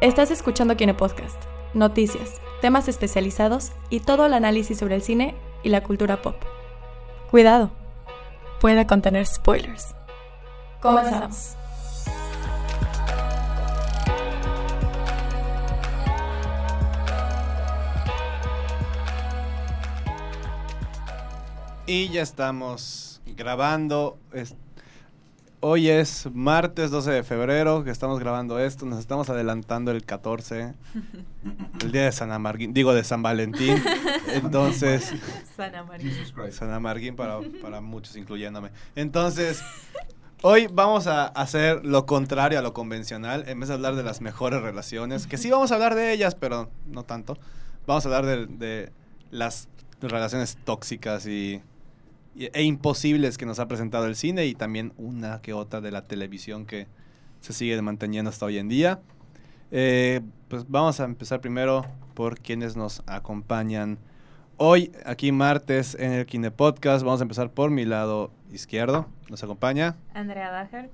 Estás escuchando Kine Podcast, noticias, temas especializados y todo el análisis sobre el cine y la cultura pop. Cuidado, puede contener spoilers. Comenzamos. Y ya estamos grabando. Es- Hoy es martes 12 de febrero que estamos grabando esto. Nos estamos adelantando el 14, el día de San Amarguín, digo de San Valentín. Entonces. Jesus Christ. San Amarguín para, para muchos, incluyéndome. Entonces, hoy vamos a hacer lo contrario a lo convencional. En vez de hablar de las mejores relaciones, que sí vamos a hablar de ellas, pero no tanto. Vamos a hablar de, de las relaciones tóxicas y- e imposibles que nos ha presentado el cine y también una que otra de la televisión que se sigue manteniendo hasta hoy en día. Eh, pues vamos a empezar primero por quienes nos acompañan hoy, aquí martes en el Kine Podcast. Vamos a empezar por mi lado izquierdo. Nos acompaña Andrea Dager.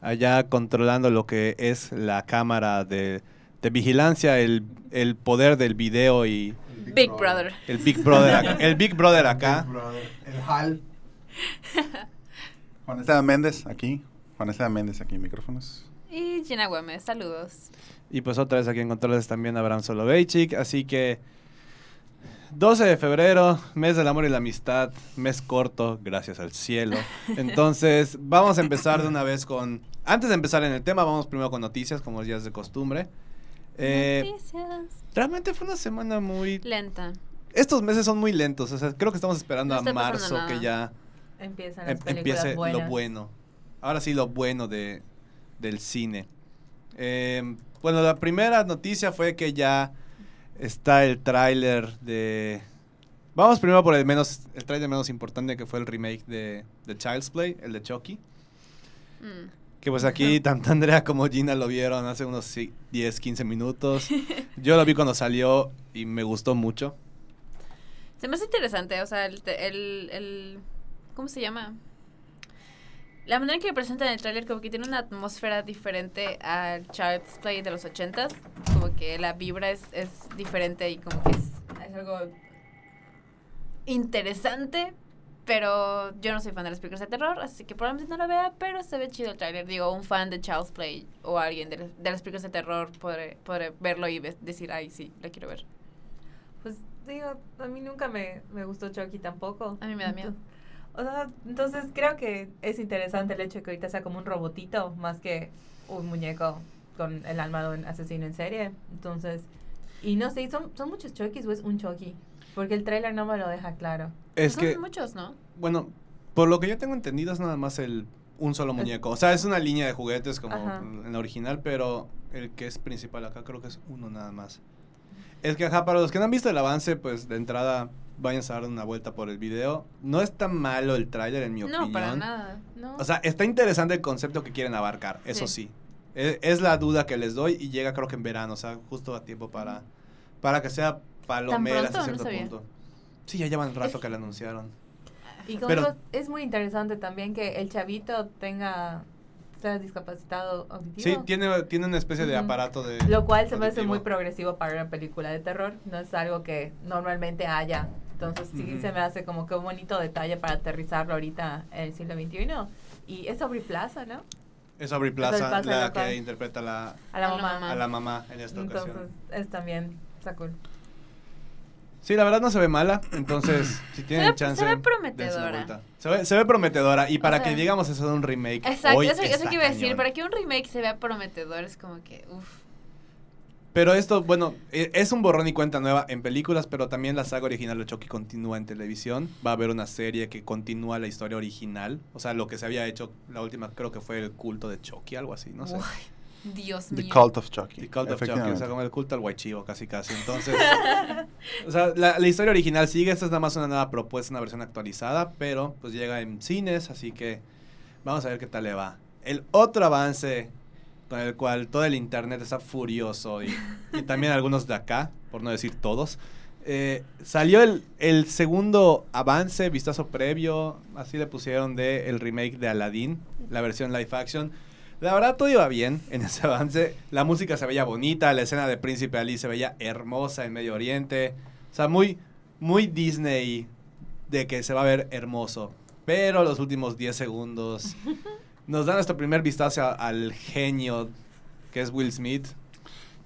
allá controlando lo que es la cámara de, de vigilancia, el, el poder del video y Big Brother. el Big Brother acá. El Big Brother acá. Big Brother, El HAL. Juan Esteban Méndez, aquí. Juan Esteban Méndez, aquí, micrófonos. Y Gina Güemes, saludos. Y pues otra vez aquí en controles también Abraham Soloveitchik. Así que 12 de febrero, mes del amor y la amistad, mes corto, gracias al cielo. Entonces, vamos a empezar de una vez con... Antes de empezar en el tema, vamos primero con noticias, como ya es de costumbre. Eh, Noticias. realmente fue una semana muy... Lenta. Estos meses son muy lentos, o sea, creo que estamos esperando No a marzo que ya Empiezan em- las empiece buenas. lo bueno. Ahora sí, lo bueno de, del cine. Eh, bueno, la primera noticia fue que ya está el tráiler de... Vamos primero por el menos el tráiler menos importante que fue el remake de, de Child's Play, el de Chucky. Mm. Que pues aquí tanto Andrea como Gina lo vieron hace unos sí, 10, 15 minutos. Yo lo vi cuando salió y me gustó mucho. Se me hace interesante, o sea, el, el, el- ¿Cómo se llama? La manera en que presentan el tráiler como que tiene una atmósfera diferente al Child's Play de los ochentas. Como que la vibra es, es diferente y como que es, es algo interesante. Pero yo no soy fan de las películas de terror, así que probablemente no lo vea, pero se ve chido el tráiler. Digo, un fan de Child's Play o alguien de, de las películas de terror podré, podré verlo y decir, ay, sí, la quiero ver. Pues digo, a mí nunca me, me gustó Chucky tampoco. A mí me da miedo. O sea, entonces creo que es interesante el hecho de que ahorita sea como un robotito más que un muñeco con el alma de un asesino en serie. Entonces, y no sé, ¿son, son muchos Chuckys o es un Chucky? Porque el trailer no me lo deja claro. Es Son que... muchos, ¿no? Bueno, por lo que yo tengo entendido es nada más el un solo muñeco. O sea, es una línea de juguetes como Ajá. en la original, pero el que es principal acá creo que es uno nada más. Es que, ajá, para los que no han visto el avance, pues de entrada vayan a dar una vuelta por el video. No es tan malo el tráiler en mi No, opinión. para nada. ¿no? O sea, está interesante el concepto que quieren abarcar, eso sí. Es, es la duda que les doy y llega creo que en verano, o sea, justo a tiempo para, para que sea palomera hasta No cierto sabía. punto. Sí, ya llevan rato que lo anunciaron. y como pero- digo, es muy interesante también que el chavito tenga, sea discapacitado auditivo. Sí, tiene, tiene una especie de aparato de... Lo cual se me hace muy progresivo para una película de terror. No es algo que normalmente haya. Entonces sí Ujú. se me hace como que un bonito detalle para aterrizarlo ahorita en el siglo XXI. Y es Aubrey Plaza, ¿no? Es Aubrey Plaza, Plaza, la la cual- que interpreta la, A la mamá. a la mamá en esta Entonces ocasión. es también, está cool. Sí, la verdad no se ve mala, entonces si tienen ve- chance... se ve prometedora. Se ve, se ve prometedora y para sea, que digamos eso de un remake Exacto, hoy eso, eso está que iba a decir. Para que un remake se vea prometedor es como que, uff. Pero esto, bueno, e- es un borrón y cuenta nueva en películas, pero también la saga original de Chucky continúa en televisión. Va a haber una serie que continúa la historia original. O sea, lo que se había hecho, la última creo que fue el culto de Chucky, algo así, no sé. Dios The mío. Cult of Chucky. The Cult of Chucky, o sea, como el culto al guaychivo, casi casi. Entonces, o sea, la, la historia original sigue, esta es nada más una nueva propuesta, una versión actualizada, pero pues llega en cines, así que vamos a ver qué tal le va. El otro avance con el cual todo el internet está furioso y, y también algunos de acá, por no decir todos, eh, salió el, el segundo avance, vistazo previo, así le pusieron de el remake de Aladdin, la versión live action. La verdad, todo iba bien en ese avance. La música se veía bonita, la escena de Príncipe Ali se veía hermosa en Medio Oriente. O sea, muy, muy Disney de que se va a ver hermoso. Pero los últimos 10 segundos nos dan nuestro primer vistazo al genio que es Will Smith.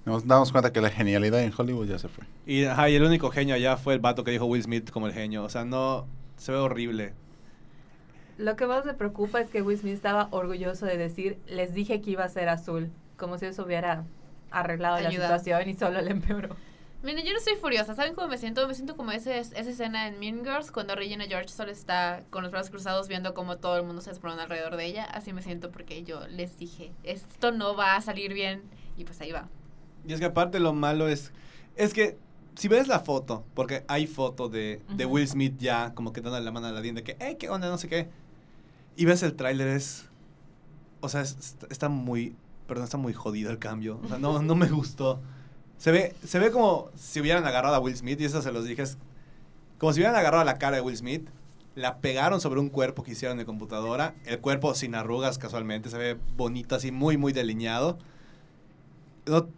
Nos damos cuenta que la genialidad en Hollywood ya se fue. Y, ajá, y el único genio allá fue el vato que dijo Will Smith como el genio. O sea, no. Se ve horrible. Lo que más me preocupa es que Will Smith estaba orgulloso de decir, les dije que iba a ser azul, como si eso hubiera arreglado la situación y solo le empeoró. Miren, yo no estoy furiosa. ¿Saben cómo me siento? Me siento como ese, esa escena en Mean Girls cuando Regina George solo está con los brazos cruzados viendo cómo todo el mundo se desploma alrededor de ella. Así me siento porque yo les dije, esto no va a salir bien. Y pues ahí va. Y es que aparte lo malo es. Es que si ves la foto, porque hay foto de, de. Will Smith ya como que dándole la mano a la de que, hey, qué onda, no sé qué. Y ves el tráiler, es. O sea, es- está muy. Perdón, está muy jodido el cambio. O sea, no, no me gustó. Se ve, se ve como si hubieran agarrado a Will Smith, y eso se los dije. Es como si hubieran agarrado la cara de Will Smith, la pegaron sobre un cuerpo que hicieron de computadora. El cuerpo sin arrugas, casualmente, se ve bonito, así, muy, muy delineado.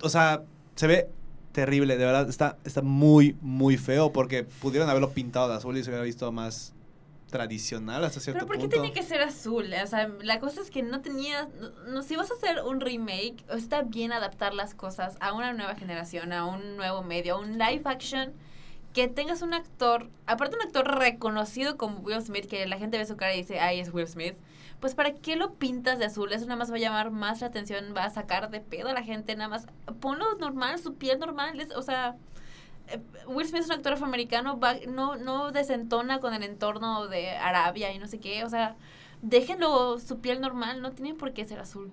O sea, se ve terrible, de verdad, está, está muy, muy feo porque pudieron haberlo pintado de azul y se hubiera visto más tradicional hasta cierto Pero ¿por qué punto. tenía que ser azul? O sea, la cosa es que no tenía... No, no, si vas a hacer un remake, está bien adaptar las cosas a una nueva generación, a un nuevo medio, a un live action, que tengas un actor, aparte un actor reconocido como Will Smith, que la gente ve su cara y dice, ay, es Will Smith. Pues ¿para qué lo pintas de azul? Eso nada más va a llamar más la atención, va a sacar de pedo a la gente, nada más ponlo normal, su piel normal, es- o sea... eh, Will Smith es un actor afroamericano, va, no, no desentona con el entorno de Arabia y no sé qué, o sea, déjenlo su piel normal, no tiene por qué ser azul.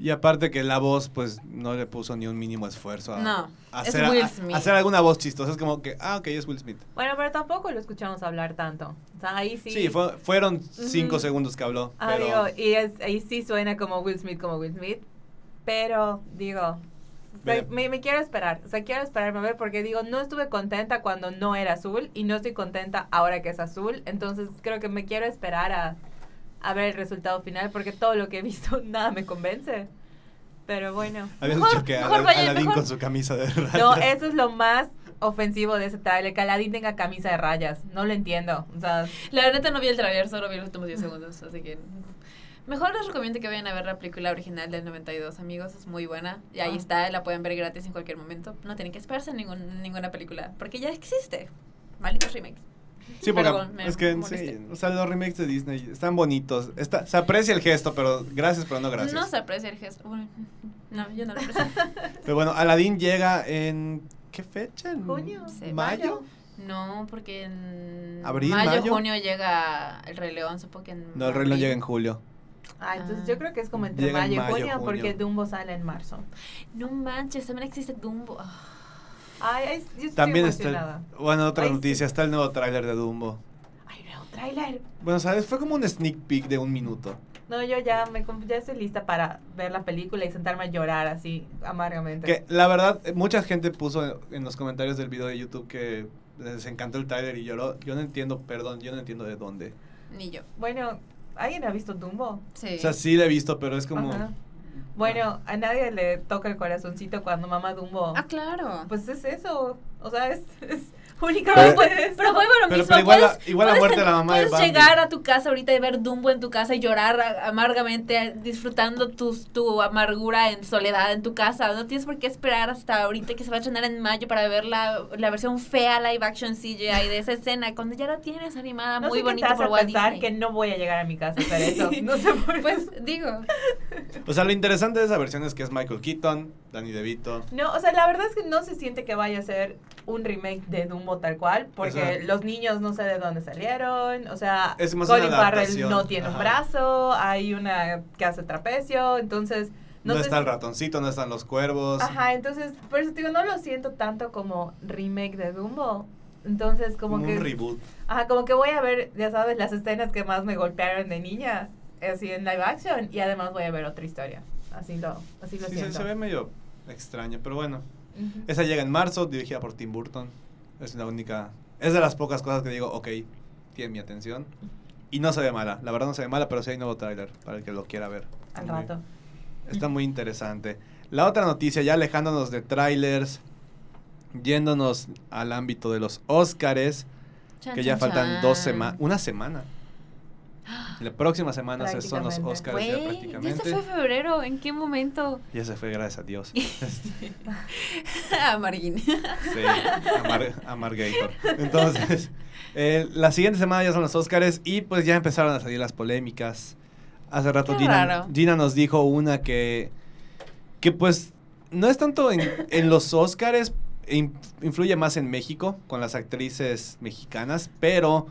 Y aparte que la voz, pues, no le puso ni un mínimo esfuerzo a, No, a es hacer, Will a- Smith. a hacer alguna voz chistosa. Es como que, ah, ok, es Will Smith. Bueno, pero tampoco lo escuchamos hablar tanto. O sea, ahí sí. Sí, fue- fueron cinco segundos que habló. Ah, pero digo, y es, ahí sí suena como Will Smith, como Will Smith. Pero, digo, Me, me quiero esperar. O sea, quiero esperarme a ver porque, digo, no estuve contenta cuando no era azul y no estoy contenta ahora que es azul. Entonces, creo que me quiero esperar a, a ver el resultado final porque todo lo que he visto, nada me convence. Pero bueno. habías Mejor- dicho que mejor Ala- vaya- Aladdin mejor- con su camisa de rayas. No, eso es lo más ofensivo de ese trailer, que Aladdin tenga camisa de rayas. No lo entiendo. O sea, La neta no vi el trailer, solo vi los últimos 10 segundos, así que... Mejor les recomiendo que vayan a ver la película original del 92, amigos, es muy buena. Y ahí Ah. está, la pueden ver gratis en cualquier momento. No tienen que esperarse en ningún- ninguna película, porque ya existe. Malditos remakes. Sí, porque Perdón, es que sí, o sea, los remakes de Disney están bonitos. Está, se aprecia el gesto, pero gracias, pero no gracias. No se aprecia el gesto. Bueno, no, yo no lo aprecio. Pero bueno, Aladdin llega en ¿qué fecha? ¿En Junio. Sí. ¿Mayo? No, porque en ¿Abril, mayo, mayo? junio llega el Rey León, supongo que en No, el Rey León llega en julio. Ah, entonces Ah. yo creo que es como entre Llega mayo y mayo, junio, junio. porque Dumbo sale en marzo. No manches, también existe Dumbo. Ah. Ay, ay, yo estoy También está emocionada. el, bueno, otra Ay, sí. noticia, está el nuevo tráiler de Dumbo. Ay, nuevo tráiler. Bueno, sabes, fue como un sneak peek de un minuto. No, yo ya me ya estoy lista para ver la película y sentarme a llorar así amargamente. Que la verdad, mucha gente puso en los comentarios del video de YouTube que les encantó el tráiler y lloró. Yo no entiendo, perdón, yo no entiendo de dónde. Ni yo. Bueno, ¿alguien ha visto Dumbo? Sí. O sea, sí la he visto, pero es como... Ajá. Bueno, a nadie le toca el corazoncito cuando mamá Dumbo. Ah, claro. Pues es eso. O sea, es, únicamente pues, eso. pero vuelvo a lo Pero- mismo. pero igual puedes- igual la puedes muerte de la mamá de Puedes Bambi. llegar a tu casa ahorita y ver Dumbo en tu casa y llorar amargamente disfrutando tus, tu amargura en soledad en tu casa. No tienes por qué esperar hasta ahorita que se va a estrenar en mayo para ver la, la versión fea live action CGI de esa escena cuando ya la tienes animada no muy bonita por Walt pensar Disney. que no voy a llegar a mi casa a hacer eso. No sé por qué. Pues digo, O sea, lo interesante de esa versión es que es Michael Keaton, Danny DeVito. No, o sea, la verdad es que no se siente que vaya a ser un remake de Dumbo tal cual, porque Exacto. los niños no sé de dónde salieron, o sea, Es más Colin Farrell no tiene un brazo, hay una que hace trapecio, entonces No, no, sé está si- el ratoncito, no están los cuervos. Ajá, entonces, por eso te digo, no lo siento tanto como remake de Dumbo. Entonces, como, como que un reboot. Ajá, como que voy a ver, ya sabes, las escenas que más me golpearon de niña, así en live action, y además voy a ver otra historia. Así lo, así lo Sí, se, siento. se ve medio extraño, pero bueno. Esa llega en marzo, dirigida por Tim Burton. Es la única. Es de las pocas cosas que digo, ok, tiene mi atención. Y no se ve mala, la verdad no se ve mala, pero sí hay nuevo tráiler para el que lo quiera ver. Al Muy- rato. Está muy interesante. La otra noticia, ya alejándonos de trailers, yéndonos al ámbito de los Óscares, que ya chan, faltan chan. dos semanas, una semana. La próxima semana se son los Prácticamente. Óscares ya Güey, ya prácticamente. se fue febrero. ¿En qué momento? Ya se fue, gracias a Dios. sí, ah, Marguín. Amar, Amargator. Entonces, eh, la siguiente semana ya son los Óscares y pues ya empezaron a salir las polémicas. Hace rato Gina, nos dijo una que, que pues no es tanto en, en los Óscares, in- influye más en México con las actrices mexicanas, pero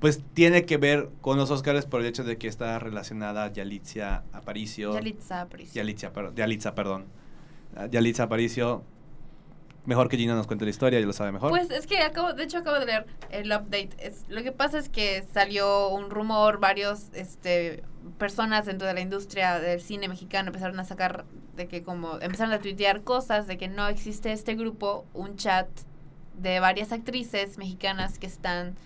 pues tiene que ver con los Óscares por el hecho de que está relacionada Yalitza Aparicio. Yalitza Aparicio. Yalitza, per- Yalitza, perdón. Ah, Yalitza Aparicio. Mejor que Gina nos cuente la historia, ya lo sabe mejor. Pues es que acabo, de hecho acabo de leer el update. Es, lo que pasa es que salió un rumor, varios este personas dentro de la industria del cine mexicano empezaron a sacar de que como empezaron a tuitear cosas de que no existe este grupo, un chat de varias actrices mexicanas que están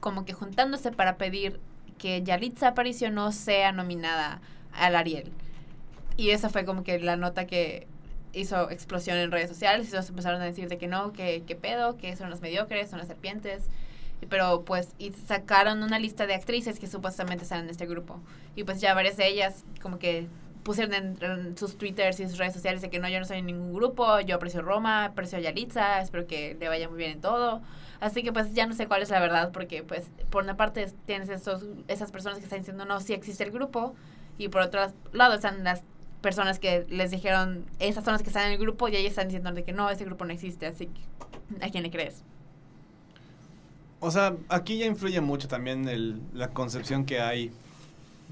como que juntándose para pedir que Yalitza Aparicio no sea nominada al Ariel. Y esa fue como que la nota que hizo explosión en redes sociales y todos empezaron a decir de que no, que, que pedo, que son los mediocres, son las serpientes. Pero pues, y sacaron una lista de actrices que supuestamente están en este grupo. Y pues ya varias de ellas como que pusieron en, en sus twitters y sus redes sociales de que no, yo no soy en ningún grupo, yo aprecio Roma, aprecio a Yalitza, espero que le vaya muy bien en todo. Así que pues ya no sé cuál es la verdad porque pues por una parte tienes esos, esas personas que están diciendo no, sí existe el grupo y por otro lado están las personas que les dijeron, esas son las que están en el grupo y ellas están diciendo de que no, ese grupo no existe, así que ¿a quién le crees? O sea, aquí ya influye mucho también el, la concepción que hay.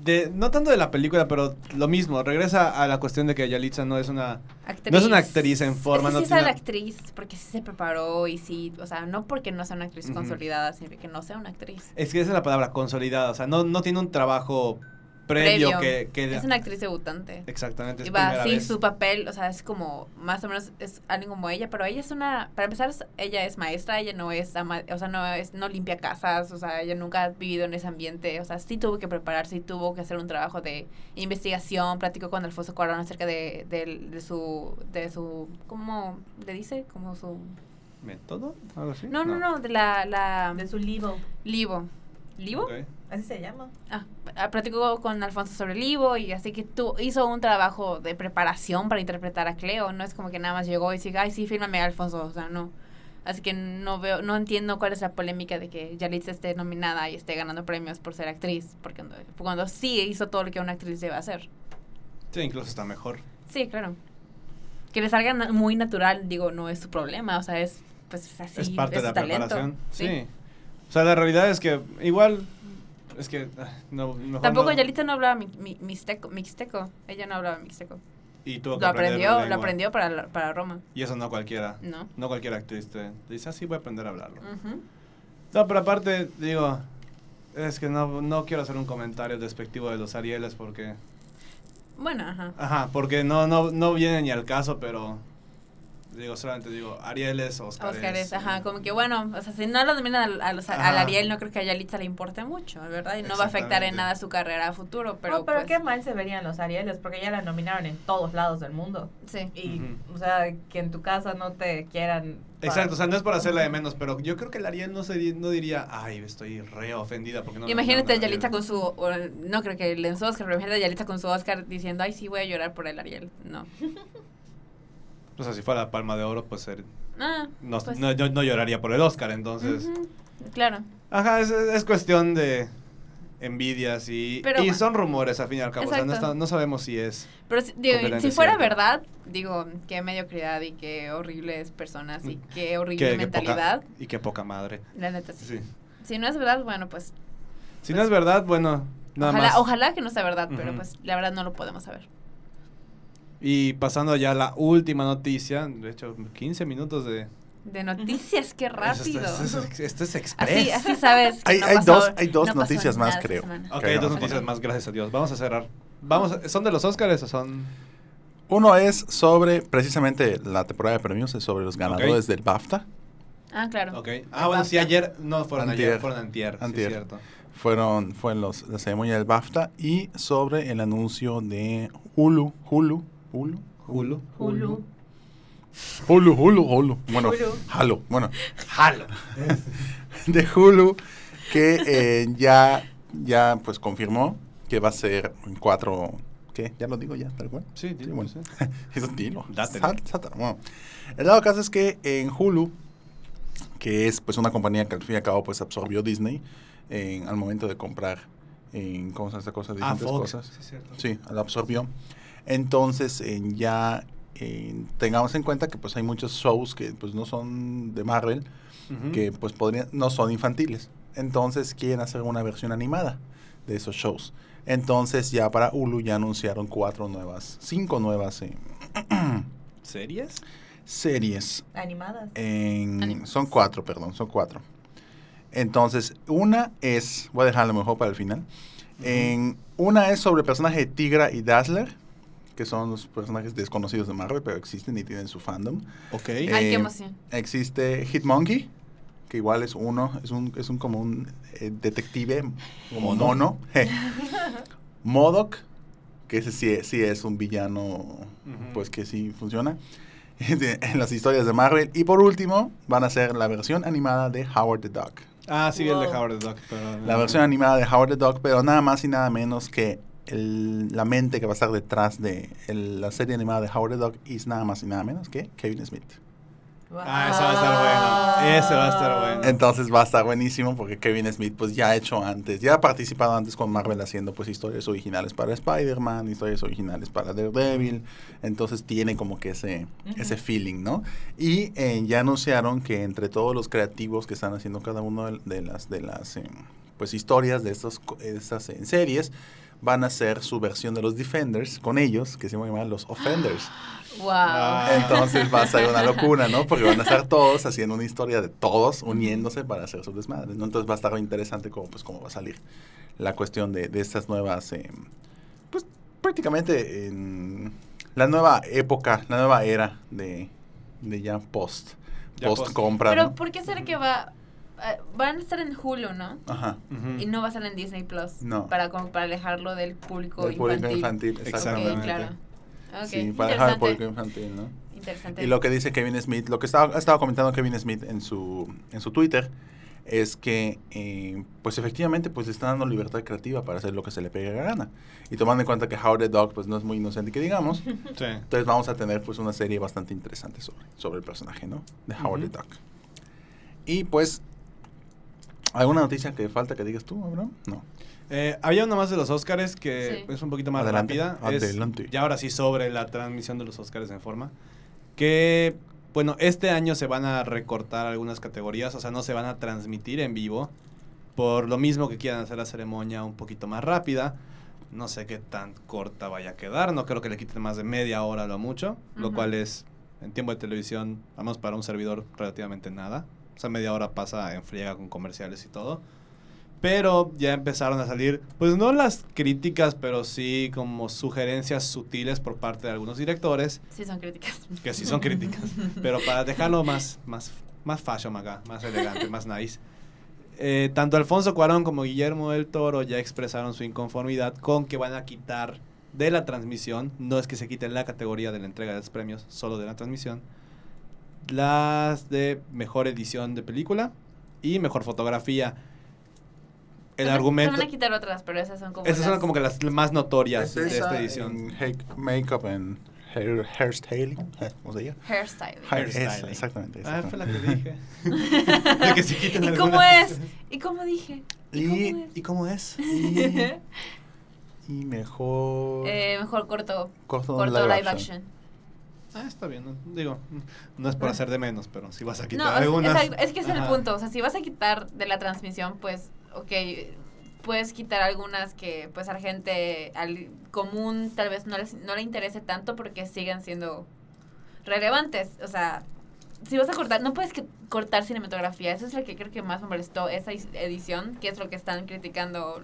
De, no tanto de la película, pero lo mismo. Regresa a la cuestión de que Yalitza no es una. Actriz. No es una actriz en forma, Es que no sí tiene es la una- actriz, porque sí se preparó y sí, o sea, no porque no sea una actriz consolidada, sino que no sea una actriz. Es que esa es la palabra, consolidada. O sea, no, no tiene un trabajo previo, Previo. que, que- Es una actriz debutante. Exactamente, es Y va, sí, vez. su papel, o sea, es como, más o menos, es alguien como ella, pero ella es una, para empezar, ella es maestra, ella no es, ama- o sea, no es, no limpia casas, o sea, ella nunca ha vivido en ese ambiente, o sea, sí tuvo que prepararse, sí tuvo que hacer un trabajo de investigación, platicó con Alfonso Cuarón acerca de, de, de su, de su, ¿cómo le dice? Como su, ¿Método? ¿Algo así? no, no, no, de la, la, De su libro. Livo. ¿Livo? Ok. Así se llama. Ah, ah, platicó con Alfonso sobre el Ivo y así que tú hizo un trabajo de preparación para interpretar a Cleo. No es como que nada más llegó y diga, ay, sí, fírmame Alfonso. O sea, no. Así que no veo, no entiendo cuál es la polémica de que Yalitza esté nominada y esté ganando premios por ser actriz. Porque cuando, cuando sí hizo todo lo que una actriz debe hacer. Sí, incluso está mejor. Sí, claro. Que le salga na- muy natural, digo, no es su problema. O sea, es pues así. es parte de la talento. preparación. Sí. O sea, la realidad es que igual. Es que. ah, No, mejor Tampoco no- Yalitza no hablaba mi, mi- mixteco, mixteco. Ella no hablaba mixteco. Y tuvo que Lo aprendió, lo aprendió para, para Roma. Y eso no cualquiera. No. No cualquier actriz te, dice, así voy a aprender a hablarlo. No, pero aparte, digo, es que no, no quiero hacer un comentario despectivo de los Arieles porque... Bueno, ajá. Ajá, porque no, no, no viene ni al caso, pero... Digo, solamente digo, Arieles, Oscars. Oscars, ajá, como que bueno, o sea, si no lo dominan al, a los- al. Ariel, no creo que a Yalitza le importe mucho, ¿verdad? Y no va a afectar en nada su carrera a futuro, pero no, pero pues, qué mal se verían los Arieles, porque ya la nominaron en todos lados del mundo. sí. Y, o sea, que en tu casa no te quieran. Exacto, o sea, no es por hacerla de menos, pero yo creo que el Ariel no, se, no diría, ay, estoy re ofendida porque no... Imagínate a Yalitza Ariel". con su, o, no creo que le en su Oscar, pero imagínate a Yalitza con su Oscar diciendo, ay, sí, voy a llorar por el Ariel. No. O sea, si fuera la Palma de Oro, pues ser- Ah, no, pues, no, yo no lloraría por el Oscar, entonces... ujú, Claro. Ajá, es, es cuestión de envidias y, Pero y son rumores a fin y al cabo. O sea, no, está- no sabemos si es. Pero si, digo, si fuera cierto. verdad, digo, qué mediocridad y qué horribles personas y qué horrible que mentalidad. poca, y qué poca madre. La neta, sí. Sí. Si no es verdad, bueno, pues Si no es verdad, bueno, nada ojalá, más. ojalá que no sea verdad, pero Ujú. pues la verdad no lo podemos saber. Y pasando ya a la última noticia, de hecho, 15 minutos de. De noticias, qué rápido. Esto es, esto es- esto es express. Así, así sabes. que Hay- no hay pasó- dos- hay dos no noticias más, creo. Ok, que dos noticias más, gracias a Dios. Vamos a cerrar. Vamos, a- ¿Son de los Oscars o son.? Uno es sobre precisamente la temporada de premios, es sobre los ganadores del BAFTA. Ah, claro. Ok. Ah, bueno, sí, ayer. No, fueron ayer, fueron antier. sí, Antier. cierto. Fueron, fue en los, la ceremonia del BAFTA y sobre el anuncio de Hulu, Hulu, Hulu, Hulu. Hulu. Hulu, Hulu, Hulu. Bueno, Hulu. Halo, bueno, Halo. de Hulu que eh, ya, ya pues confirmó que va a ser en cuatro, ¿qué? Ya lo digo ya, tal cual. Sí, dilo, bueno. sí. Es un dilo. Sátalo. Bueno, el dado caso es que en Hulu, que es pues una compañía que al fin y al cabo pues absorbió Disney en- al momento de comprar en, ¿cómo se llama esta cosa? Ah, Diferentes Fox. cosas. Sí, cierto. Sí, la absorbió. Entonces, eh, ya eh, tengamos en cuenta que pues hay muchos shows que pues no son de Marvel, que pues podrían, no son infantiles. Entonces quieren hacer una versión animada de esos shows. Entonces ya para Hulu ya anunciaron cuatro nuevas, cinco nuevas eh, ¿Series? series. Animadas. En, Animadas. son cuatro, perdón, son cuatro. Entonces, una es, voy a dejarlo mejor para el final. En, una es sobre el personaje de Tigra y Dazzler, que son los personajes desconocidos de Marvel, pero existen y tienen su fandom. Ok. Ay, Eh, qué emoción. Existe Hitmonkey, que igual es uno, es un, es un como un eh, detective como Mono. mono. Modoc, que ese sí, sí es un villano, pues que sí funciona en las historias de Marvel. Y por último, van a ser la versión animada de Howard the Duck. Ah, sí, el de Wow. Howard the Duck. Pero, La versión animada de Howard the Duck, pero nada más y nada menos que el- la mente que va a estar detrás de el- la serie animada de Howard the Duck es nada más y nada menos que Kevin Smith. Ah, ese va a estar bueno. Ese va a estar bueno. Entonces va a estar buenísimo porque Kevin Smith pues ya ha hecho antes, ya ha participado antes con Marvel haciendo pues historias originales para Spider-Man, historias originales para Daredevil, entonces tiene como que ese, ese feeling, ¿no? Y eh, ya anunciaron que entre todos los creativos que están haciendo cada una de, de las, de las eh, pues historias de estas eh, series, van a hacer su versión de los Defenders con ellos, que se van a llamar los Offenders. Wow. Ah. Entonces va a ser una locura, ¿no? Porque van a estar todos haciendo una historia de todos uniéndose para hacer sus desmadres, ¿no? Entonces va a estar interesante cómo, pues, cómo va a salir la cuestión de, de estas nuevas, eh, pues prácticamente en la nueva época, la nueva era de, de ya post, Ya post post. compra, Pero ¿no? ¿por qué será que va? Eh, van a estar en Hulu, ¿no? Ajá. Y no va a estar en Disney Plus. No. Para, como para alejarlo del público Del público infantil. infantil, Ok, exactamente. claro. Sí, para dejar el público infantil, ¿no? Interesante. Y lo que dice Kevin Smith, lo que estaba, ha estado comentando Kevin Smith en su, en su Twitter, es que, eh, pues efectivamente, pues le están dando libertad creativa para hacer lo que se le pegue la gana. Y tomando en cuenta que Howard the Dog, pues no es muy inocente que digamos, Sí. entonces vamos a tener pues una serie bastante interesante sobre, sobre el personaje, ¿no? De Howard Ujú. the Duck. Y pues, ¿alguna noticia que falta que digas tú, Abraham? No. Eh, había una más de los Oscars que Sí. es un poquito más Adelante, rápida. Es adelante. ya ahora sí sobre la transmisión de los Oscars en forma. Que, bueno, este año se van a recortar algunas categorías, o sea, no se van a transmitir en vivo. Por lo mismo que quieran hacer la ceremonia un poquito más rápida. No sé qué tan corta vaya a quedar. No creo que le quiten más de media hora a lo mucho. Lo Ujú. cual es, en tiempo de televisión, vamos para un servidor relativamente nada. O sea, media hora pasa en friega con comerciales y todo. Pero ya empezaron a salir, pues no las críticas, pero sí como sugerencias sutiles por parte de algunos directores, Sí, son críticas. que sí son críticas, pero para dejarlo más, más, más fashion acá, más elegante, más nice. Eh, tanto Alfonso Cuarón como Guillermo del Toro ya expresaron su inconformidad con que van a quitar de la transmisión, no es que se quiten la categoría de la entrega de los premios, solo de la transmisión, las de mejor edición de película y mejor fotografía. El Se me- argumento... Se van a quitar otras, pero esas son como. Esas son como que las más notorias Es de esta edición. Makeup and hair, hairstyling, eh, ¿cómo se llama? Hairstyling. Esa, Hairstyling. exactamente. Ah, fue la que dije. de que quiten ¿Y cómo es? ¿Y cómo dije? Y, cómo es? ¿Y cómo es? y, y mejor Eh, mejor corto. corto, Corto live action. Ah, está bien. digo, no es por hacer de menos, pero si vas a quitar No, algunas. exacto, es que es el punto. O sea, si vas a quitar de la transmisión, pues, ok, puedes quitar algunas que, pues, a la gente al común tal vez no, les- no le interese tanto porque sigan siendo relevantes. O sea, si vas a cortar, no puedes que- cortar cinematografía. Eso es lo que creo que más me molestó esa edición, que es lo que están criticando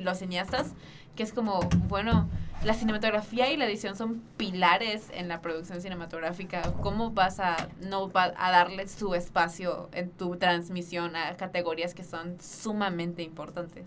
los cineastas, que es como, bueno, la cinematografía y la edición son pilares en la producción cinematográfica. ¿Cómo vas a no va a darle su espacio en tu transmisión a categorías que son sumamente importantes?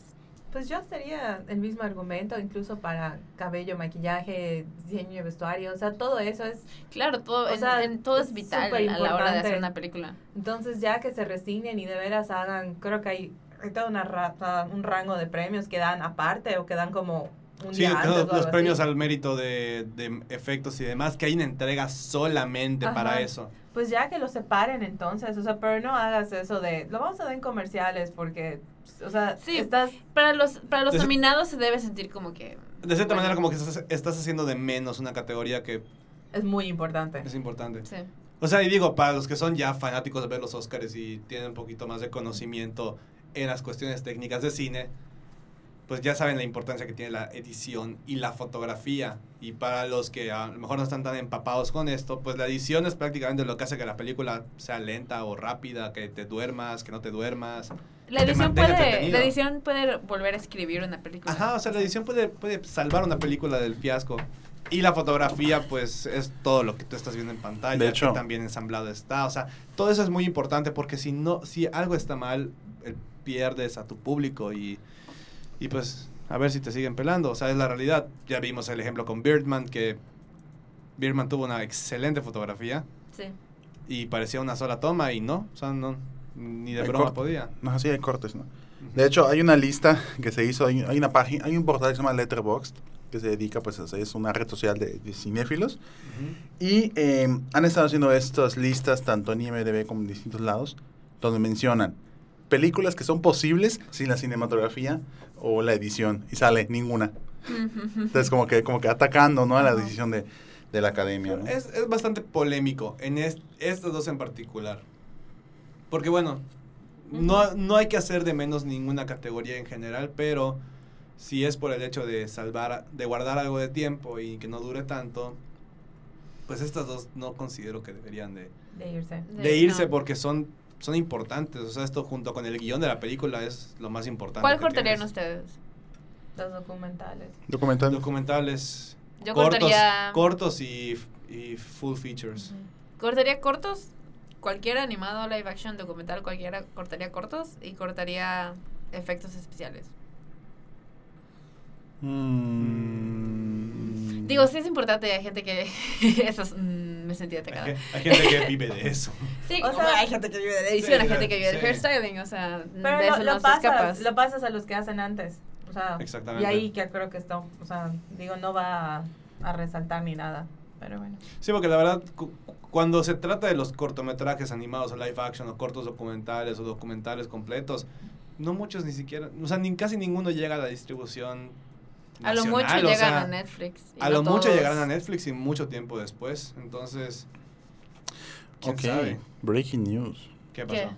Pues yo sería el mismo argumento, incluso para cabello, maquillaje, diseño de vestuario, o sea, todo eso es... Claro, todo, O sea, en- todo es es vital a la hora de hacer una película. Entonces ya que se resignen y de veras hagan, creo que hay, hay todo una un rango de premios que dan aparte o que dan como un Sí, día antes los, los premios así. al mérito de, de efectos y demás, que hay una entrega solamente Ajá. para eso. Pues ya que lo separen entonces, o sea, pero no hagas eso de, lo vamos a dar en comerciales porque, o sea, Sí. estás... Para los, para los nominados se debe sentir como que... De cierta bueno, manera, como que estás, estás haciendo de menos una categoría que Es muy importante. es importante. Sí. O sea, y digo, para los que son ya fanáticos de ver los Oscars y tienen un poquito más de conocimiento en las cuestiones técnicas de cine, pues ya saben la importancia que tiene la edición y la fotografía. Y para los que a lo mejor no están tan empapados con esto, pues la edición es prácticamente lo que hace que la película sea lenta o rápida, que te duermas, que no te duermas. La edición, puede, la edición puede volver a escribir una película. Ajá, o sea, la edición puede, puede salvar una película del fiasco. Y la fotografía, pues, es todo lo que tú estás viendo en pantalla, De hecho- que también ensamblado está. O sea, todo eso es muy importante porque si no, si algo está mal, eh, pierdes a tu público y, y pues, a ver si te siguen pelando. O sea, es la realidad. Ya vimos el ejemplo con Birdman, que Birdman tuvo una excelente fotografía Sí. y parecía una sola toma y no, o sea, no, ni de Hay broma corte. podía. No, sí, hay cortes, ¿no? De hecho, hay una lista que se hizo, hay, hay una página, hay un portal que se llama Letterboxd, que se dedica, pues, a hacer- es una red social de, de cinéfilos. Ujú. Y eh, han estado haciendo estas listas tanto en IMDb como en distintos lados, donde mencionan películas que son posibles sin la cinematografía o la edición, y sale ninguna. Entonces, como que, como que atacando, ¿no? A la decisión de, de la academia, ¿no? Es, es bastante polémico en est- estos dos en particular. Porque bueno, no, no hay que hacer de menos ninguna categoría en general, pero si es por el hecho de salvar, de guardar algo de tiempo y que no dure tanto, pues estas dos no considero que deberían de, De irse. de irse no. porque son, son importantes. O sea, esto junto con el guion de la película es lo más importante. ¿Cuál cortarían tienes. ustedes? Los documentales. Documental. Documentales Yo cortos, cortaría... cortos y, y full features. Cortaría cortos, cualquier animado, live action, documental, cualquiera, cortaría cortos y cortaría efectos especiales. Mm. Digo, sí es importante, hay gente que... Eso es- mm, me sentí Hay, atacada. ge- hay gente que vive de eso. Sí, O sea- hay gente que vive de la edición, hay Sí, gente que vive sí. del hairstyling, o sea, Pero de lo, eso lo no pasas, escapas. lo pasas a los que hacen antes. O sea, Exactamente. y ahí que creo que está, o sea, digo, no va a, a resaltar ni nada. Pero bueno. Sí, porque la verdad, cu- cuando se trata de los cortometrajes animados o live action o cortos documentales o documentales completos, no muchos ni siquiera, o sea, ni casi ninguno llega a la distribución. A lo mucho llegan sea, a Netflix. y A no lo mucho llegarán a Netflix y mucho tiempo después. Entonces, ¿quién Ok, sabe? breaking news. ¿Qué ¿Qué? pasó?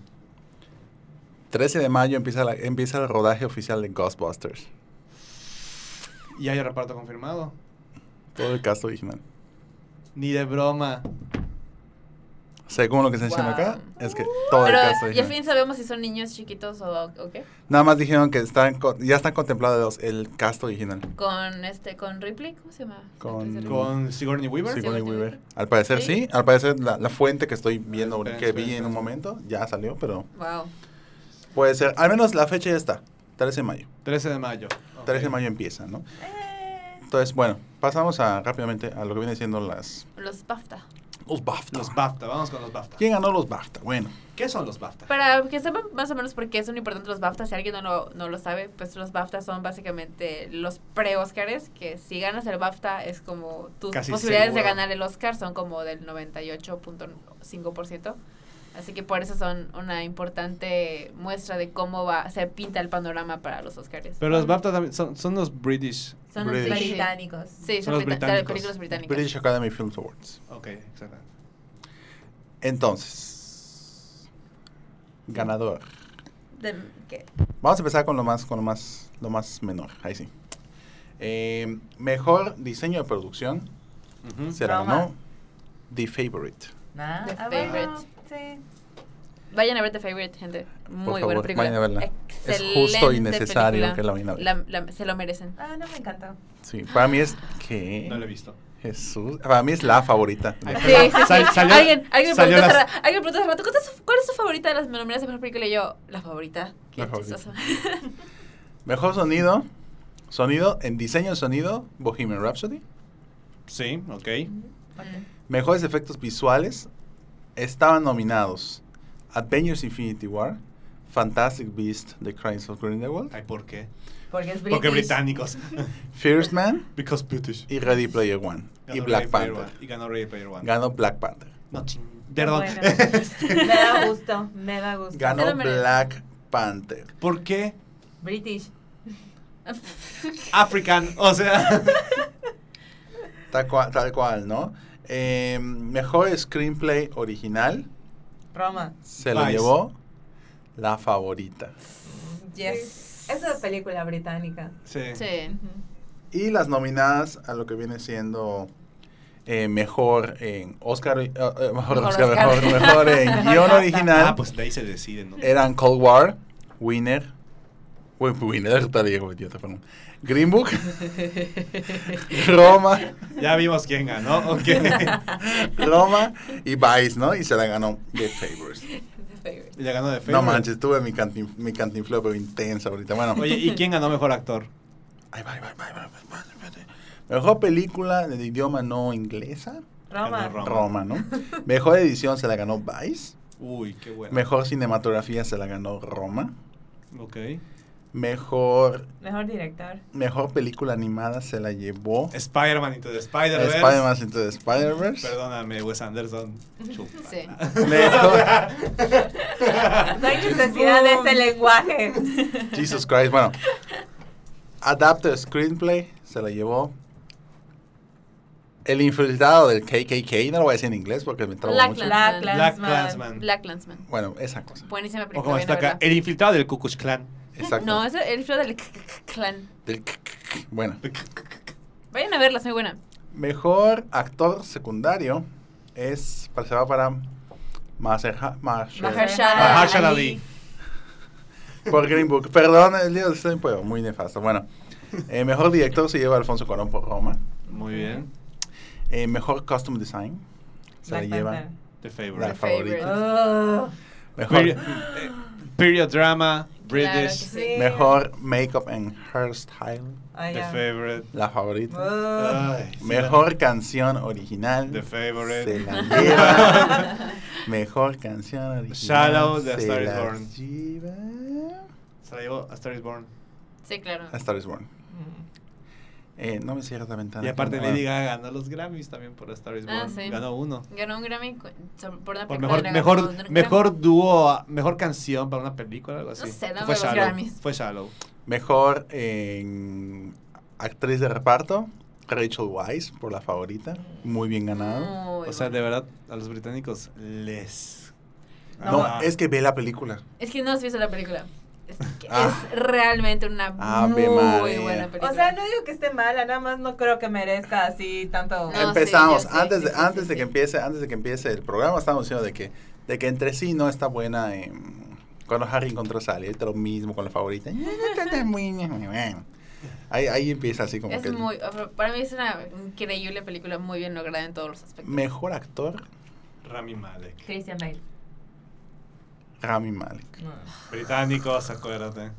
13 de mayo empieza, la- empieza el rodaje oficial de Ghostbusters. ¿Y hay reparto confirmado? Todo el cast original. Ni de broma. Según lo que está diciendo Wow. acá, es que todo Pero, el cast ¿y al fin sabemos si son niños chiquitos o, o qué? Nada más dijeron que están ya están contemplados el cast original. Con este, con Ripley, ¿cómo se llama? Con- Con Sigourney Weaver. Sigourney Sigourney Weaver. Weaver. Al parecer ¿Sí? sí. Al parecer la, la fuente que estoy viendo, que vi en un momento, ya salió, pero. Wow. puede ser. Al menos la fecha ya está. 13 de mayo. 13 de mayo. 13 de mayo empieza, ¿no? Eh, Entonces, bueno, pasamos a rápidamente a lo que viene siendo las Los BAFTA. Los BAFTA. Los BAFTA, vamos con los BAFTA. ¿Quién ganó los BAFTA? Bueno, ¿Qué son los BAFTA? Para que sepan más o menos por qué son importantes los BAFTA, si alguien no lo, no lo sabe, pues los BAFTA son básicamente los pre-Oscars, que si ganas el BAFTA es como tus Casi posibilidades de seguro. ganar el Oscar son como del 98.5%. Así que por eso son una importante muestra de cómo va, se pinta el panorama para los Oscars. Pero los BAFTA también son, son los British. Son los British. británicos. Sí, Son son, los británicos. películas británicas. British Academy Films Awards. Ok, exacto. Entonces, ganador. De- ¿qué? Vamos a empezar con lo más, con lo más, lo más menor. Ahí sí. Eh, mejor diseño de producción Ujú. se la Roma. ganó The Favorite. Nah, The ah, bueno, Favorite. sí. Vayan a ver The Favorite, gente. Muy favor, buena película. vayan a verla. Es justo y necesario película. que la vayan a ver. La- la- se lo merecen. Ah, no me encantó. Sí, para mí es que No lo he visto. Jesús, para mí es la favorita. Sí, sí, sí. Sal- salió- alguien, alguien me salió preguntó las- ra- alguien me preguntó hace rato, ¿cuál es, su, cuál es su favorita de las nominadas de mejor película? Y yo, la favorita. Qué La favorita. chistoso. Mejor sonido. Sonido en diseño de sonido, Bohemian Rhapsody. Sí, ok. Mejores efectos visuales. Estaban nominados Avengers Infinity War, Fantastic Beast, The Crimes of Grindelwald, Ay, ¿por qué? Porque es Porque británicos. First Man Because British. y Ready Player One. y Ganó Black Ready Player Panther. One. Y ganó Ready Player One. Ganó Black Panther. No, ching. Perdón. bueno. me da gusto, me da gusto. Ganó. Black Panther. ¿Por qué? British. African. O sea. Tal cual, tal cual ¿no? Eh, mejor screenplay original Roma. se lo Vice. llevó la favorita. Yes. Es una película británica. Sí. Sí. Y las nominadas a lo que viene siendo eh, mejor en Oscar, eh, eh, mejor, Mejor Oscar, Oscar. mejor, mejor en guion original Ah, pues de ahí se deciden, ¿no? eran Cold War, Winner, Perdón. Green Book, Roma, Ya vimos quién ganó. Ok. Roma y Vice, ¿no? Y se la ganó The Favors. Y ganó de No manches, tuve mi, cantin, mi cantinfleo, pero intensa ahorita. Bueno, Oye, ¿y quién ganó mejor actor? Ay, va, va, va, va, va, va, espérate. mejor película de idioma no inglesa, Roma. Roma. Roma, ¿no? Mejor edición se la ganó Vice. Uy, qué bueno. Mejor cinematografía se la ganó Roma. Ok. Mejor, Mejor director. mejor película animada se la llevó Spider-Man into the Spider-Verse. Spider-Man Into the Spider-Verse. Perdóname, Wes Anderson. Chupa. Sí. Mejor, No hay necesidad de ese lenguaje. Jesus Christ, bueno. Adapted Screenplay se la llevó El infiltrado del KKK, no lo voy a decir en inglés porque me trabo Black mucho. Black Black Clansman. Clansman. Black Landsman. Bueno, esa cosa. Buenísima O película. como vayan está acá, el infiltrado del Ku Klux Klan. Exacto. No, es el infiltrado del clan. Del. Bueno, Vayan a verla, es muy buena. mejor actor secundario es para se va para Mahershala Mahershala Ali. Por Green Book. Perdón, el día de estoy pues, muy nefasto. Bueno, eh, mejor director se lleva Alfonso Cuarón por Roma. Muy bien. Eh, mejor costume design se Black la lleva. The la Favorite. favorite. favorita. Oh, Mejor, Period, eh, period drama, British. sí. Sí. mejor makeup and hairstyle, ah, The ya. Favorite. la favorita. Oh. Ay, sí, Mejor canción original. The Favorite. Se la lleva. Mejor canción original. Shallow de A Star is la Born. lleva Se la llevó a Star is Born. Sí, claro. A Star is Born. Mm. Eh, no me cierres la ventana. Y aparte Lady Gaga ganó los Grammys también por Star is Born. Ah, sí. Ganó uno. Ganó un Grammy por una Por película. mejor, mejor, mejor dúo, mejor canción para una película, algo así. No sé, dame Fue los Shallow. Grammys. Fue Shallow. Mejor en actriz de reparto. Rachel Weisz por la favorita. Muy bien ganado. Muy O sea, bueno. de verdad, a los británicos les... No, Ah. es que ve la película. Es que no has visto la película. Es, Ah. es realmente una Ave muy buena película. O sea, no digo que esté mala, nada más no creo que merezca así tanto. No, Empezamos. sí, yo sé, antes de, sí, antes sí, de que sí. empiece, antes de que empiece el programa, estábamos diciendo de que, de que entre sí no está buena en- cuando Harry encontró a Sally. Ahorita lo mismo con la favorita. Ahí, ahí empieza así como es que muy, para mí es una increíble película, muy bien lograda en todos los aspectos. mejor actor Rami Malek. Christian Bale. Rami Malek. No. Británicos, acuérdate.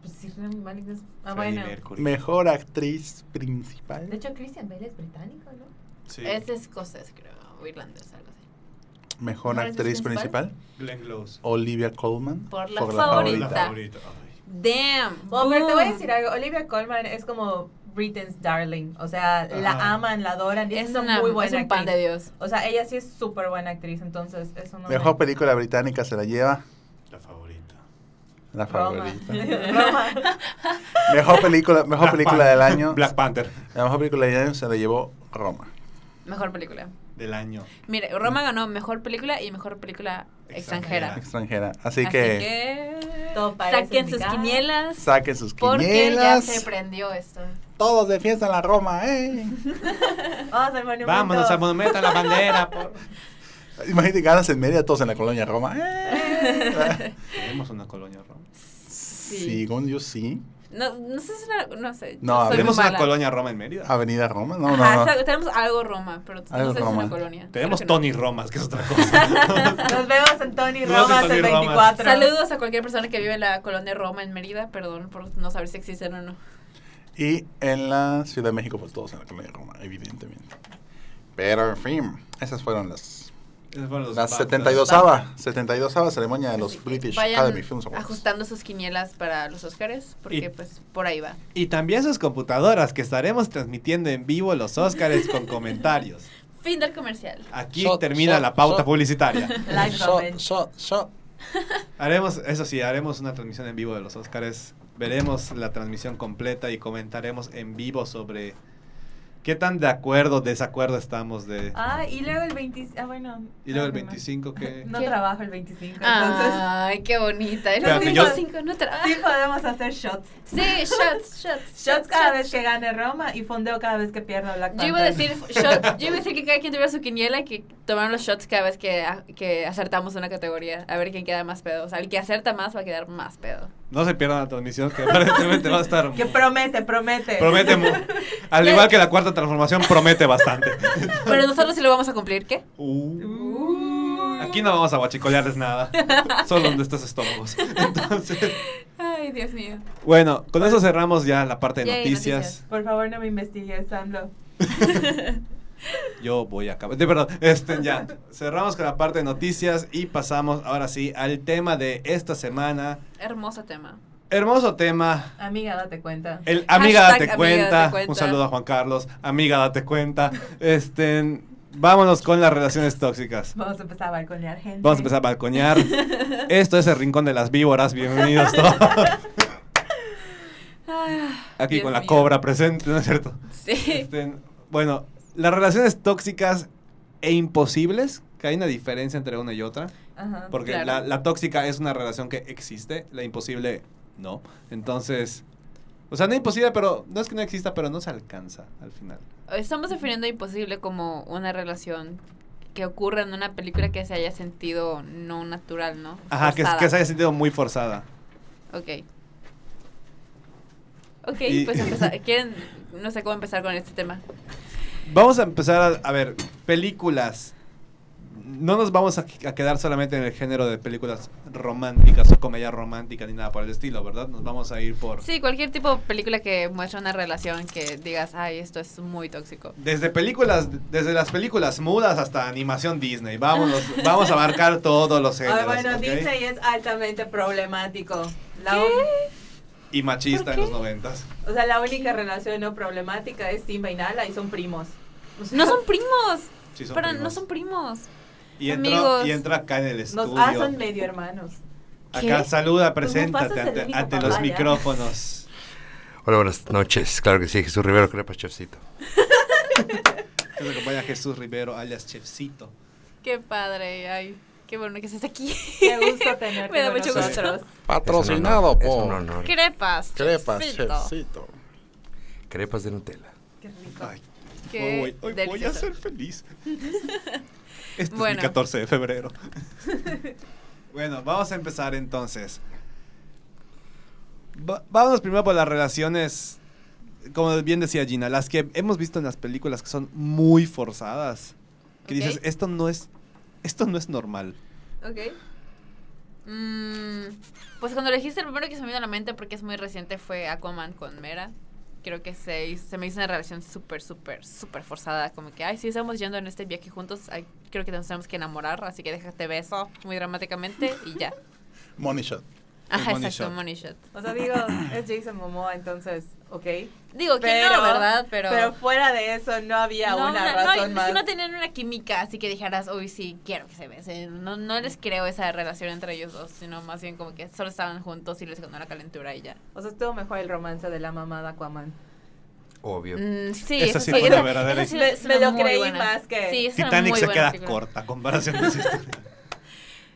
Pues sí, Rami Malek es. Ah, bueno. Mercury. Mejor actriz principal. De hecho, Christian Bale es británico, ¿no? Sí. Es escocés, creo, o irlandés, algo así. Mejor ¿Mejor actriz principal. Glenn Close. Olivia Colman. Por la favorita. La favorita. Damn. Bueno, pero te voy a decir algo. Olivia Colman es como Britain's darling. O sea, la aman, la adoran. Y es, Es, una, muy es buena un pan actriz. de Dios. O sea, ella sí es súper buena actriz. Entonces, eso no. Mejor me... película británica se la lleva La favorita. la favorita. Roma. Mejor película, mejor Black película del año. Black Panther. La mejor película del año se la llevó Roma. Mejor película. Del año. Mire, Roma ganó mejor película y mejor película extranjera. Extranjera. Extranjera. Así, Así que, que, saquen sus quinielas saquen sus porque ya quinielas. se prendió esto. Todos de fiesta en la Roma, ¿eh? Vamos al monumento. Vámonos al monumento a la bandera. Por... Imagínate ganas en media todos en la colonia Roma. ¿eh? Tenemos una colonia Roma. Según yo sí. No, no sé si es una. No sé. No, ¿Tenemos una colonia Roma en Mérida? Avenida Roma, no, no, Ajá, no. exacto, tenemos algo Roma, pero Algo no sé si es una colonia. Tenemos no. Tony Romas, que es otra cosa. Nos vemos en Tony Romas Tony el Romas. 24. Saludos a cualquier persona que vive en la colonia Roma en Mérida. Perdón por no saber si existen o no. Y en la Ciudad de México, pues todos en la colonia Roma, evidentemente. Pero, en fin, esas fueron las, Esos fueron los la BAFTAs. 72 72 ceremonia de los British vayan Academy Films Awards. ajustando sus quinielas para los Oscars, porque Y- pues por ahí va. Y también sus computadoras, que estaremos transmitiendo en vivo los Óscares con comentarios. Fin del comercial. Aquí Shot, termina shot, la pauta shot. publicitaria. Live Shot, shot, shot. Haremos, eso sí, haremos una transmisión en vivo de los Óscares. Veremos la transmisión completa y comentaremos en vivo sobre qué tan de acuerdo o desacuerdo estamos de... Ah, y luego el 25. Ah, bueno. y luego el ah, no. 25 que... No ¿Qué? trabajo el 25, entonces. Ay, qué bonita. El Espérate, yo- 25 no tra- Sí podemos hacer shots. Sí, shots, shots. Shots cada vez que gane Roma y fondeo cada vez que pierda Black Yo iba a decir shot- yo iba a decir que cada quien tuviera su quiniela y que tomaran los shots cada vez que, que acertamos una categoría. A ver quién queda más pedo. O sea, el que acerta más va a quedar más pedo. No se pierdan la transmisión, que aparentemente va a estar... Que promete, promete. Promete, al igual que la cuarta transformación, promete bastante. Pero nosotros sí lo vamos a cumplir, ¿qué? Uh, aquí no vamos a guachicolearles nada, solo de estos estómagos. Entonces, Ay, Dios mío. bueno, con eso cerramos ya la parte de noticias. Por favor, no me investigues, Sandro. Yo voy a acabar. de- Perdón, este, ya. Cerramos con la parte de noticias y pasamos ahora sí al tema de esta semana. Hermoso tema. Hermoso tema. Amiga, date cuenta. El amiga Hashtag date amiga cuenta. date cuenta. Un saludo a Juan Carlos. Amiga date cuenta. Este, vámonos con las relaciones tóxicas. Vamos a empezar a balconear gente. Vamos a empezar a balconear. Esto es el rincón de las víboras. Bienvenidos todos. Aquí Dios con la mío. cobra presente, ¿no es cierto? Sí. Este, bueno, las relaciones tóxicas e imposibles, que hay una diferencia entre una y otra. Ajá. Porque Claro. la, la tóxica es una relación que existe, la imposible no. Entonces, o sea, no imposible, pero no es que no exista, pero no se alcanza al final. Estamos definiendo imposible como una relación que ocurre en una película que se haya sentido no natural, ¿no? Ajá, que, se haya sentido muy forzada. Ok. Ok, Y- pues empezar. ¿Quieren? No sé cómo empezar con este tema. Vamos a empezar a, a ver, películas. No nos vamos a, a quedar solamente en el género de películas románticas o comedia romántica ni nada por el estilo, ¿verdad? Nos vamos a ir por... Sí, cualquier tipo de película que muestre una relación que digas, ay, esto es muy tóxico. Desde películas, desde las películas mudas hasta animación Disney. Vámonos, vamos a abarcar todos los Ah, géneros. bueno, ¿ok? Disney es altamente problemático. La ¿Qué? Y machista ¿Por en los noventas. o sea, la única relación no problemática es Simba y Nala y son primos. O sea, No son primos. Sí, son pero primos. no son primos. Y entró, amigos. y entra acá en el estudio. Nos ah, son medio hermanos. Acá ¿Qué? saluda, Pues preséntate ante, los ya. micrófonos. Hola, buenas noches. Claro que sí, Jesús Rivero, crepa chefcito. Que nos acompaña Jesús Rivero, alias Chefcito. Qué padre, ay, qué bueno que estés aquí. Qué gusto tenerte Me da con mucho nosotros. gusto. Patrocinado Es por Es un honor. Crepas. Crepas, chefcito. chefcito. Crepas de Nutella. Qué rico. Ay, Qué hoy, hoy voy a ser feliz. Este es Bueno. mi 14 de febrero. bueno, vamos a empezar entonces. Va- vámonos primero por las relaciones, como bien decía Gina, las que hemos visto en las películas que son muy forzadas. Que dices, esto no es, esto no es normal. Ok. Mm, pues cuando lo dijiste, el primero que se me vino a la mente, porque es muy reciente, fue Aquaman con Mera. Creo que se, hizo- se me hizo una relación súper, súper, súper forzada. Como que, ay, sí, estamos yendo en este viaje juntos. ay, creo que nos tenemos que enamorar, así que déjate beso muy dramáticamente y ya. Money shot. Ajá, money exacto, shot. money shot. O sea, digo, es Jason Momoa, entonces, ok. Digo que no, ¿verdad? Pero, pero fuera de eso no había no, una una- no, razón es más. no tenían una química, así que dijeras, uy, sí, quiero que se besen. No, no les creo esa relación entre ellos dos, sino más bien como que solo estaban juntos y les ganó la calentura y ya. O sea, estuvo mejor el romance de la mamá de Aquaman. Obvio. Mm, sí, Esa eso sí sí, fue verdadera esa sí Me- me lo creí buena. más que Sí, Titanic muy se queda película. corta comparación de esa historia.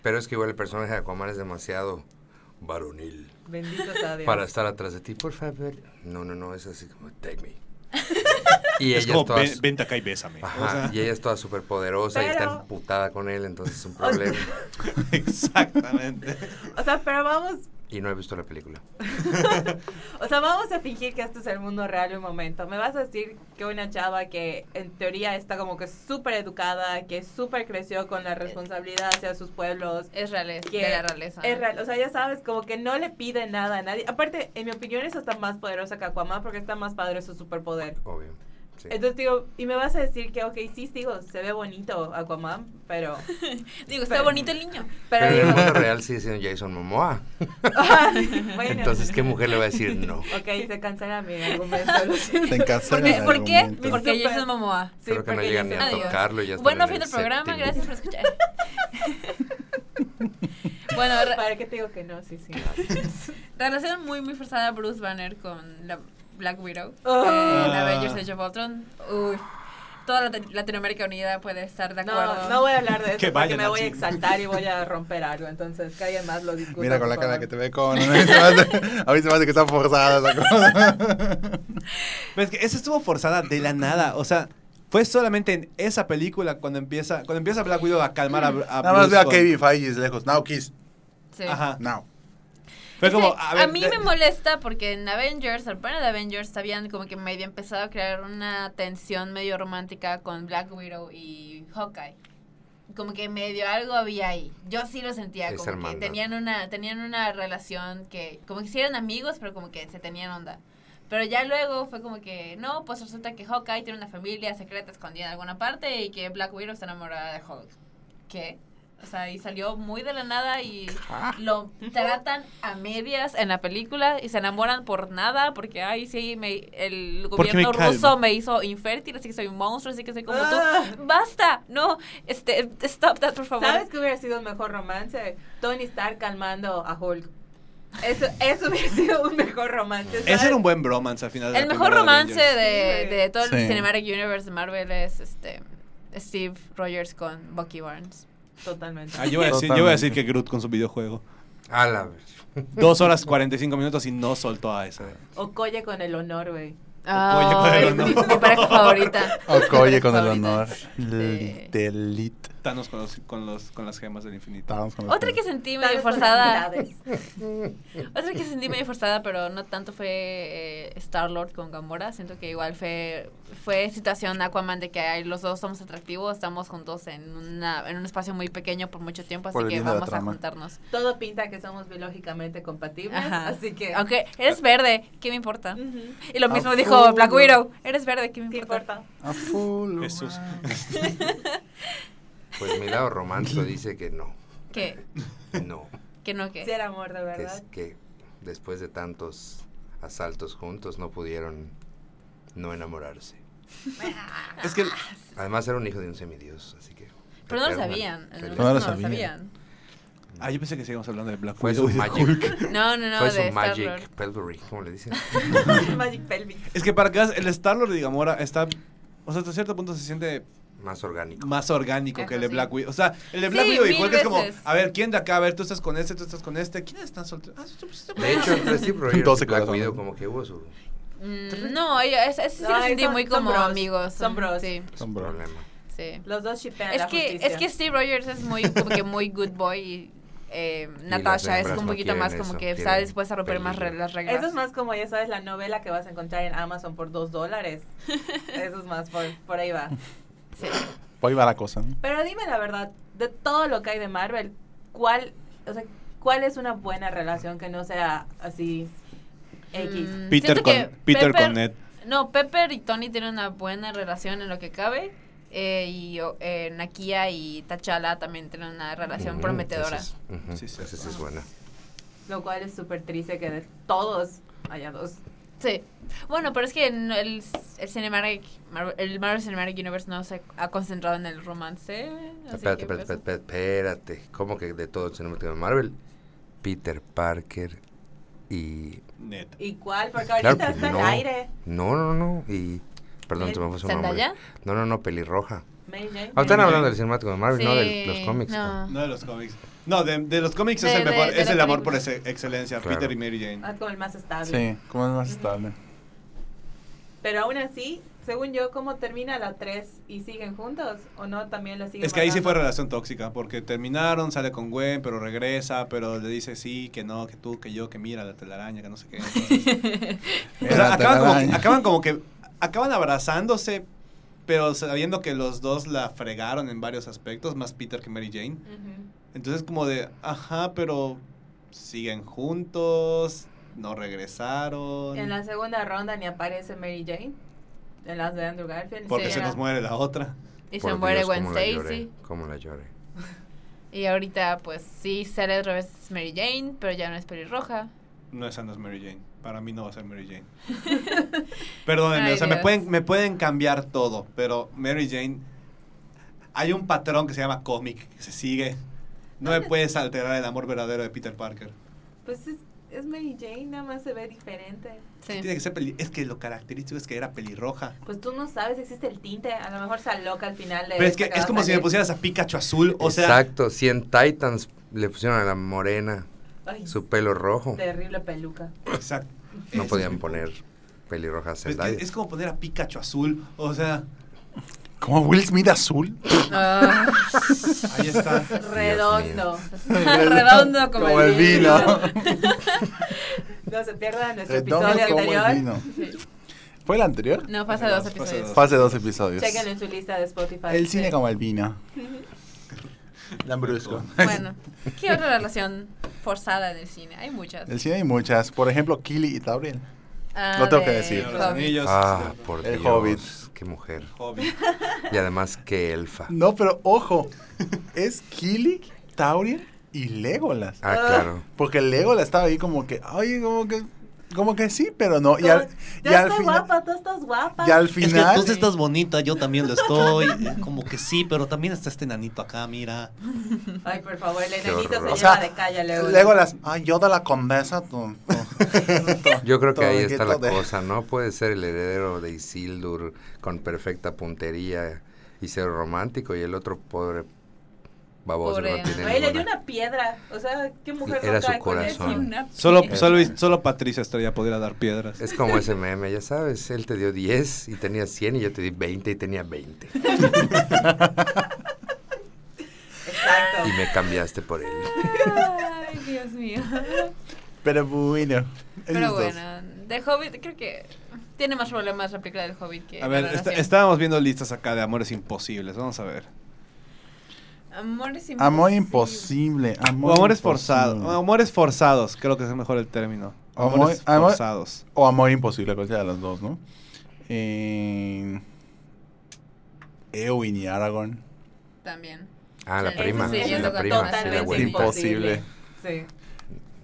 Pero es que igual el personaje de Aquaman es demasiado varonil. Bendito sea Dios. Para estar atrás de ti, por favor. No, no, no, es así como, take me. y es ella como. "Ven- vente acá y bésame. O Ajá, sea, y ella es toda súper poderosa y está emputada con él, entonces es un problema. Exactamente. O sea, pero vamos Y no he visto la película. O sea, vamos a fingir que esto es el mundo real un momento. Me vas a decir que una chava que en teoría está como que súper educada, que súper creció con la responsabilidad hacia sus pueblos. Es real, Que de la realeza. Es real, o sea, ya sabes, como que no le pide nada a nadie. Aparte, en mi opinión, es hasta más poderosa que Aquaman porque está más padre su superpoder. Obvio. Sí. Entonces digo, y me vas a decir que, ok, sí, digo, se ve bonito Aquaman, pero... Digo, está Pero- bonito el niño. Pero Pero en el mundo real sigue siendo Jason Momoa. ah, bueno. Entonces, ¿qué mujer le va a decir no? Ok, se cancela mi argumento. Te encarcelan ¿Por qué? ¿Por qué? Porque. Jason Momoa. Sí, Creo que no llegan ni a. Adiós. tocarlo y ya Bueno, en fin el del programa, séptimo. gracias por escuchar. bueno, ¿Para qué te digo que no? Sí, sí. relación muy, muy forzada Bruce Banner con la Black Widow Oh. en. Avengers Age of Ultron. Uy, toda Lat- Latinoamérica Unida puede estar de acuerdo. No, no voy a hablar de eso Que porque me voy a exaltar y voy a romper algo. Entonces, que alguien más lo discuta. Mira con la cara que te ve con... A mí se me hace, que está forzada esa cosa. Pero es que esa estuvo forzada de la nada. O sea, fue solamente en esa película cuando empieza, cuando empieza Black Widow a calmar a, a Nada más veo a Kevin Feige lejos. Now kiss. Sí. Ajá. Now. Fue como, que a a, ver, mí de- me molesta porque en Avengers, al final de Avengers, habían como que medio empezado a crear una tensión medio romántica con Black Widow y Hawkeye. Como que medio algo había ahí. Yo sí lo sentía, como que hermandad. tenían una, tenían una relación que, como que sí eran amigos, pero como que se tenían onda. Pero ya luego fue como que, no, pues resulta que Hawkeye tiene una familia secreta escondida en alguna parte y que Black Widow está enamorada de Hulk. ¿Qué? O sea, y salió muy de la nada y lo tratan a medias en la película y se enamoran por nada porque, ay, sí, me, el me gobierno calma. ruso me hizo infértil, así que soy un monstruo, así que soy como Ah. tú. ¡Basta! No, este, stop that, por favor. ¿Sabes qué hubiera sido un mejor romance? Tony Stark calmando a Hulk. Eso, eso hubiera sido un mejor romance. ¿sabes? Ese era un buen bromance al final. de El la mejor romance de, de todo el. Cinematic Universe de Marvel es este Steve Rogers con Bucky Barnes. Totalmente. Ah, yo, voy a decir, yo voy a decir que Groot con su videojuego. A la ver. Dos horas 45 minutos y no soltó a ese. Okoye con el honor, güey. Oye, con el honor. mi, pareja favorita. Okoye con el honor. Sí. Delit. Thanos con, los, con, los, con las gemas del infinito. Con Otra que sentí medio forzada. Otra que sentí medio forzada, pero no tanto fue eh, Star-Lord con Gamora. Siento que igual fue, fue situación Aquaman de que ay, los dos somos atractivos, estamos juntos en, una, en un espacio muy pequeño por mucho tiempo, así que vamos a juntarnos. Todo pinta que somos biológicamente compatibles. Ajá. Así que. Aunque eres verde, ¿qué me importa? Y lo mismo A dijo full. Black Widow, eres verde, ¿qué me ¿Qué importa? importa? A full. Jesús. Pues mi lado romántico dice que no. ¿Qué? No. ¿Que no Si qué? era amor de Que, verdad. es que después de tantos asaltos juntos no pudieron no enamorarse. Es que Además era un hijo de un semidios, así que... Pero no lo sabían. en el feliz. momento No lo no lo sabían. sabían. Ah, yo pensé que seguíamos hablando de Black Fue Widow su magic. Hulk. No, no, no, Fue de su Magic. Pelbury, ¿cómo le dicen? Magic Pelvis. Es que para que el Star-Lord de Gamora está... O sea, hasta cierto punto se siente Más orgánico. más orgánico que el de sí. Black Widow. O sea, el de Black Sí, Widow mil Hulk es como, a ver, ¿quién de acá? A ver, tú estás con este, tú estás con este. ¿Quiénes están solteros? Ah, tú- tú- tú- De hecho, entre Steve Rogers y 12 Black. Widow como que hubo su, Mm, no, yo, ese, ese sí No, lo sentí son- muy son como bros, amigos. son bros. Sí, Son bros. problema. sí. Los dos shipean Es la que, justicia. es que Steve Rogers es muy, como que muy good boy y eh, Natasha es un no poquito más como eso, que está dispuesta a romper más las reglas. Eso es más como, ya sabes, la novela que vas a encontrar en Amazon por dos dólares. Eso es más, por, por ahí va. Sí. Hoy va la cosa. ¿no? Pero dime la verdad, de todo lo que hay de Marvel, ¿cuál, o sea, ¿cuál es una buena relación que no sea así X? Mm, Peter con, Peter Pepper- con Ned. No, Pepper y Tony tienen una buena relación en lo que cabe. eh, y eh, Nakia y T'Challa también tienen una relación Ujú, prometedora. esa es- ujú, Sí, sí. esa sí es buena. Lo cual es súper triste que de todos haya dos. Sí. Bueno, pero es que en el, el Cinematic, el Marvel Cinematic Universe no se ha concentrado en el romance. Espérate, espérate, pues, espérate, espérate. ¿Cómo que de todo el cinemático de Marvel? Peter Parker y... Ned. ¿Y cuál? Porque Claro ahorita está no. al aire. No, no, no. Y... Perdón, se me fue su nombre. No, no, no, pelirroja. Jane. Ah, están hablando del cinemático de Marvel, no de los cómics. no. No de los cómics. No, de, de los cómics De- es el de- mejor. de es el amor por ese- excelencia. Claro. Peter y Mary Jane. Ah, como el más estable. Sí, como es más estable. Pero aún así, según yo, ¿cómo termina la 3 y siguen juntos? ¿O no también la siguen Es que ahí sí fue relación tóxica, porque terminaron, sale con Gwen, pero regresa, pero le dice sí, que no, que tú, que yo, que mira la telaraña, que no sé qué. o sea, acaban como, que, acaban como que, acaban abrazándose, pero sabiendo que los dos la fregaron en varios aspectos, más Peter que Mary Jane. Entonces como de, ajá, pero siguen juntos, no regresaron. En la segunda ronda ni aparece Mary Jane. En las de Andrew Garfield. Porque Sí, se era- nos muere la otra. Y Por se muere Dios, Gwen la lloré, Stacy. cómo la lloré. Y ahorita, pues sí, sale otra vez Mary Jane, pero ya no es pelirroja. No, esa no es Mary Jane. Para mí no va a ser Mary Jane. Perdónenme, Ay, o sea, me pueden, me pueden cambiar todo, pero Mary Jane. Hay un patrón que se llama cómic, que se sigue. No me puedes alterar el amor verdadero de Peter Parker. Pues es, es Mary Jane, nada más se ve diferente. Sí. Tiene que ser peli es que lo característico es que era pelirroja. Pues tú no sabes, existe el tinte. A lo mejor se aloca al final de Pero es que es como si me pusieras a Pikachu azul, o sea, Exacto, si en Titans le pusieron a la morena Ay, su pelo rojo, Terrible peluca. exacto. no podían poner pelirroja a Es, que Zendaya. es como poner a Pikachu azul, o sea, Como Will Smith azul. Ah, ahí está. Redondo. redondo como, Como el vino. No se pierdan nuestro Redondo episodio como el anterior. vino. ¿Fue el anterior? No, fue hace dos dos, episodios. Fue hace dos episodios. Chequen en su lista de Spotify. El cine Sí. como el vino. Lambrusco. Bueno, ¿qué otra relación forzada en el cine? Hay muchas. El cine hay muchas. Por ejemplo, Killy y Tauriel. Ah, Lo tengo que de decir. Los. Anillos, Ah, por El Dios, Hobbit. Qué mujer. Hobbit. Y además, qué elfa. No, pero ojo. Es Killy, Tauriel y Legolas. Ah, claro. Porque Legolas estaba ahí como que, oye, como que, como que sí, pero no. Y y Ya al estás final, guapa, tú estás guapa. y al Es que final, tú sí estás bonita, yo también lo estoy. Como que sí, pero también está este nanito acá, mira. Ay, por favor, el enanito se O sea, de calle luego. Legolas, ay, yo de la condesa, tú. Yo creo que ahí está la de- cosa, ¿no? Puede ser el heredero de Isildur con perfecta puntería y ser romántico y el otro pobre baboso no tiene Ay, le dio una piedra. O sea, ¿qué mujer Era no su corazón. Solo, solo, solo Patricia Estrella podría dar piedras. Es como ese meme, ya sabes, él te dio 10 y tenía 100 y yo te di 20 y tenía 20. Exacto. Y me cambiaste por él. Ay, Dios mío. Pero bueno. Pero bueno, de Hobbit creo que tiene más problemas la película del Hobbit que A ver, relación. estábamos viendo listas acá de amores imposibles. Vamos a ver. Amores Amor imposibles. imposible. Amor O amores imposible. forzados. Amores forzados, creo que es mejor el término. Amor- Amores amor- forzados. O amor imposible, cualquiera de los dos, ¿no? Eh, Eowyn y Aragorn. También. Ah, la Sí, prima, sí, sí, la prima, sí, la totalmente. Imposible. Sí.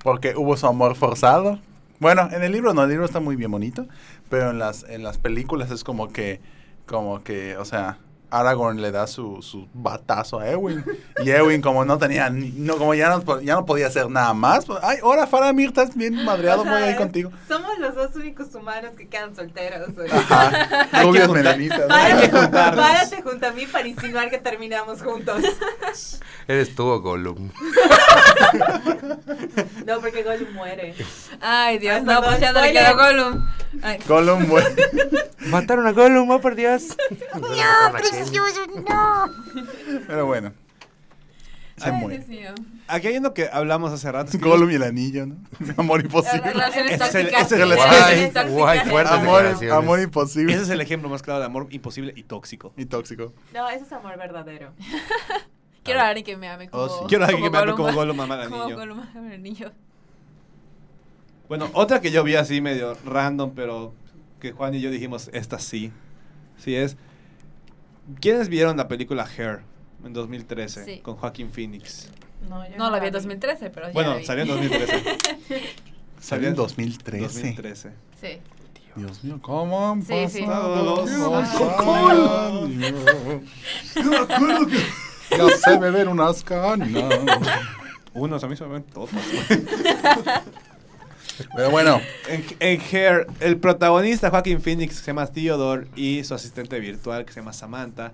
Porque hubo su amor forzado. Bueno, en el libro no, el libro está muy bien bonito, pero en las, en las películas es como que, como que, o sea, Aragorn le da su, su batazo a Eowyn. Y Eowyn como no tenía, ni- no, como ya no, ya no podía hacer nada más, pues, ay, ahora Faramir, estás bien madreado, O sea, voy a ir contigo. Somos los dos únicos humanos que quedan solteros. oye. Ajá, rubias. ¿no? Que Párate, juntarnos. párate junto a mí para insinuar que terminamos juntos. Eres tú o Gollum. No, porque Gollum muere. Ay, Dios, Ay, no, perdón, pues ya no le quedó Gollum. Ay, Gollum muere. Mataron a Gollum, oh por Dios. No, precioso. Pero bueno. Se ay, muere. Dios mío. Aquí hay uno que hablamos hace rato. es que Gollum y el anillo, ¿no? Amor imposible. Relaciones Ese es el- ese es el- Guay, guay, fuerte. Amor, amor Ese imposible. es el ejemplo más claro de amor imposible y tóxico. Y tóxico. No, ese es amor verdadero. Quiero a alguien que me ame como. Oh, sí. Quiero a alguien que me ame como Gollum. Gollum ama al Como anillo. Gollum ama al anillo. Bueno, otra que yo vi así medio random, pero que Juan y yo dijimos, esta sí. Sí es. ¿Quiénes vieron la película Hair en 2013 Sí. con Joaquin Phoenix? No, yo No, la vi en vi. 2013, pero ya Bueno, vi. salió en 2013. Salió en 2013. 2013. Sí. Dios mío, ¿cómo han Sí, sí. pasado Sí. los. Yo me acuerdo que... Ya sé beber unas canas. Unos a mí se me ven todos. Pero bueno, En, en Hair, el protagonista Joaquin Phoenix se llama Theodore y su asistente virtual que se llama Samantha,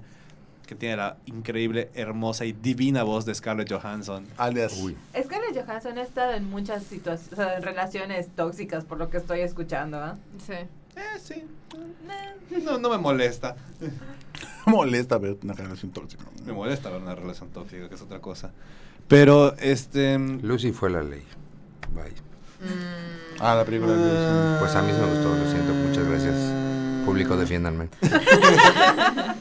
que tiene la increíble, hermosa y divina voz de Scarlett Johansson. alias. Uy. Scarlett Johansson ha estado en muchas situaciones, o sea, en relaciones tóxicas, por lo que estoy escuchando, ¿ah? Sí. Eh, sí. No, no me molesta. Molesta ver una relación tóxica. Me molesta ver una relación tóxica, que es otra cosa. Pero, este... Lucy fue la ley. Bye. Mm, Ah, la película Lucy. Pues a mí sí me gustó, lo siento. Muchas gracias. Público, defiéndanme.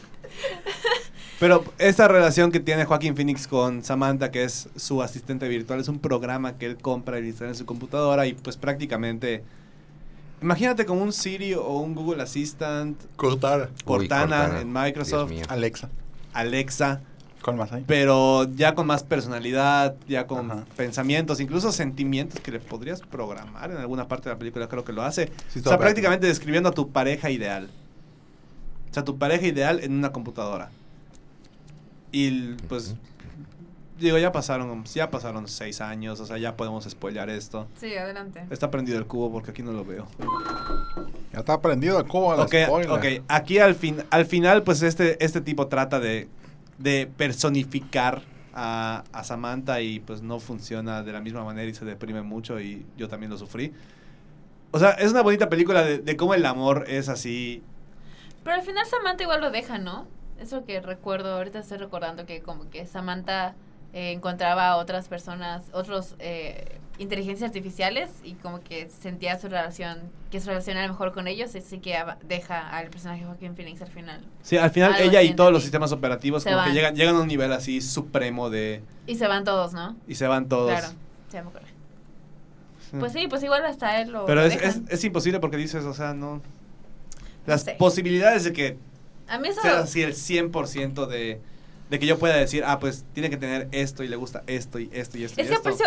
Pero esta relación que tiene Joaquín Phoenix con Samantha, que es su asistente virtual, es un programa que él compra y instala en su computadora y pues prácticamente... Imagínate como un Siri o un Google Assistant, Cortar. Cortana, Cortana. en Microsoft. Alexa. Alexa, ¿Cuál más hay? pero ya con más personalidad, ya con Ajá. pensamientos, incluso sentimientos que le podrías programar en alguna parte de la película, creo que lo hace. Sí, o sea, prácticamente describiendo a tu pareja ideal. O sea, tu pareja ideal en una computadora. Y pues, digo, ya pasaron, ya pasaron seis años, o sea, ya podemos spoilear esto. sí, adelante. Está prendido el cubo porque aquí no lo veo. Ya está aprendido el cubo a la Ok, spoiler. ok, aquí al, fin, al final, pues este, este tipo trata de, de personificar a, a Samantha y pues no funciona de la misma manera y se deprime mucho y yo también lo sufrí. O sea, es una bonita película de, de cómo el amor es así. Pero al final Samantha igual lo deja, ¿no? Eso que recuerdo, ahorita estoy recordando que como que Samantha eh, encontraba a otras personas, otros eh, inteligencias artificiales y como que sentía su relación, que su relación era mejor con ellos, así que deja al personaje Joaquín Phoenix al final. Sí, al final Algo ella y todos los sistemas operativos Se como que llegan, llegan a un nivel así supremo de... Y se van todos, ¿no? Y se van todos. Claro, sí, me. Sí. Pues sí, pues igual hasta él lo Pero lo es, es, imposible porque dices, o sea, no... Las sé. posibilidades de que A mí eso... sea así el 100% de, de que yo pueda decir, ah, pues tiene que tener esto y le gusta esto y esto y esto. Es y que esto. aprecio,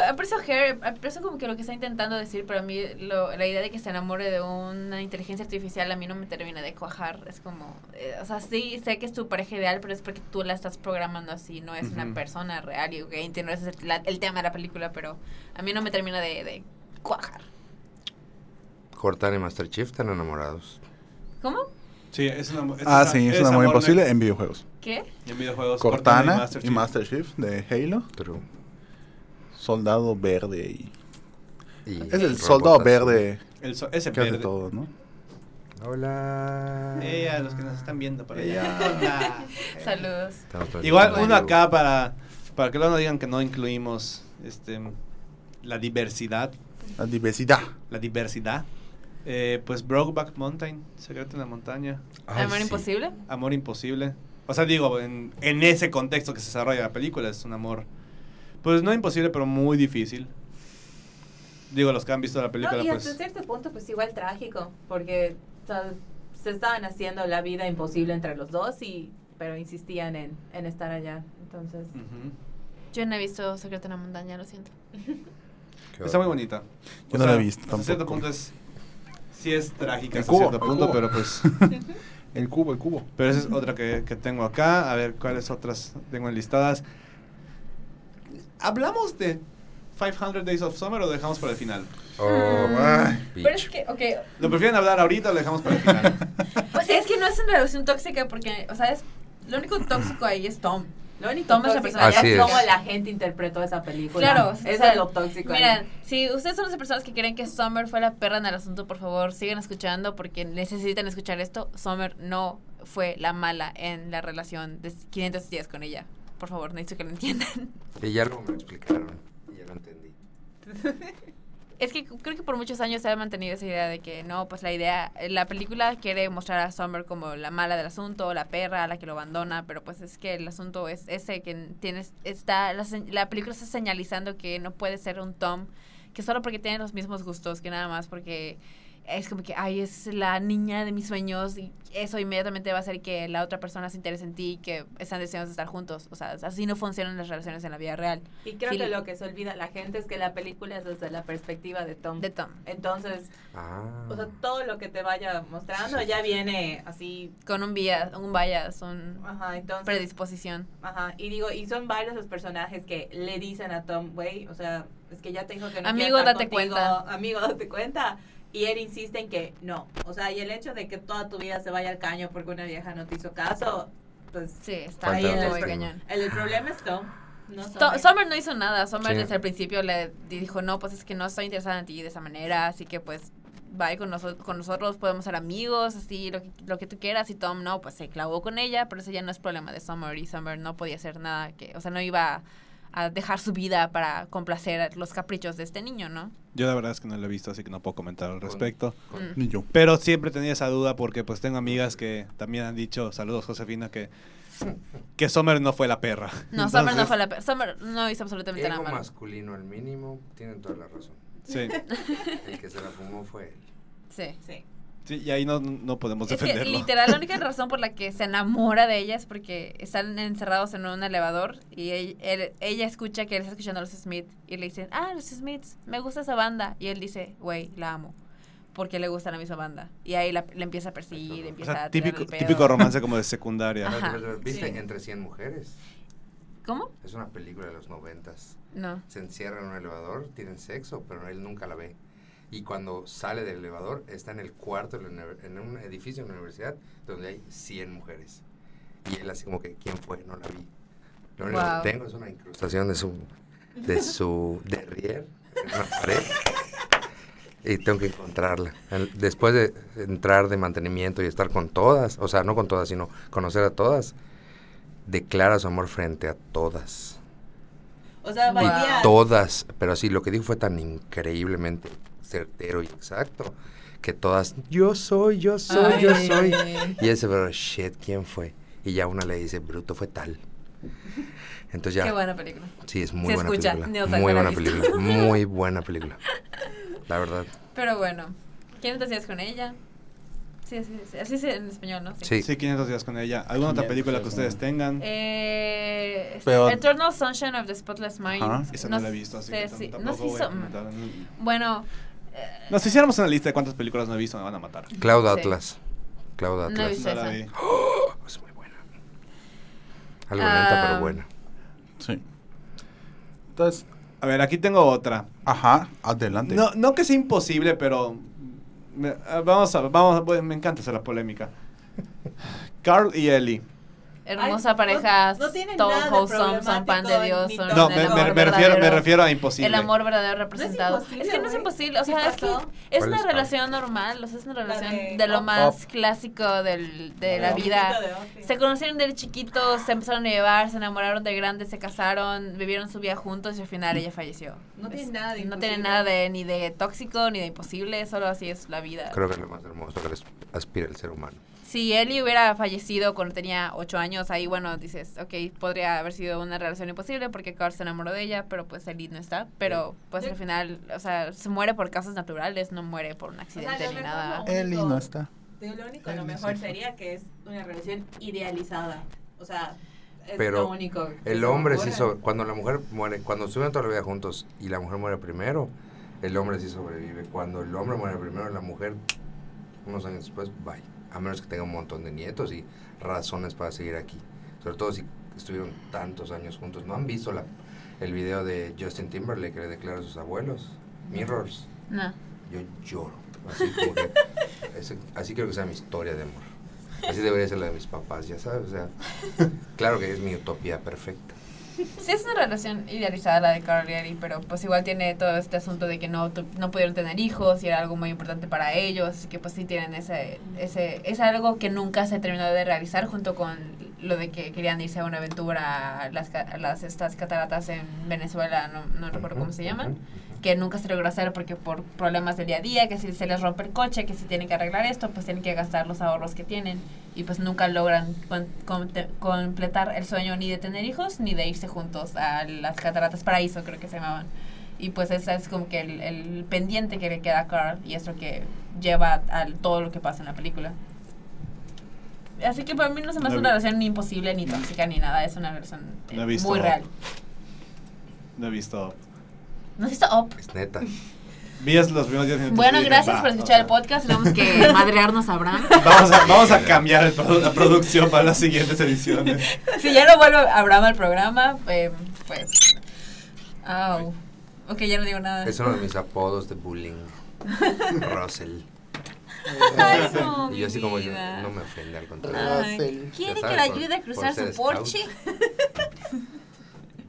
aprecio como que lo que está intentando decir, pero a mí lo- la idea de que se enamore de una inteligencia artificial a mí no me termina de cuajar. Es como, eh, o sea, sí, sé que es tu pareja ideal, pero es porque tú la estás programando así, no es una persona real. Y ok, entiendo, ese es el, la- el tema de la película, pero a mí no me termina de, de cuajar. Cortana y Master Chief están enamorados. ¿Cómo? Sí, es una, es Ah, una- sí, es un amor imposible en videojuegos. ¿Qué? En videojuegos. Cortana Master y. Master Chief de Halo. True. Soldado verde y... Y Es el soldado verde El so- ese que hace verde. todo, ¿no? Hola. Eh, a los que nos están viendo por allá. Hola. Saludos. Igual uno acá para, para que luego no digan que no incluimos este la diversidad. La diversidad. La diversidad. Eh, pues Brokeback Mountain, Secreto en la Montaña. Ay, ¿Amor sí. imposible? Amor imposible. O sea, digo, en, en ese contexto que se desarrolla la película, es un amor, pues no imposible, pero muy difícil. Digo, los que han visto la película, No, y hasta pues... cierto punto, pues igual trágico, porque o sea, se estaban haciendo la vida imposible entre los dos, y pero insistían en, en estar allá. Entonces, Ujú. Yo no he visto Secreto en la Montaña, lo siento. Está muy bonita. Yo no la he visto Hasta cierto punto es... Sí es trágica El hasta cubo, cierto el punto, cubo. pero pues... El cubo, el cubo. Pero esa es otra que, que tengo acá. A ver, ¿cuáles otras tengo enlistadas? ¿Hablamos de 500 Days of Summer o lo dejamos para el final? Oh, Ay. Pero es que, ok, ¿Lo prefieren hablar ahorita o lo dejamos para el final? Pues es que no es una relación tóxica porque, o sea, es, lo único tóxico ahí es Tom. Lo único Tom es la tóxico persona- allá Así es es. cómo la gente interpretó esa película. Claro, eso sea, es lo tóxico. ahí. Miren, si ustedes son las personas que creen que Summer fue la perra en el asunto, por favor, sigan escuchando porque necesitan escuchar esto. Summer no fue la mala en la relación de 500 días con ella. Por favor, necesito que lo entiendan. Y ya me explicaron. Y ya lo entendí. Es que creo que por muchos años se ha mantenido esa idea de que no, pues la idea, la película quiere mostrar a Summer como la mala del asunto, la perra, la que lo abandona, pero pues es que el asunto es ese que tienes, está, la, la película está señalizando que no puede ser un Tom, que solo porque tiene los mismos gustos, que nada más porque es como que, ay, es la niña de mis sueños y eso inmediatamente va a hacer que la otra persona se interese en ti y que están deseosos de estar juntos. O sea, así no funcionan las relaciones en la vida real. Y creo Sí. que lo que se olvida la gente es que la película es desde la perspectiva de Tom. De Tom. Entonces, Ah. o sea, todo lo que te vaya mostrando ya viene así. Con un bias, un bias, un Ajá, entonces. predisposición. Ajá, y digo, y son varios los personajes que le dicen a Tom, güey, o sea, es que ya te dijo que no Amigo, date contigo, cuenta. Amigo, date cuenta. Y él insiste en que no. O sea, y el hecho de que toda tu vida se vaya al caño porque una vieja no te hizo caso, pues Sí, está ahí ahí el, cañón. el problema es Tom. No Summer. Summer no hizo nada. Summer Sí. desde el principio le dijo, no, pues es que no estoy interesada en ti de esa manera, así que pues bye con, noso- con nosotros, podemos ser amigos, así, lo que, lo que tú quieras. Y Tom, no, pues se clavó con ella, pero eso ya no es problema de Summer. Y Summer no podía hacer nada que, o sea, no iba a dejar su vida para complacer los caprichos de este niño, ¿no? Yo la verdad es que no lo he visto, así que no puedo comentar al respecto. Con- Mm. Ni yo. Pero siempre tenía esa duda porque pues tengo amigas que también han dicho, saludos Josefina, que, que Sommer no fue la perra. No, Summer no Entonces, fue la... pe- Summer no hizo absolutamente nada malo. masculino al mínimo, tienen toda la razón. Sí, El que se la fumó fue él. Sí. Sí. Sí, y ahí no, no podemos Es que defenderlo. literal la única razón por la que se enamora de ella es porque están encerrados en un elevador y él- él- ella escucha que él está escuchando a los Smith y le dicen, ah, los Smiths, me gusta esa banda. Y él dice, güey, la amo. Porque le gusta la misma banda. Y ahí la, le empieza a perseguir, O O empieza sea, a típico, el pedo. típico romance como de secundaria. Ajá. ¿Viste Sí. Entre 100 mujeres? ¿Cómo? Es una película de los noventas. No. Se encierran en un elevador, tienen sexo, pero él nunca la ve. Y cuando sale del elevador, está en el cuarto de en un edificio en la universidad donde hay 100 mujeres. Y él así como que, ¿quién fue? No la vi. Lo único Wow. que tengo es una incrustación de su, de su derrier en una pared. Y tengo que encontrarla. Después de entrar de mantenimiento y estar con todas, o sea, no con todas, sino conocer a todas, declara su amor frente a todas. O sea, Wow. Todas, pero sí, lo que dijo fue tan increíblemente certero y exacto que todas, yo soy, yo soy, yo soy. Y ese, pero shit, ¿quién fue? Y ya una le dice, bruto fue tal. Entonces ya, Qué buena película. sí, es muy Se buena escucha, película. han Muy buena película, muy buena película. La verdad, Pero bueno, ¿quién te hacías con ella? Sí, así, sí, así es en español, ¿no? sí. Sí, 500 días con ella. ¿Alguna otra 500 película que días ustedes tengan? Eh, Pero- Eternal Sunshine of the Spotless Mind. Ajá. Esa no, la he visto, así sé que no tampoco. Bueno, No, si hiciéramos una lista de cuántas películas no he visto, me van a matar. Cloud Sí. Atlas. Cloud No he Atlas. visto. Esa. vi. Es muy buena. Algo lenta, Ah. pero buena. Sí. Entonces, A ver, aquí tengo otra. ajá, adelante. No, no que sea imposible, pero me- ah, vamos a, vamos, a- me encanta hacer la polémica. Carl y Ellie. Hermosa Ay, pareja, no- no todo wholesome, son pan de Dios, son. No, el me, amor me- me refiero, me verdadero. refiero a imposible. El amor verdadero representado. imposible, es que no es imposible, o ¿Qué sea, es que es ¿Cuál una es, relación normal, o sea, es una relación de de, lo más Up. clásico del, de la vida. De. Se conocieron de chiquitos, se empezaron a llevar, se enamoraron de grandes, se casaron, vivieron su vida juntos y al final ella falleció. No Es- tiene nada de No tiene imposible. nada de ni de tóxico ni de imposible, solo así es la vida. Creo que es lo más hermoso que les aspira el ser humano. Si Ellie hubiera fallecido cuando tenía ocho años, ahí bueno, dices, ok, podría haber sido una relación imposible porque Carl se enamoró de ella, pero pues Ellie no está. Pero pues al final, o sea, se muere por causas naturales, no muere por un accidente lo ni nada. lo- Eli no está. Lo único, lo Eli mejor sí. sería que es una relación idealizada. O sea, es Pero lo único. El hombre sí sobre, cuando la mujer muere, cuando estuvieron toda la vida juntos y la mujer muere primero, el hombre sí sobrevive. Cuando el hombre muere primero, la mujer, unos años después, bye. A menos que tenga un montón de nietos y razones para seguir aquí. Sobre todo si estuvieron tantos años juntos. ¿No han visto la, el video de Justin Timberlake que le declara a sus abuelos? Mirrors. No. Yo lloro. Así como que, ese- así creo que sea mi historia de amor. Así debería ser la de mis papás, ya sabes. O sea, claro que es mi utopía perfecta. Sí es una relación idealizada la de Carl y Ellie, pero pues igual tiene todo este asunto de que no, tu- no pudieron tener hijos y era algo muy importante para ellos, así que pues sí tienen ese, ese, es algo que nunca se terminó de realizar junto con lo de que querían irse a una aventura a las, a las estas cataratas en Venezuela, no, no recuerdo cómo se llaman, que nunca se logró hacer porque por problemas del día a día, que si se les rompe el coche, que si tienen que arreglar esto, pues tienen que gastar los ahorros que tienen y pues nunca logran con- conte- completar el sueño ni de tener hijos ni de irse juntos a las cataratas paraíso creo que se llamaban. Y pues ese es como que el, el pendiente que le queda a Carl y es lo que lleva a todo lo que pasa en la película. Así que para mí no se me hace una relación ni imposible ni tóxica ni nada es una relación eh, muy real. No he visto. ¿No has visto Up? Es neta. Vi los primeros 10 minutos. Bueno, gracias "Va", por o escuchar el podcast. Tenemos que madrearnos a Abraham. Vamos a, vamos a cambiar el produ- la producción para las siguientes ediciones. Si ya no vuelve Abraham al programa, eh, pues. Au. Ok, ya no digo nada. Es uno de mis apodos de bullying. Russell. Ay, no, y yo así como yo, no me ofende al contrario. Ay, Ya ¿Quiere que le ayude a cruzar su porche?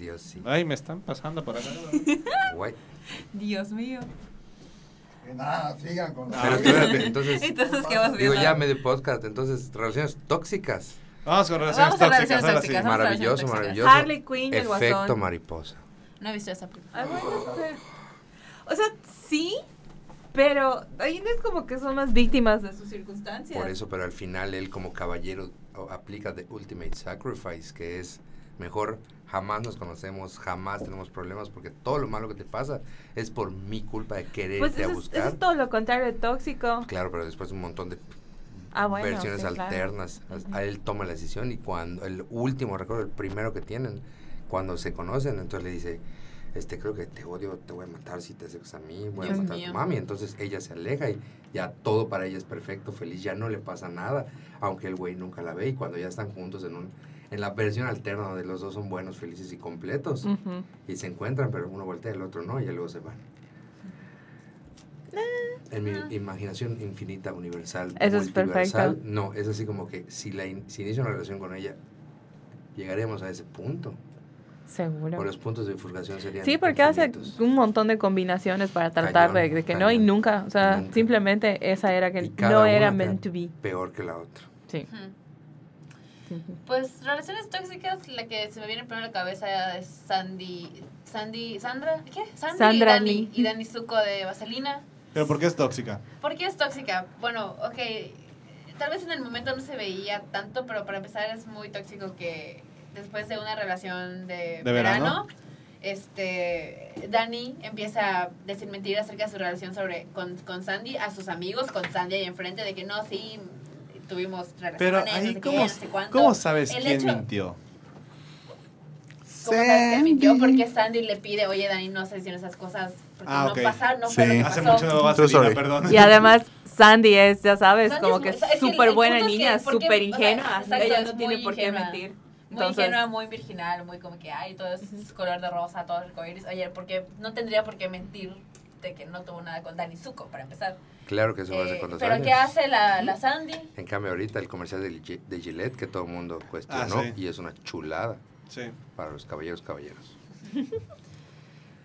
Dios sí. Ay, me están pasando por acá. Guay. Dios mío. Y nada, sigan con Pero espérate, entonces, Entonces, ¿qué vas digo ya medio podcast, entonces, relaciones tóxicas. Vamos con relaciones Vamos a tóxicas. relaciones sí. tóxicas. Vamos Maravilloso, maravilloso. Harley Quinn y el Efecto mariposa. No he visto esa película. Ay, bueno, pero- O sea, sí, pero ahí no es como que son las víctimas de sus circunstancias. Por eso, pero al final él como caballero aplica The Ultimate Sacrifice, que es mejor jamás nos conocemos, jamás tenemos problemas, porque todo lo malo que te pasa es por mi culpa de quererte Pues a eso es, buscar. eso es todo lo contrario de tóxico. Claro, pero después un montón de Ah, bueno. versiones sí, claro. alternas. Ujú. A él toma la decisión y cuando el último, recuerdo el primero que tienen, cuando se conocen, entonces le dice, este creo que te odio, te voy a matar si te acercas a mí, voy a matar a tu mami. Entonces ella se aleja y ya todo para ella es perfecto, feliz, ya no le pasa nada, aunque el güey nunca la ve y cuando ya están juntos en un en la versión alterna donde los dos son buenos, felices y completos Ujú. y se encuentran, pero uno voltea y el otro no, y ya luego se van. En mi imaginación infinita, universal, Eso es perfecto. no, es así como que si, la in- si inicio una relación con ella, llegaríamos a ese punto. Seguro. O los puntos de bifurcación serían Sí, porque hace infinitos. un montón de combinaciones para tratar de, Cañón, de que no y cañón. nunca. O sea, Nunca. simplemente esa era que no era meant to be. Peor que la otra. Sí. Ujú. Pues relaciones tóxicas, la que se me viene primero a la cabeza es Sandy, Sandy, Sandra, ¿qué? Sandy Sandra y Dani, Lee. y Dani Zuko de Vaselina. Pero ¿por qué es tóxica? ¿Por qué es tóxica? Bueno, ok, tal vez en el momento no se veía tanto, pero para empezar es muy tóxico que después de una relación de, ¿De verano? este, Dani empieza a decir mentiras acerca de su relación sobre, con, con Sandy a sus amigos, con Sandy ahí enfrente, de que no, sí, tuvimos relaciones, Pero no sé ahí, qué, ¿cómo, no sé. ¿cómo sabes El quién hecho- mintió? ¿Cómo sabes que mintió? Porque Sandy le pide, oye, Dani, no sé si en esas cosas, porque Ah, no ok. pasaron, no fue Sí. que Hace pasó. mucho no True Vaselina, story. perdón. Y además, Sandy es, ya sabes, Sandy como es que súper buena niña, ¿por qué? súper O sea, ingenua. Ella no tiene muy por qué ingenua. mentir. Muy Entonces, ingenua, muy virginal, muy como que, ay, todo es color de rosa, todo es arcoíris. Oye, porque no tendría por qué mentir de que no tuvo nada con Dani Zuko, para empezar. Claro que eso va a Eh, ser con los pero años. ¿qué hace la, la Sandy? En cambio, ahorita el comercial de, de Gillette que todo el mundo cuestionó Ah, sí. y es una chulada Sí. para los caballeros caballeros.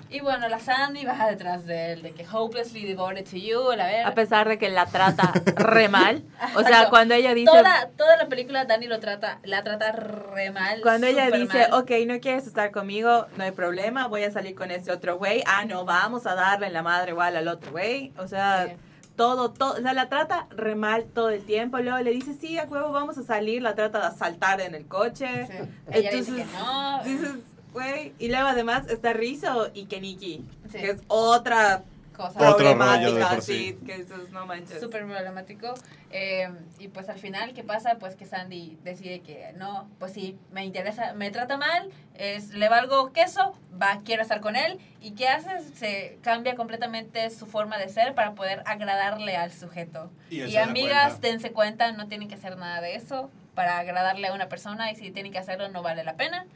Y bueno, la Sandy baja detrás de él, de que hopelessly devoted to you, la ver. a pesar de que la trata re mal. O sea, Exacto. cuando ella dice... Toda, toda la película Dani lo trata, la trata re mal. Cuando ella dice, mal. ok, no quieres estar conmigo, no hay problema, voy a salir con este otro güey. Ah, no, vamos a darle en la madre igual al otro güey. O sea, Sí. todo, todo, o sea, la trata re mal todo el tiempo. Luego le dice, sí, a huevo, vamos a salir. La trata de asaltar en el coche. Sí. Ella dice Entonces, que no. Dices, güey. Y luego además está Rizzo y Keniki, Sí. que es otra cosa. Otro rollo de problemática, por sí, sí. que esos no manches. súper problemático. Eh, y pues al final, ¿qué pasa? Pues que Sandy decide que no, pues sí, me interesa, me trata mal, es, le valgo queso, va, quiero estar con él. ¿Y qué hace? Se cambia completamente su forma de ser para poder agradarle al sujeto. Y Y, amigas, cuenta. dense cuenta, no tienen que hacer nada de eso para agradarle a una persona y si tienen que hacerlo no vale la pena.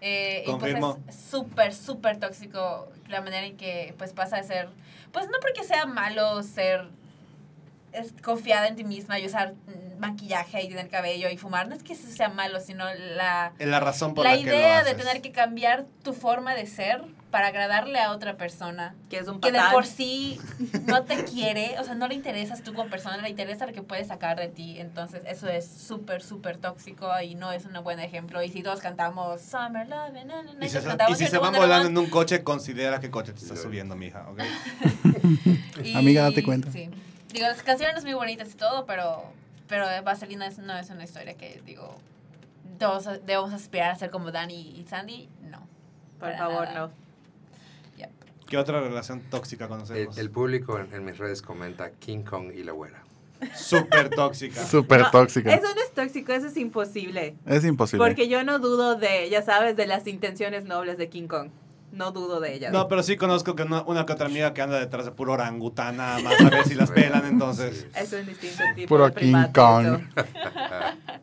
Eh, y pues es súper, súper tóxico la manera en que pues pasa de ser, pues no porque sea malo ser es confiada en ti misma y usar maquillaje y tener cabello y fumar, no es que eso sea malo, sino la, la razón por la la, que lo idea de tener que cambiar tu forma de ser para agradarle a otra persona Que es un que de por sí no te quiere, o sea, no le interesas tú como persona, le interesa lo que puedes sacar de ti. Entonces, eso es súper, súper tóxico y no es un buen ejemplo. Y si todos cantamos Summer Love, na, na, na, Y, que se- cantamos y si se van volando en un coche, considera qué coche te está subiendo, mija, ¿ok? y- Amiga, date cuenta. Sí. Digo, las canciones muy bonitas y todo, pero, pero Vaselina es- no es una historia que, digo, todos debemos aspirar a ser como Danny y Sandy. No. Por favor, nada. no. ¿Qué otra relación tóxica El, conocemos? el público en, en mis redes comenta King Kong y la güera. Súper tóxica. Súper No, tóxica. Eso no es tóxico, eso es imposible. Es imposible. Porque yo no dudo de, ya sabes, de las intenciones nobles de King Kong. No dudo de ellas. No, pero sí conozco que una, una que otra amiga que anda detrás de puro orangután nada más a ver si las pelan, entonces... Es un distinto tipo Puro de King Kong. eso.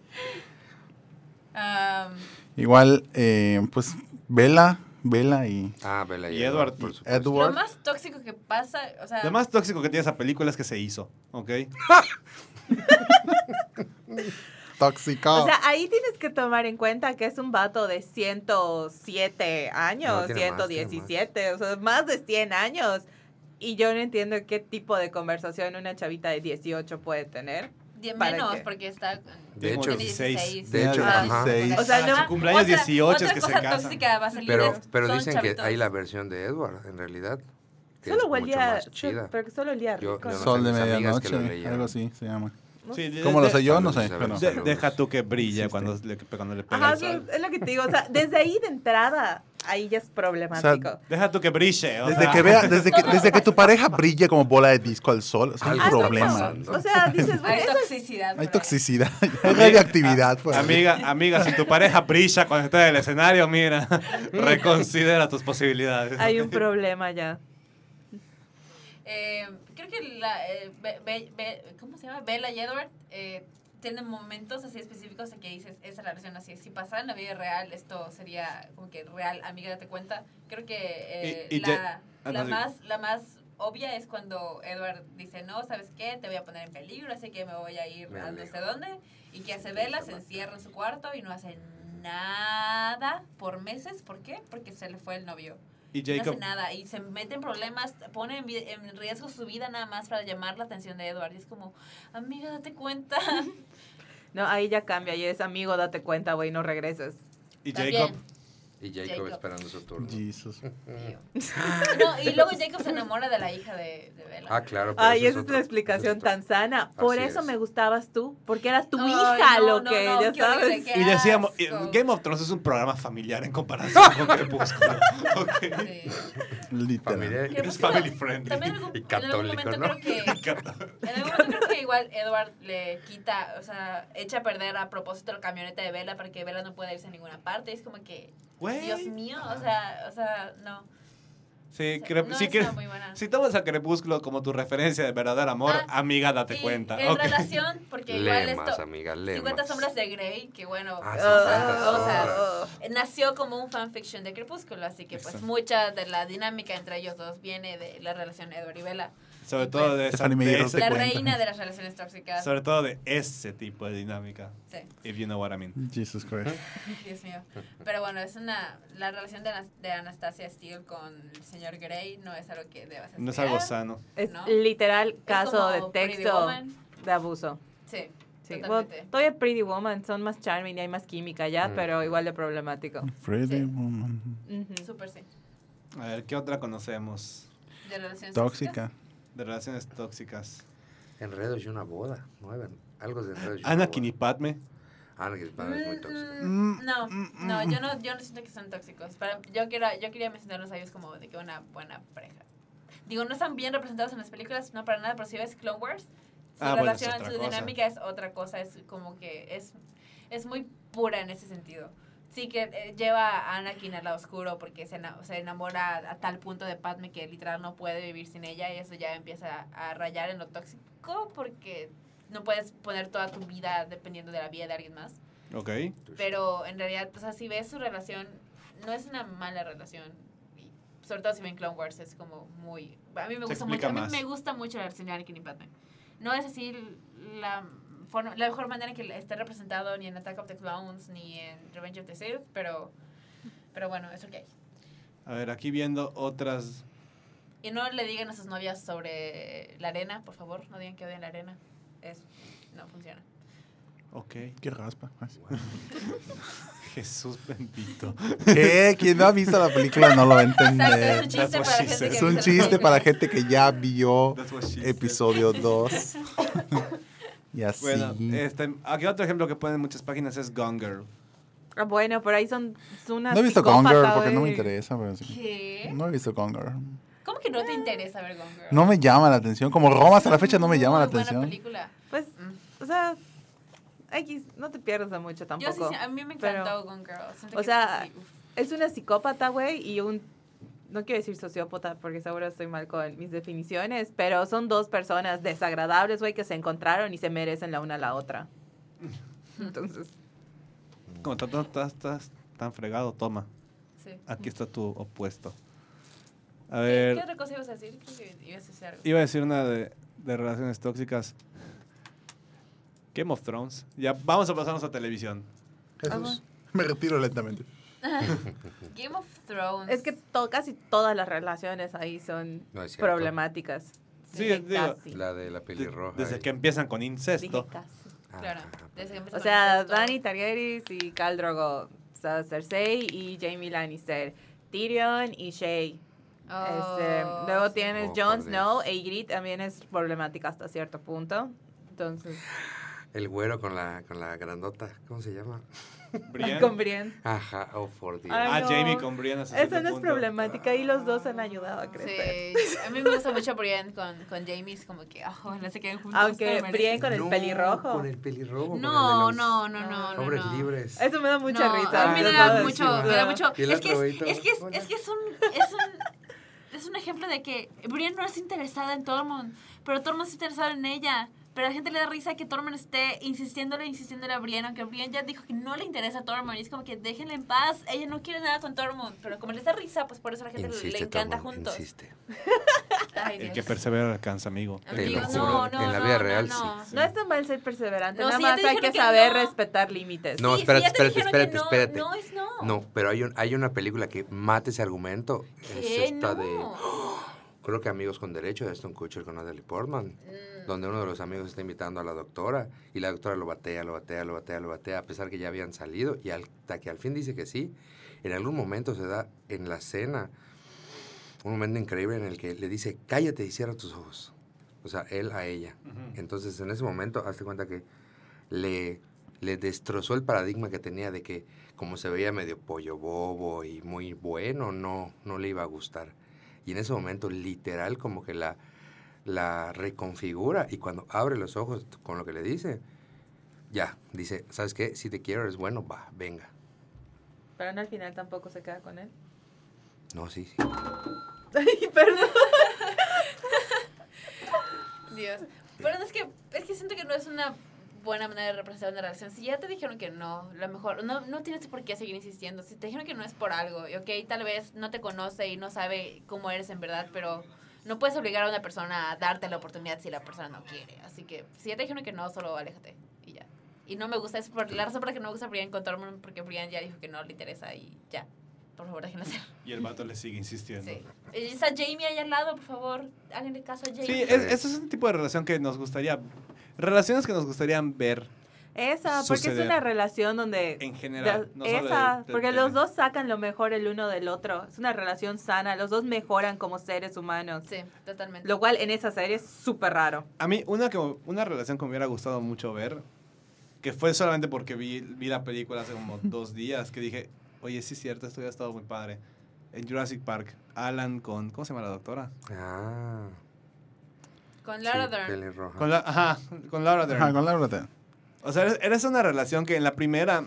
Igual, eh, pues, Vela, Vela y Ah, Bella y, Y Edward. por supuesto. lo Edward. más tóxico que pasa, o sea, Lo más tóxico que tiene esa película es que se hizo, ¿ok? Tóxico. O sea, ahí tienes que tomar en cuenta que es un vato de 107 años, No, tiene más, 117, o sea, más de 100 años. Y yo no entiendo qué tipo de conversación una chavita de 18 puede tener. Die- ¿Para menos, qué? porque está. De hecho, tiene 16. de hecho, Ah, ajá. 16. O sea, no- Su cumpleaños Otra- 18 es que se casan. tóxica va a salir Pero, pero dicen chavitos. que hay la versión de Edward, en realidad. Que Solo chida. pero que solo olía Yo- rico. yo no Sol de medianoche, algo así se llama. Sí, de- ¿Cómo lo sé yo? No sé, pero... de- deja tú que brille Existe. cuando le, cuando le pega Ajá, sí, es lo que te digo. O sea, desde ahí de entrada, ahí ya es problemático. Deja tú que brille. o Desde sea, que, vea, desde, que, desde que tu pareja brille como bola de disco al sol, es un Algo está problema. o sea, dices, bueno, Hay eso toxicidad. Hay toxicidad, hay radioactividad. pues. Amiga, amiga, si tu pareja brilla cuando está en el escenario, mira, reconsidera tus posibilidades. hay un problema ya. Eh, creo que la. eh, Be- Be- Be- ¿Cómo se llama? Bella y Edward eh, tienen momentos así específicos en que dices, esa relación así. Si pasara en la vida real, esto sería como que real, amiga, date cuenta. Creo que eh, Y- y la, ya- ah, la no, sí. más, la más obvia es cuando Edward dice, no, ¿sabes qué? Te voy a poner en peligro, así que me voy a ir Me a no sé dónde. Y que hace Bella, se encierra en su cuarto y no hace nada por meses. ¿Por qué? Porque se le fue el novio. Y No hace Jacob, nada y se mete en problemas, pone en, en riesgo su vida nada más para llamar la atención de Edward. Y es como, amiga, date cuenta. No, ahí ya cambia y es amigo, date cuenta, güey, no regreses. y También. Jacob, Y Jacob, Jacob. esperando su turno. Jesus. No, y luego Jacob se enamora de la hija de, de Bella. Ah, claro. Ay, esa es otro- una explicación es tan sana. Por Así eso es. me gustabas tú, porque era tu Ay, hija no, lo no, que, no, ya qué horrible, sabes. y decíamos, Game of Thrones es un programa familiar en comparación con Crepúsculo. Ok. Sí. Literal. Es family friendly. También en algún, Y en algún católico, momento ¿no? creo que En algún momento creo que igual Edward le quita, o sea, echa a perder a propósito la camioneta de Bella para que Bella no pueda irse a ninguna parte. Es como que, Güey. Dios mío, o sea, o sea, no. Sí, O sea, Crep- no si, si tomas a Crepúsculo como tu referencia de verdadero amor, Ah, amiga, date cuenta. En Ok. relación, porque igual Lemas, esto... amiga, 50 lemas. sombras de Grey, que bueno, Ah, o sí, sea, 50 o sea, nació como un fanfiction de Crepúsculo, así que pues Exacto. mucha de la dinámica entre ellos dos viene de la relación Edward y Bella. Sobre todo pues, de, esa, de ese- La cuenta. reina de las relaciones tóxicas. sobre todo de ese tipo de dinámica. Sí, If you know what I mean. Jesus Christ. Dios mío. Pero bueno, es una la relación de, de Anastasia Steele con el señor Grey no es algo que debas hacer. No es algo sano. Es ¿no? literal Es caso como de texto Woman. de abuso. Sí, Sí, totalmente. todavía Pretty Woman son más charming y hay más química ya, Mm. pero igual de problemático. Pretty Sí. woman. Ujú. Súper sí. A ver, ¿qué otra conocemos De relaciones Tóxica. De relaciones tóxicas? Enredos y una boda. Nueve. Algo de enredos y una Anakin y boda. Padme. Anakin y Padme es muy tóxico. Mm, No, Mm, no, mm, yo no, yo no siento que son tóxicos. Para, yo, quiero, yo quería mencionarlos a ellos como de que una buena pareja. Digo, no están bien representados en las películas, no para nada, pero si ves Clone Wars, su Ah, bueno, relación, otra su cosa. dinámica es otra cosa, es como que es, es muy pura en ese sentido. Sí que eh, lleva a Anakin al lado oscuro porque se, se enamora a, tal punto de Padme que literal no puede vivir sin ella y eso ya empieza a, a rayar en lo tóxico porque no puedes poner toda tu vida dependiendo de la vida de alguien más. Ok. Pero en realidad, o sea, si ves su relación, no es una mala relación. Y sobre todo si ven Clone Wars, es como muy... A mí me gusta mucho, a mí me gusta mucho la relación de Anakin y Padme. No es así la, forma, la mejor manera en que esté representado ni en Attack of the Clones ni en Revenge of the Sith, pero, pero bueno, es ok. A ver, aquí viendo otras. Y no le digan a sus novias sobre la arena, por favor, no digan que odian la arena. Es, no funciona. Ok. Qué raspa. Jesús bendito. ¿Qué? Quien no ha visto la película no lo va a Exacto, es un entender. chiste para gente que Es un chiste para gente que ya vio episodio 2. y así. Bueno, este, aquí otro ejemplo que ponen en muchas páginas es Gone Girl. Ah, Bueno, pero ahí son, son unas no he visto Gone Girl porque no me interesa. Pero sí. ¿Qué? No he visto Gone Girl. ¿Cómo que no te interesa ver Gone Girl? No me llama la atención. Como Roma hasta la fecha no me llama la Muy buena atención. película. Pues, Mm. o sea, X, no te pierdas mucho Yo tampoco. sí, a mí me pero- encantó Gone Girl. Siento o sea, uf. Es una psicópata, güey, y un... No quiero decir sociópata porque seguro estoy mal con mis definiciones, pero son dos personas desagradables, güey, que se encontraron y se merecen la una a la otra. Entonces, Como tanto estás, estás tan fregado, toma. Sí. Aquí está tu opuesto. A ¿Qué, ver, qué otra cosa ibas a decir? Creo que ibas a decir algo. iba a decir una de, de relaciones tóxicas. Game of Thrones. Ya, vamos a pasarnos a televisión. Jesús. Me retiro lentamente. Game of Thrones. Es que to- casi todas las relaciones ahí son No problemáticas. Sí, Dije digo. La de la pelirroja. desde y- que empiezan con incesto. casi. Claro. Desde que empezó O sea. Dani Targaryen y Khal Drogo. O sea, Cersei y Jamie Lannister. Tyrion y Shay. Este, Oh, luego sí. tienes Oh, Jon Snow e Ygritte también es problemática hasta cierto punto. Entonces, El güero con la, con la grandota. ¿Cómo se llama? Brienne. con Brienne. Ajá, oh, por Dios. Ay, Ah, no. Jamie con hasta Esa cierto no es problemática y los dos han ayudado a crecer. Sí, a mí me gusta mucho Brienne con, con Jamie, es como que, ah, ojalá se queden juntos. Aunque merecen. Brienne con el No, pelirrojo. Con el pelirrojo. con el de No, los no, no, no, no. Hombres no. libres. Eso me da mucha No, risa. A mí me da mucho, me da mucho. Es que es, es que es, es que es un, es un, es un ejemplo de que Brienne no es interesada en Tormund, pero Tormund está interesado en ella. Pero a la gente le da risa que Tormund esté insistiéndole, insistiéndole a Brienne, aunque Brienne ya dijo que no le interesa a Tormund. Y es como que déjenla en paz, ella no quiere nada con Tormund. Pero como les da risa, pues por eso a la gente le- Insiste, le encanta Tormund, juntos. Insiste. Ay, El que persevera alcanza, amigo. Juro, no, no, en la no, vida no, real, no. No es tan mal ser perseverante, No, nada sí, más hay que saber no. respetar límites. No, Sí, espérate, sí, espérate, espérate, no, espérate. No, es no. No, pero hay, un, hay una película que mata ese argumento. Es esta No. de. Creo que Amigos con Derecho de Aston Kutcher con Natalie Portman. Mm. Donde uno de los amigos está invitando a la doctora y la doctora lo batea, lo batea, lo batea, lo batea, a pesar que ya habían salido y hasta que al fin dice que sí. En algún momento se da en la cena un momento increíble en el que le dice, cállate y cierra tus ojos. O sea, él a ella. Entonces, en ese momento, hazte cuenta que le, le destrozó el paradigma que tenía de que como se veía medio pollo bobo y muy bueno, no, no le iba a gustar. Y en ese momento, literal, como que la, la reconfigura y cuando abre los ojos con lo que le dice, ya, dice, ¿sabes qué? Si te quiero, eres bueno, va, venga. Pero no al final tampoco se queda con él. No, sí, sí. Ay, perdón. Dios. Pero es que, es que siento que no es una buena manera de representar una relación. Si ya te dijeron que no, lo mejor, no, no tienes por qué seguir insistiendo. Si te dijeron que no es por algo, y ok, tal vez no te conoce y no sabe cómo eres en verdad, pero no puedes obligar a una persona a darte la oportunidad si la persona no quiere. Así que si ya te dijeron que no, solo aléjate y ya. Y no me gusta, es por la razón por la que no me gusta Brian con Tormund, porque Brian ya dijo que no le interesa y ya. Por favor, déjenlo hacer. Y el vato le sigue insistiendo. Sí. Y Está Jamie ahí al lado, por favor. Háganle caso a Jamie. Sí, es- ese es un tipo de relación que nos gustaría. Relaciones que nos gustarían ver Esa, porque Suceder. es una relación donde... en general. de- no solo esa, de- de porque tele. los dos sacan lo mejor el uno del otro. Es una relación sana, los dos mejoran como seres humanos. Sí, totalmente. Lo cual en esa serie es súper raro. A mí, una, que, una relación que me hubiera gustado mucho ver, que fue solamente porque vi, vi la película hace como dos días, que dije, oye, sí es cierto, esto hubiera estado muy padre. En Jurassic Park, Alan con, ¿cómo se llama la doctora? Ah. Con Lara sí, Dern. pelirroja. Con la, ajá, con Laura Dern. Ajá, con Laura Dern. O sea, era- era una relación que en la primera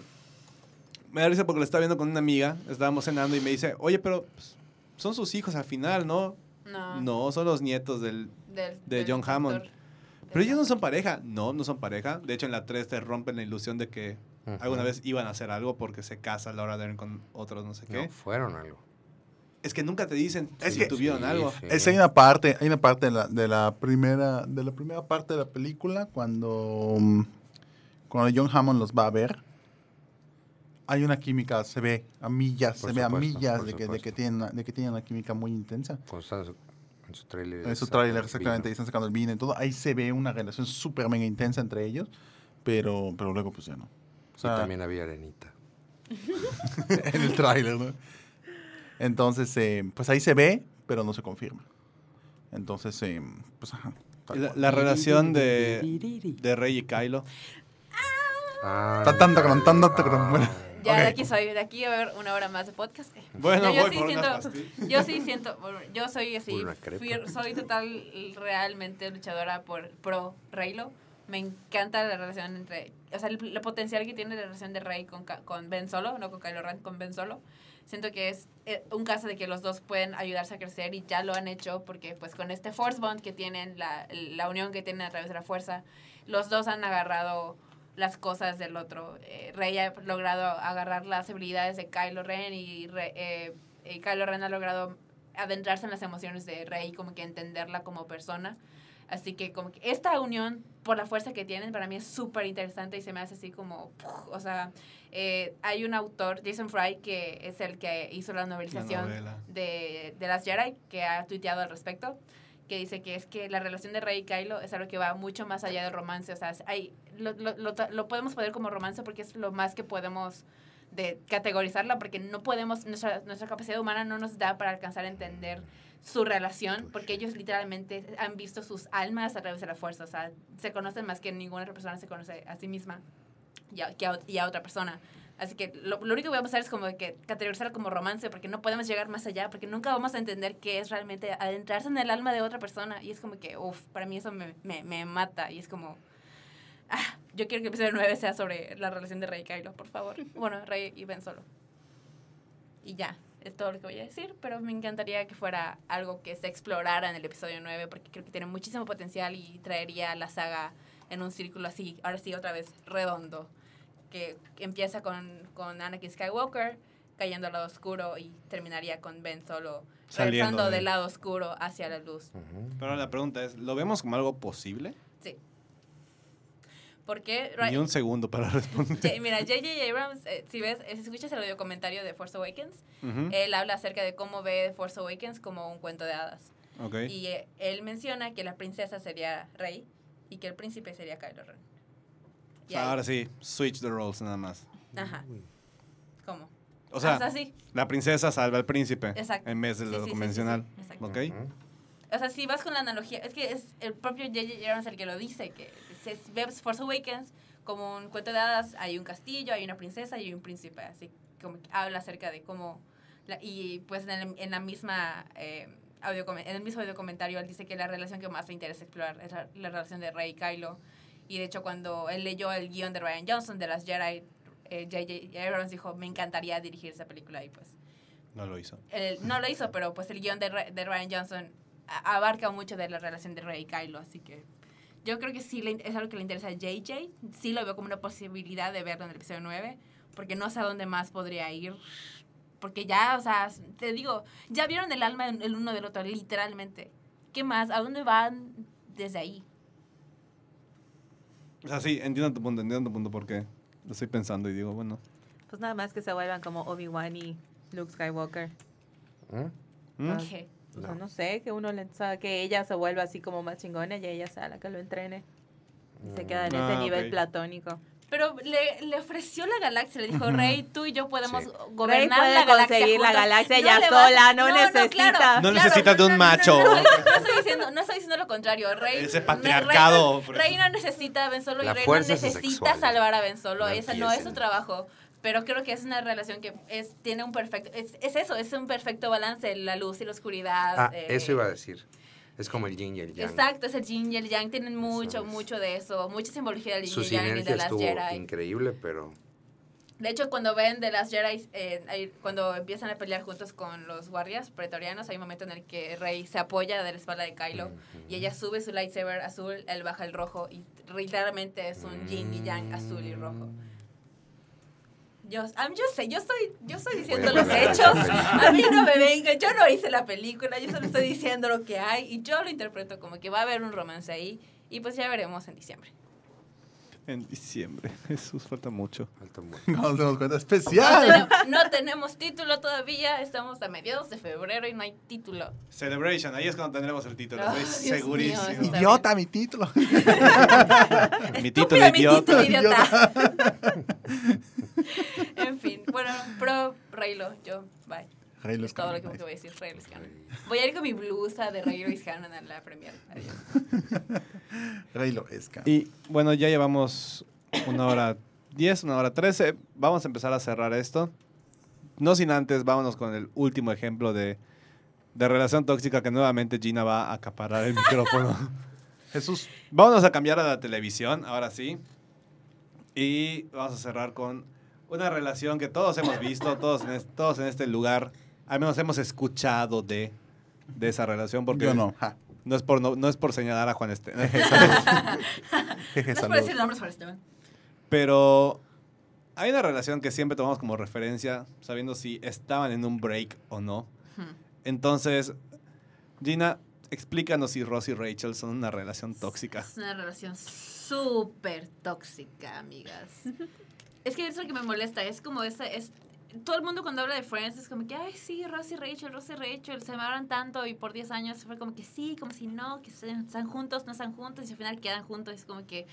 me da risa porque lo estaba viendo con una amiga, estábamos cenando y me dice, oye, pero pues, son sus hijos al final, ¿no? No. No, son los nietos del... Del- de del John Hammond. Pero ellos no son pareja. No, no son pareja. De hecho, en la 3 te rompen la ilusión de que alguna vez iban a hacer algo porque se casa Laura Dern con otros no sé qué. No, fueron algo. Es que nunca te dicen Es si que- tuvieron Sí, algo. sí. Es, hay una parte, hay una parte de la, de la primera, de la primera parte de la película cuando, mm, cuando John Hammond los va a ver. Hay una química, se ve a millas, Por se ve a supuesto, millas de que, de supuesto. que tienen, una- de que tienen una química muy intensa. Cuando están en su, trailer. En su tráiler, exactamente, y están sacando el vino y todo. Ahí se ve una relación súper mega intensa entre ellos, pero, pero luego pues ya no. O Y sea, también había arenita. en el tráiler, ¿no? Entonces, eh, pues ahí se ve, pero no se confirma. Entonces, eh, pues ajá. La, relación de, de Rey y Kylo. Ah. Ya de aquí soy, de aquí a haber una hora más de podcast. Bueno, yo, voy sí por siento, unas yo sí siento, yo soy así, fui- soy total, realmente luchadora por pro Reylo. Me encanta la relación entre, o sea, el, el potencial que tiene la relación de Rey con, con Ben Solo, no con Kylo Ren, con Ben Solo. Siento que es eh, un caso de que los dos pueden ayudarse a crecer y ya lo han hecho porque pues con este Force Bond que tienen, la, la unión que tienen a través de la fuerza, los dos han agarrado las cosas del otro. Eh, Rey ha logrado agarrar las habilidades de Kylo Ren y, Re- eh, y Kylo Ren ha logrado adentrarse en las emociones de Rey, como que entenderla como persona. Así que como que esta unión, por la fuerza que tienen, para mí es súper interesante y se me hace así como, ¡puf! o sea, eh, hay un autor, Jason Fry, que es el que hizo la novelización de, de las Jedi, que ha tuiteado al respecto, que dice que es que la relación de Rey y Kylo es algo que va mucho más allá del romance, o sea, hay, lo, lo, lo, lo podemos poner como romance porque es lo más que podemos de categorizarla, porque no podemos, nuestra, nuestra capacidad humana no nos da para alcanzar a entender su relación, porque ellos literalmente han visto sus almas a través de la fuerza, o sea, se conocen más que ninguna otra persona se conoce a sí misma y a, y a otra persona. Así que lo, lo único que vamos a hacer es como que categorizarlo como romance, porque no podemos llegar más allá, porque nunca vamos a entender qué es realmente adentrarse en el alma de otra persona. Y es como que, uff, para mí eso me, me, me mata. Y es como, ah, yo quiero que el episodio 9 sea sobre la relación de Rey y Kylo, por favor. Bueno, Rey y Ben Solo. Y ya, es todo lo que voy a decir, pero me encantaría que fuera algo que se explorara en el episodio 9, porque creo que tiene muchísimo potencial y traería la saga en un círculo así, ahora sí, otra vez redondo, que empieza con, con Anakin Skywalker cayendo al lado oscuro y terminaría con Ben Solo Saliendo regresando de- del lado oscuro hacia la luz. Ujú. Pero la pregunta es, ¿lo vemos como algo posible? Sí. Porque Ni un segundo para responder. J- mira, J.J. Abrams, eh, si ves, si escuchas el audio comentario de Force Awakens, Ujú, él habla acerca de cómo ve Force Awakens como un cuento de hadas. ok. Y eh, él menciona que la princesa sería Rey y que el príncipe sería Kylo Ren. O sea, ahí- ahora sí, switch the roles nada más. Ajá. ¿Cómo? O sea, o sea, sí. la princesa salva al príncipe Exacto. en vez de Sí, lo sí, sí, sí, convencional. sí, exacto. ¿Ok? Ujú. O sea, si vas con la analogía, es que es el propio J.J. Abrams el que lo dice, que se ve Force Awakens como un cuento de hadas, hay un castillo, hay una princesa y hay un príncipe, así como que habla acerca de cómo, la- y pues en, el- en la misma, eh, audio, en el mismo audio comentario, él dice que la relación que más le interesa explorar es la, la relación de Rey y Kylo, y de hecho cuando él leyó el guion de Ryan Johnson de las Jedi, eh, J.J. Abrams dijo, me encantaría dirigir esa película, y pues No lo hizo. el- no lo hizo, pero pues el guion de, de Ryan Johnson a- abarca mucho de la relación de Rey y Kylo, así que yo creo que sí le es algo que le interesa a JJ, sí lo veo como una posibilidad de verlo en el episodio 9, porque no sé a dónde más podría ir, porque ya, o sea, te digo, ya vieron el alma en- el uno del otro, literalmente. ¿Qué más? ¿A dónde van desde ahí? O sea, sí, entiendo tu punto, entiendo tu punto porque lo estoy pensando y digo, bueno. Pues nada más que se vuelvan como Obi-Wan y Luke Skywalker. ¿Mm? ¿Mm? Ah. O sea, No. no sé, que uno le o sea, que ella se vuelva así como más chingona y ella sea la que lo entrene. Y se queda en Ah, ese nivel ok. platónico. Pero le, le ofreció la galaxia, le dijo, Rey, tú y yo podemos Sí. gobernar Rey puede la galaxia conseguir la galaxia No vas- sola, no necesita. No necesitas de un macho. No, no, no estoy diciendo, no estoy diciendo lo contrario. Rey, Ese no, patriarcado. Rey, no- Rey no necesita a Ben Solo y Rey no necesita sexual. salvar a Ben Solo. No Esa no es su trabajo. Pero creo que es una relación que es, tiene un perfecto... Es, es eso, es un perfecto balance, la luz y la oscuridad. Ah, eh, eso iba a decir. Es como el yin y el yang. Exacto, es el yin y el yang. Tienen mucho, Eso es. mucho de eso. Mucha simbología del yin Su y yang y de las estuvo Jedi. increíble, pero De hecho, cuando ven de las Jedi, eh, cuando empiezan a pelear juntos con los guardias pretorianos, hay un momento en el que Rey se apoya de la espalda de Kylo y ella sube su lightsaber azul, él baja el rojo y literalmente es un yin y yang azul y rojo. Yo, yo sé, yo estoy, yo estoy diciendo los hechos. A mí no me vengan, yo no hice la película, yo solo estoy diciendo lo que hay y yo lo interpreto como que va a haber un romance ahí y pues ya veremos en diciembre. En diciembre. Jesús, falta mucho. falta mucho. No nos damos cuenta. No ¡Especial! tenemos, no tenemos título todavía, estamos a mediados de febrero y no hay título. Celebration, ahí es cuando tendremos el título, Oh, estoy Dios segurísimo. mío, Idiota, mi título. Mi título Estúpida, mi idiota. título, idiota. en fin, bueno, pro Reylo, yo, bye. Rey Es Lewis todo lo que voy a decir, Rey. Voy a ir con mi blusa de Rey Lewis Cannon a la premier. Adiós. Rey. Y bueno, ya llevamos una hora 10, una hora 13. Vamos a empezar a cerrar esto. No sin antes, vámonos con el último ejemplo de, de relación tóxica que nuevamente Gina va a acaparar el micrófono. Jesús, Vámonos a cambiar a la televisión, ahora sí. Y vamos a cerrar con una relación que todos hemos visto, todos en, es- todos en este lugar, al menos hemos escuchado de, de esa relación. Porque yo no. Ja. No es por, no, no es por señalar a Juan este. Jeje, No es por decir nombres para Esteban. Pero hay una relación que siempre tomamos como referencia, sabiendo si estaban en un break o no. Hmm. Entonces, Gina, explícanos si Ross y Rachel son una relación tóxica. Es una relación súper tóxica, amigas. es que es lo que me molesta. Es como esa. Es, todo el mundo cuando habla de Friends es como que, ay, sí, Ross y Rachel, Ross y Rachel, se amaban tanto y por 10 años fue como que sí, como si no, que están juntos, no están juntos y al final quedan juntos. Es como que,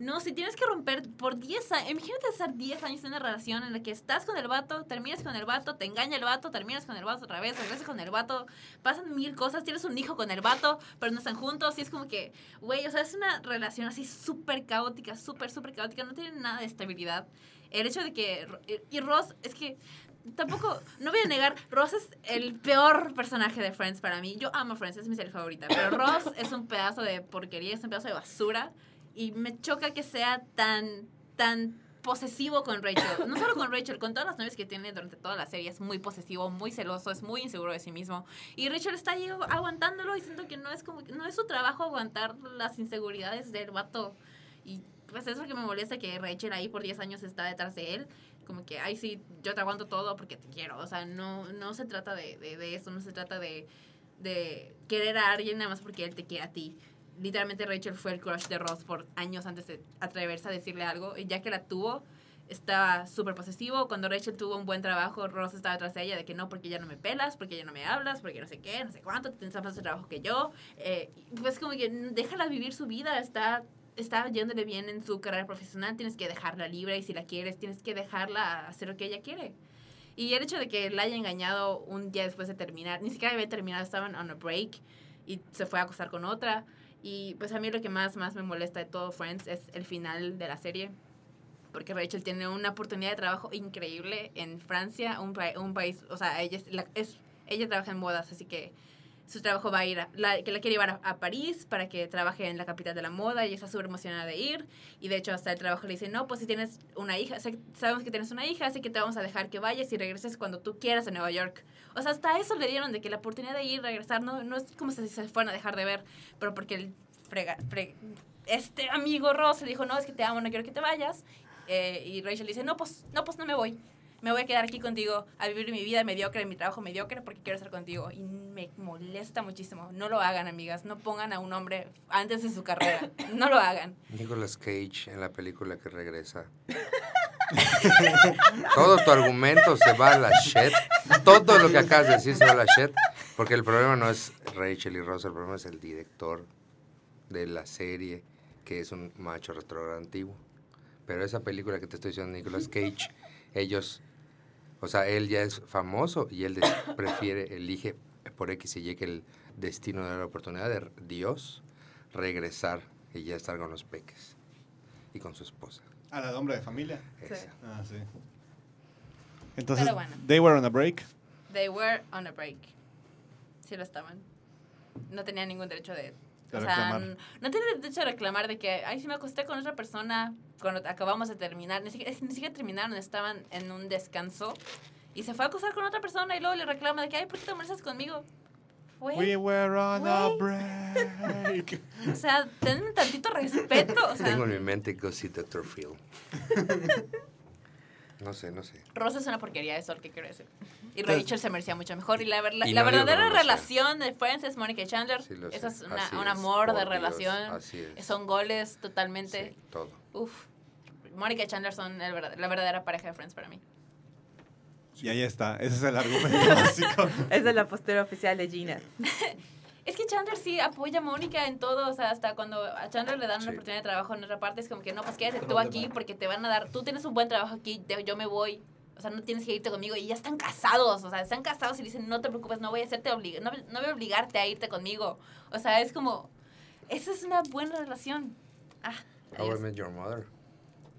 no, si tienes que romper por 10 años, imagínate estar 10 años en una relación en la que estás con el vato, terminas con el vato, te engaña el vato, terminas con el vato otra vez, regresas con el vato, pasan mil cosas, tienes un hijo con el vato, pero no están juntos y es como que, güey, o sea, es una relación así súper caótica, súper, súper caótica, no tiene nada de estabilidad. El hecho de que, y Ross, es que tampoco, no voy a negar, Ross es el peor personaje de Friends para mí. Yo amo Friends, es mi serie favorita, pero Ross es un pedazo de porquería, es un pedazo de basura y me choca que sea tan, tan posesivo con Rachel. No solo con Rachel, con todas las novias que tiene durante toda la serie. Es muy posesivo, muy celoso, es muy inseguro de sí mismo. Y Rachel está ahí aguantándolo y siento que no es como no es su trabajo aguantar las inseguridades del vato. Y pues eso que me molesta que Rachel ahí por 10 años está detrás de él. Como que, ay, sí, yo te aguanto todo porque te quiero. O sea, no, no se trata de, de, de eso, no se trata de, de querer a alguien nada más porque él te quiere a ti. Literalmente Rachel fue el crush de Ross por años antes de atreverse a decirle algo. Y ya que la tuvo, estaba súper posesivo. Cuando Rachel tuvo un buen trabajo, Ross estaba detrás de ella de que no, porque ya no me pelas, porque ya no me hablas, porque no sé qué, no sé cuánto, tienes más trabajo que yo. Eh, pues como que déjala vivir su vida, está, está yéndole bien en su carrera profesional, tienes que dejarla libre y si la quieres, tienes que dejarla hacer lo que ella quiere. Y el hecho de que la haya engañado un día después de terminar, ni siquiera había terminado, estaban on a break y se fue a acostar con otra. Y pues a mí lo que más, más me molesta de todo Friends es el final de la serie. Porque Rachel tiene una oportunidad de trabajo increíble en Francia, un, un país, o sea, ella, es, la- es- ella trabaja en modas, así que su trabajo va a ir, a, que la quiere llevar a, París para que trabaje en la capital de la moda y está súper emocionada de ir. Y de hecho hasta el trabajo le dice, no, pues si tienes una hija, sabemos que tienes una hija, así que te vamos a dejar que vayas y regreses cuando tú quieras a Nueva York. O sea, hasta eso le dieron de que la oportunidad de ir, regresar, no, no es como si se fueran a dejar de ver, pero porque el frega, fre- este amigo Ross le dijo, no, es que te amo, no quiero que te vayas. Eh, y Rachel dice, no, pues no, pues no me voy. Me voy a quedar aquí contigo a vivir mi vida mediocre, mi trabajo mediocre, porque quiero estar contigo. Y me molesta muchísimo. No lo hagan, amigas. No pongan a un hombre antes de su carrera. No lo hagan. Nicolas Cage en la película que regresa. Todo tu argumento se va a la shit. Todo lo que acabas de decir se va a la shit. Porque el problema no es Rachel y Ross, el problema es el director de la serie, que es un macho retrógrado antiguo. Pero esa película que te estoy diciendo, Nicolas Cage, ellos, o sea, él ya es famoso y él des- prefiere, elige por X y Y que el destino de la oportunidad de Dios regresar y ya estar con los peques y con su esposa. A la de hombre de familia. Esa. Ah, sí. Entonces, Pero bueno. they were on a break. They were on a break. Sí lo estaban. No tenían ningún derecho de... De o sea, reclamar. n- no tienen derecho a reclamar de que, ay, si me acosté con otra persona cuando acabamos de terminar. Ni siquiera, ni siquiera terminaron, estaban en un descanso. Y se fue a acostar con otra persona y luego le reclama de que, ay, ¿por qué te molestas conmigo? Güey, We were on a Güey. break. o sea, ten un tantito respeto. O sea, Tengo en mi mente Go See Dr. Phil. No sé, no sé. Rosa es una porquería, eso es lo que quiero decir. Y Entonces- Rachel se merecía mucho mejor. Y la, la, Y la no verdadera relación de Friends es Mónica y Chandler. Sí lo Eso sé. es una- Así un es, amor por de Dios, relación. así es. Son goles totalmente. Sí, todo. Uf. Mónica y Chandler son el verdad- la verdadera pareja de Friends para mí. Y ahí está. Ese es el argumento básico. Esa es la postura oficial de Gina. Es que Chandler sí apoya a Mónica en todo, o sea, hasta cuando a Chandler le dan una Sí. oportunidad de trabajo en otra parte, es como que no, pues quédate tú aquí porque te van a dar, tú tienes un buen trabajo aquí, te- yo me voy, o sea, no tienes que irte conmigo y ya están casados, o sea, están casados y dicen, no te preocupes, no voy a hacerte oblig no, no voy a obligarte a irte conmigo, o sea, es como, esa es una buena relación. Ah, How I. Met Your Mother.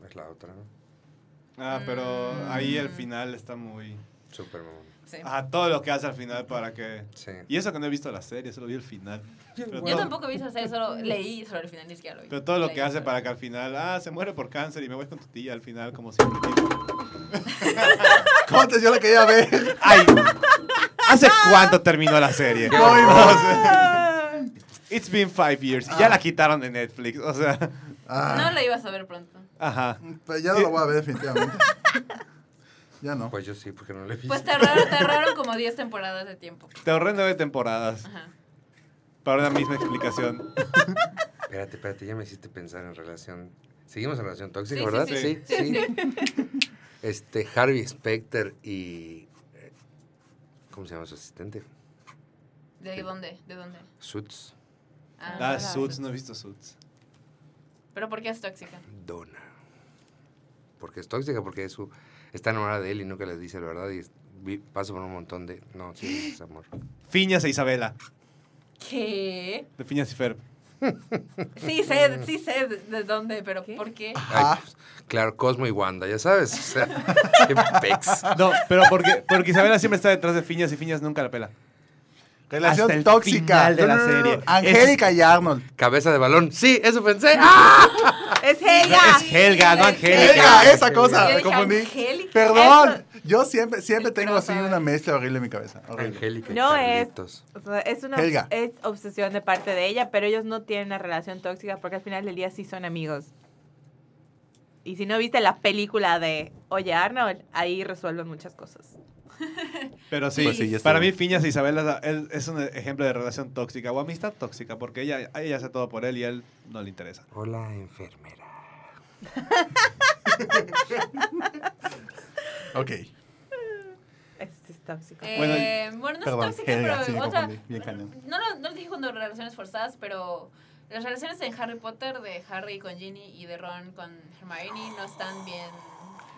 Es la otra, ¿no? Ah, pero ahí el Mm. final está muy... Super mamón. Sí. Ajá, todo lo que hace al final para que... Sí. Y eso que no he visto la serie, solo vi el final. Pero Yo todo- tampoco vi esa serie, solo leí sobre el final, ni siquiera lo vi. Pero todo lo Leí que hace sobre- para que al final, ah, se muere por cáncer y me voy con tu tía al final, como siempre. Contes, yo la quería ver. ¡Ay! ¿Hace cuánto terminó la serie? Muy O sea, It's been five years. Y ya la quitaron de Netflix. O sea, Ah, No la ibas a ver pronto. ajá. pero ya no lo voy a ver definitivamente. Ya no. Pues yo sí, porque no le he visto. Pues te ahorraron, te ahorraron como 10 temporadas de tiempo. Te ahorré nueve temporadas. Ajá. para una misma explicación. Espérate, espérate, ya me hiciste pensar en relación. Seguimos en relación tóxica, Sí, sí, ¿verdad? sí. sí. Este, Harvey Specter y. ¿Cómo se llama su asistente? ¿De dónde? ¿De dónde? Suits. Ah, Ah, Suits, no he visto Suits. ¿Pero por qué es tóxica? Donna. Porque es tóxica, porque es su, está enamorada de él y nunca le dice la verdad y pasa por un montón de... No, sí, es amor. Fiñas e Isabela, ¿Qué? de Fiñas y Ferb. Sí sé, sí sé de, de dónde, pero ¿Qué? ¿por qué? Ay, pues, claro, Cosmo y Wanda, ya sabes. O sea, qué pex. No, pero porque, porque Isabela siempre está detrás de Fiñas y Fiñas nunca la pela. Relación Hasta el tóxica. final de No, la no, no, no. serie. Angélica y Arnold. Cabeza de balón. Sí, eso pensé. ¡Ah! ¡Es Helga! Es Helga, no Es Angélica. Helga, esa cosa. Me confundí. Angélica. Perdón. Yo siempre, siempre tengo así una mezcla horrible en mi cabeza. Horrible. Angélica y No es. O sea, es una Helga. es obsesión de parte de ella, pero ellos no tienen una relación tóxica porque al final del día sí son amigos. Y si no viste la película de Oye Arnold, ahí resuelven muchas cosas. Pero sí, Pues sí, para mí Fiñas e Isabela es, un ejemplo de relación tóxica o amistad tóxica, porque ella, ella hace todo por él y a él no le interesa. Hola, enfermera. Ok. Este es tóxico. Eh, bueno, no Perdón, es Helga, sí, pero otra. No lo, no lo dije cuando relaciones forzadas, pero las relaciones en Harry Potter de Harry con Ginny y de Ron con Hermione no están bien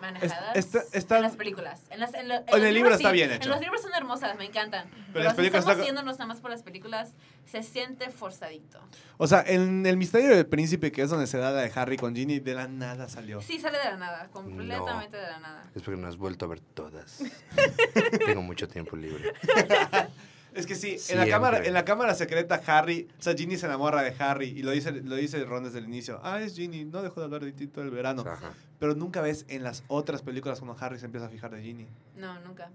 manejadas Es- está- está- en las películas. En, las- en lo- en En los el libro libros está sí, bien hecho. En los libros son hermosas, me encantan. Pero, las si películas estamos está- yéndonos nada más por las películas, se siente forzadito. O sea, en El Misterio del Príncipe, que es donde se da la de Harry con Ginny, de la nada salió. Sí, sale de la nada, completamente de la nada. Es porque no has vuelto a ver todas. Tengo mucho tiempo libre. Es que sí, en la, cámara, en la cámara secreta Harry, o sea, Ginny se enamora de Harry y lo dice, lo dice Ron desde el inicio. Ah, es Ginny, no dejó de hablar de ti todo el verano. Ajá. Pero nunca ves en las otras películas cuando Harry se empieza a fijar de Ginny. No, nunca.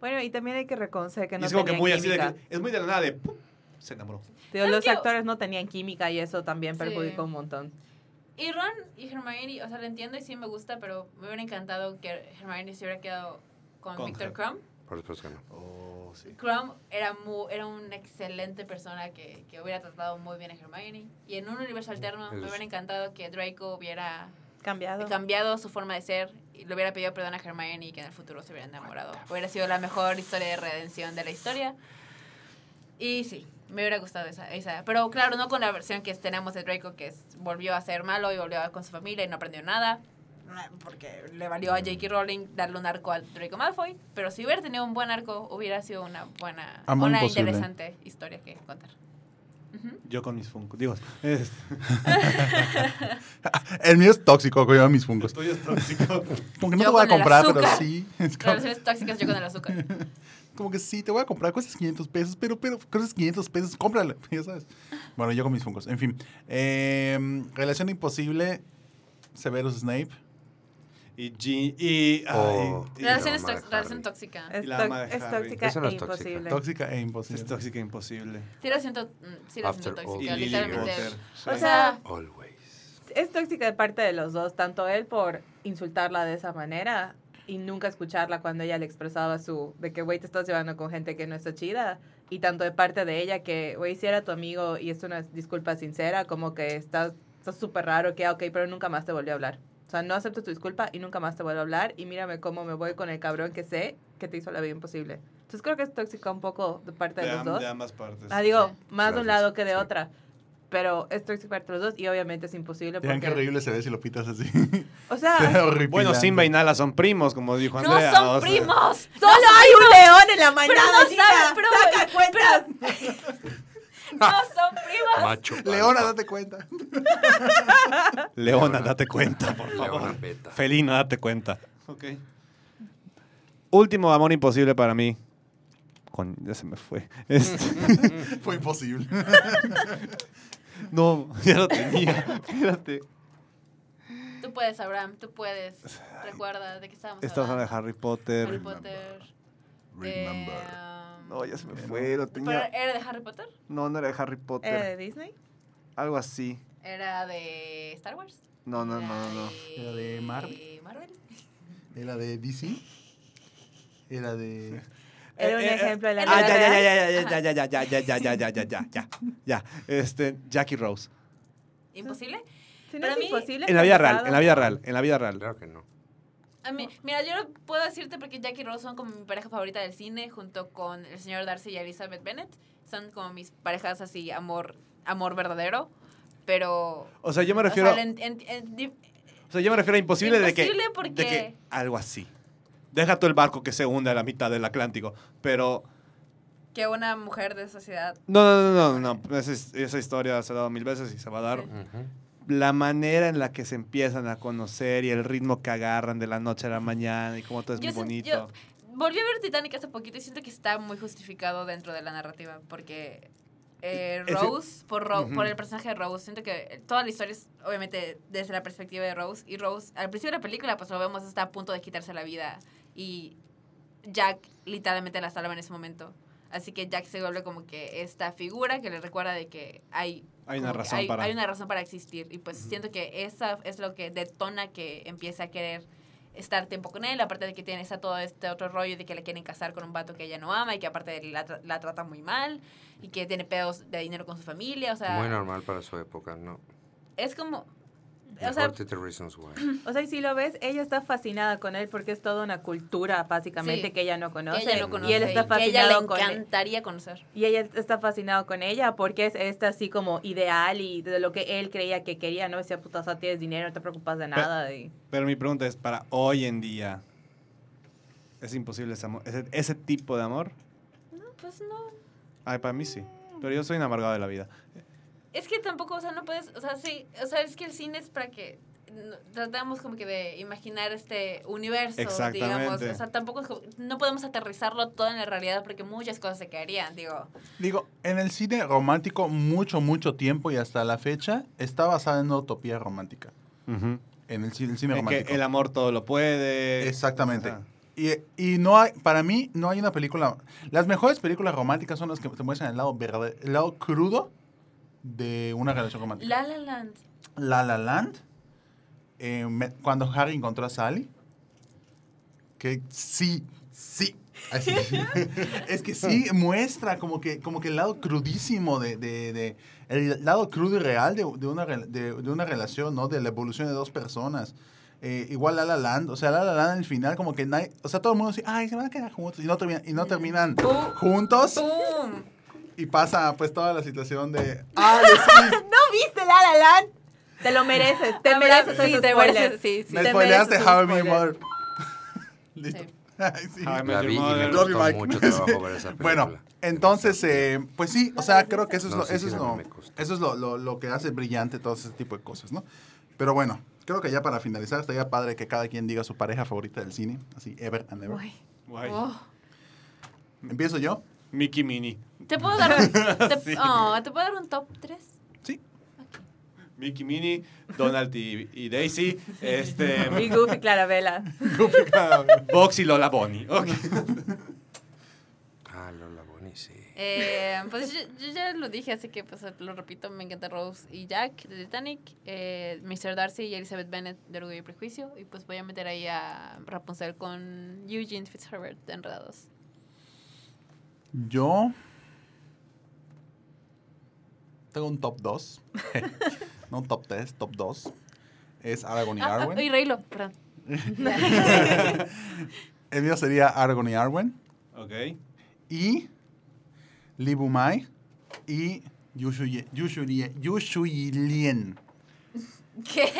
Bueno, y también hay que reconocer que y no es como que muy así de que- es muy de la nada de ¡pum! se enamoró. Digo, ¿Sabes los actores no tenían química y eso también Sí. perjudicó un montón. Y Ron y Hermione, o sea, lo entiendo y sí me gusta, pero me hubiera encantado que Hermione se hubiera quedado con, Con Victor Crumb. Por supuesto que no. Oh, sí. Crumb era, mu- era una excelente persona que, que hubiera tratado muy bien a Hermione. Y en un universo alterno Eso me hubiera encantado que Draco hubiera Cambiado. cambiado su forma de ser y le hubiera pedido perdón a Hermione y que en el futuro se hubiera enamorado. Hubiera sido la mejor historia de redención de la historia. Y sí, me hubiera gustado esa, esa. Pero claro, no con la versión que tenemos de Draco, que es- volvió a ser malo y volvió a con su familia y no aprendió nada. Porque le valió a J.K. Rowling darle un arco al Draco Malfoy. Pero si hubiera tenido un buen arco, hubiera sido una buena, una imposible. interesante historia que contar. Yo con mis Funko. Digo, es, El mío es tóxico, con mis fungos. tuyo es tóxico. Como que no Yo te voy a el comprar, pero sí. Es como, Relaciones tóxicas yo con el azúcar. como que sí, te voy a comprar. Cuestas 500 pesos, pero, pero, cuestas 500 pesos, cómpralo. Ya sabes. Bueno, yo con mis fungos. En fin. Eh, relación imposible. Severus Snape. Y G. Y. Oh. ay, y- la tox- relación tóxica. Es, es tóxica Eso no e es tóxica. imposible. Tóxica e imposible. es tóxica e imposible. Sí la siento, mm, sí la siento tóxica, literalmente. O sea, Always. es tóxica de parte de los dos, tanto él por insultarla de esa manera y nunca escucharla cuando ella le expresaba su de que güey te estás llevando con gente que no está chida y tanto de parte de ella que güey si era tu amigo y es una disculpa sincera como que estás estás súper raro que ah, ok pero nunca más te volvió a hablar sea no acepto tu disculpa y nunca más te vuelvo a hablar y mírame cómo me voy con el cabrón que sé que te hizo la vida imposible entonces creo que es tóxica un poco de parte de, de, los am- dos de ambas partes. ah digo Sí. más de un Gracias, lado que de sí. otra pero es tóxica parte de los dos y obviamente es imposible Vean qué porque horrible se ve si lo pitas así. o sea. Bueno, Simba y Nala son primos, como dijo ¡No Andrea. son o sea, primos! Solo hay un león en la Pero manada, no saben, pero, Saca cuentas. No son primos. Macho. Leona, date cuenta. Leona, date cuenta, por favor. Leona beta. Felino, date cuenta. Ok. Último amor imposible para mí. Con, ya se me fue. Este, Fue imposible. no, ya lo tenía. Espérate. Tú puedes, Abraham, tú puedes. Recuerda de qué estábamos Estamos hablando hablando. de Harry Potter. Harry Potter. Remember. No, ya se me fue. Lo ¿pero tenía. ¿Era de Harry Potter? No, no era de Harry ¿Era Potter. de Disney? Algo así. ¿Era de Star Wars? No, no, no, no. no. ¿Era de Marvel? Marvel? Era de DC. Era de. Era un Eh, eh, ejemplo de la Ah, ya, ya, ya, ya, ya, ya, ya, ya, ya, ya, ya, ya, ya, ya, ya. Este, Jackie Rose. ¿Imposible? Para mí- imposible. En la vida real, en la vida real, en la vida real. Claro que no. A mí, mira, yo puedo decirte porque Jackie y Rose son como mi pareja favorita del cine, junto con el señor Darcy y Elizabeth Bennett. Son como mis parejas así, amor, amor verdadero. Pero. O sea, yo me o refiero, sea, en- en- en- o sea, yo me refiero a imposible, de que, Imposible porque- de que algo así. Deja tú el barco que se hunde a la mitad del Atlántico, pero que una mujer de sociedad. no, no, no, no, no. Esa, es- esa historia se ha dado mil veces y se va a dar. Sí. Ujú. La manera en la que se empiezan a conocer y el ritmo que agarran de la noche a la mañana y cómo todo es Yo muy bonito. yo- Volví a ver Titanic hace poquito y siento que está muy justificado dentro de la narrativa porque eh, Ese- Rose, por, Ro- por el personaje de Rose, siento que toda la historia es obviamente desde la perspectiva de Rose y Rose al principio de la película pues lo vemos está a punto de quitarse la vida y Jack literalmente la salva en ese momento. Así que Jack se vuelve como que esta figura que le recuerda de que hay Hay una razón hay, para- hay una razón para existir y pues siento que esa es lo que detona que empiece a querer estar tiempo con él, aparte de que tiene está todo este otro rollo de que le quieren casar con un vato que ella no ama y que aparte la, tra- la trata muy mal y que tiene pedos de dinero con su familia, o sea, Muy normal para su época, ¿no? es como o sea, 30 Reasons Why. O sea, y si lo ves, ella está fascinada con él porque es toda una cultura, básicamente, Sí. que ella no conoce. ella no conoce y él está y que ella le fascinado con él. encantaría conocer. Y ella está fascinado con ella porque es esta así como ideal y de lo que él creía que quería, ¿no? Decía, puta, o sea, tienes dinero, no te preocupas de nada. Y... Pero mi pregunta es, para hoy en día, ¿es imposible ese, amor, ese, ese tipo de amor? No, pues no. Ay, para mí sí. Pero yo soy un amargado de la vida. Es que tampoco, o sea, no puedes, o sea, sí, o sea, es que el cine es para que tratamos como que de imaginar este universo, Exactamente. digamos, o sea, tampoco es como- no podemos aterrizarlo todo en la realidad porque muchas cosas se caerían, digo. Digo, en el cine romántico, mucho, mucho tiempo y hasta la fecha, está basada en una utopía romántica. En el, el cine En que romántico. el amor todo lo puede. Exactamente. Y, y no hay, para mí, no hay una película. Las mejores películas románticas son las que te muestran el lado verde, el lado crudo de una relación romántica. La La Land. La La Land, eh, me- cuando Harry encontró a Sally, que sí, sí. así. es que sí muestra como que, como que el lado crudísimo de, de- de- el lado crudo y real de, de una, de, una relación, ¿no? De la evolución de dos personas. Eh, igual La La Land, o sea, La La Land al final como que nadie, o sea, todo el mundo dice, ay, se van a quedar juntos y no, y no terminan juntos ¡Pum! Y pasa pues toda la situación de, sí, ¿No viste La La Land? Te lo mereces, te mereces sí, te mereces, sí, sí. me te spoileaste How I Met Your. Mother. Listo. Ay, sí. Vi y me mucho trabajo ver esa película. Bueno, entonces, eh, pues sí, o sea, creo que eso es, No, lo, eso sí, es, lo, eso es lo, lo- lo que hace brillante todo ese tipo de cosas, ¿no? Pero bueno, creo que ya para finalizar, estaría padre que cada quien diga su pareja favorita del cine, así, ever and ever. Guay. Oh. ¿Empiezo yo? Mickey Mini. ¿Te puedo dar un, te, oh, ¿te puedo dar un top 3? Sí. Mickey Mini, Donald y, y Daisy, este, Y Goofy Clarabella. Box y Lola Bonnie. Ok. Ah, Lola Bonnie, sí. Eh, pues yo, yo ya lo dije, así que pues lo repito, me encanta Rose y Jack de Titanic, eh, Mr. Darcy y Elizabeth Bennet de Orgullo y Prejuicio, y pues voy a meter ahí a Rapunzel con Eugene Fitzherbert de Enredados. Yo tengo un top 2. no un top 3, top 2. Es Aragorn y Ah, ah, Arwen. y Reylo, perdón. El mío sería Aragorn y Arwen. Ok. y Libumai y Yushuye- Yushurie- Yushuyilien. ¿Qué?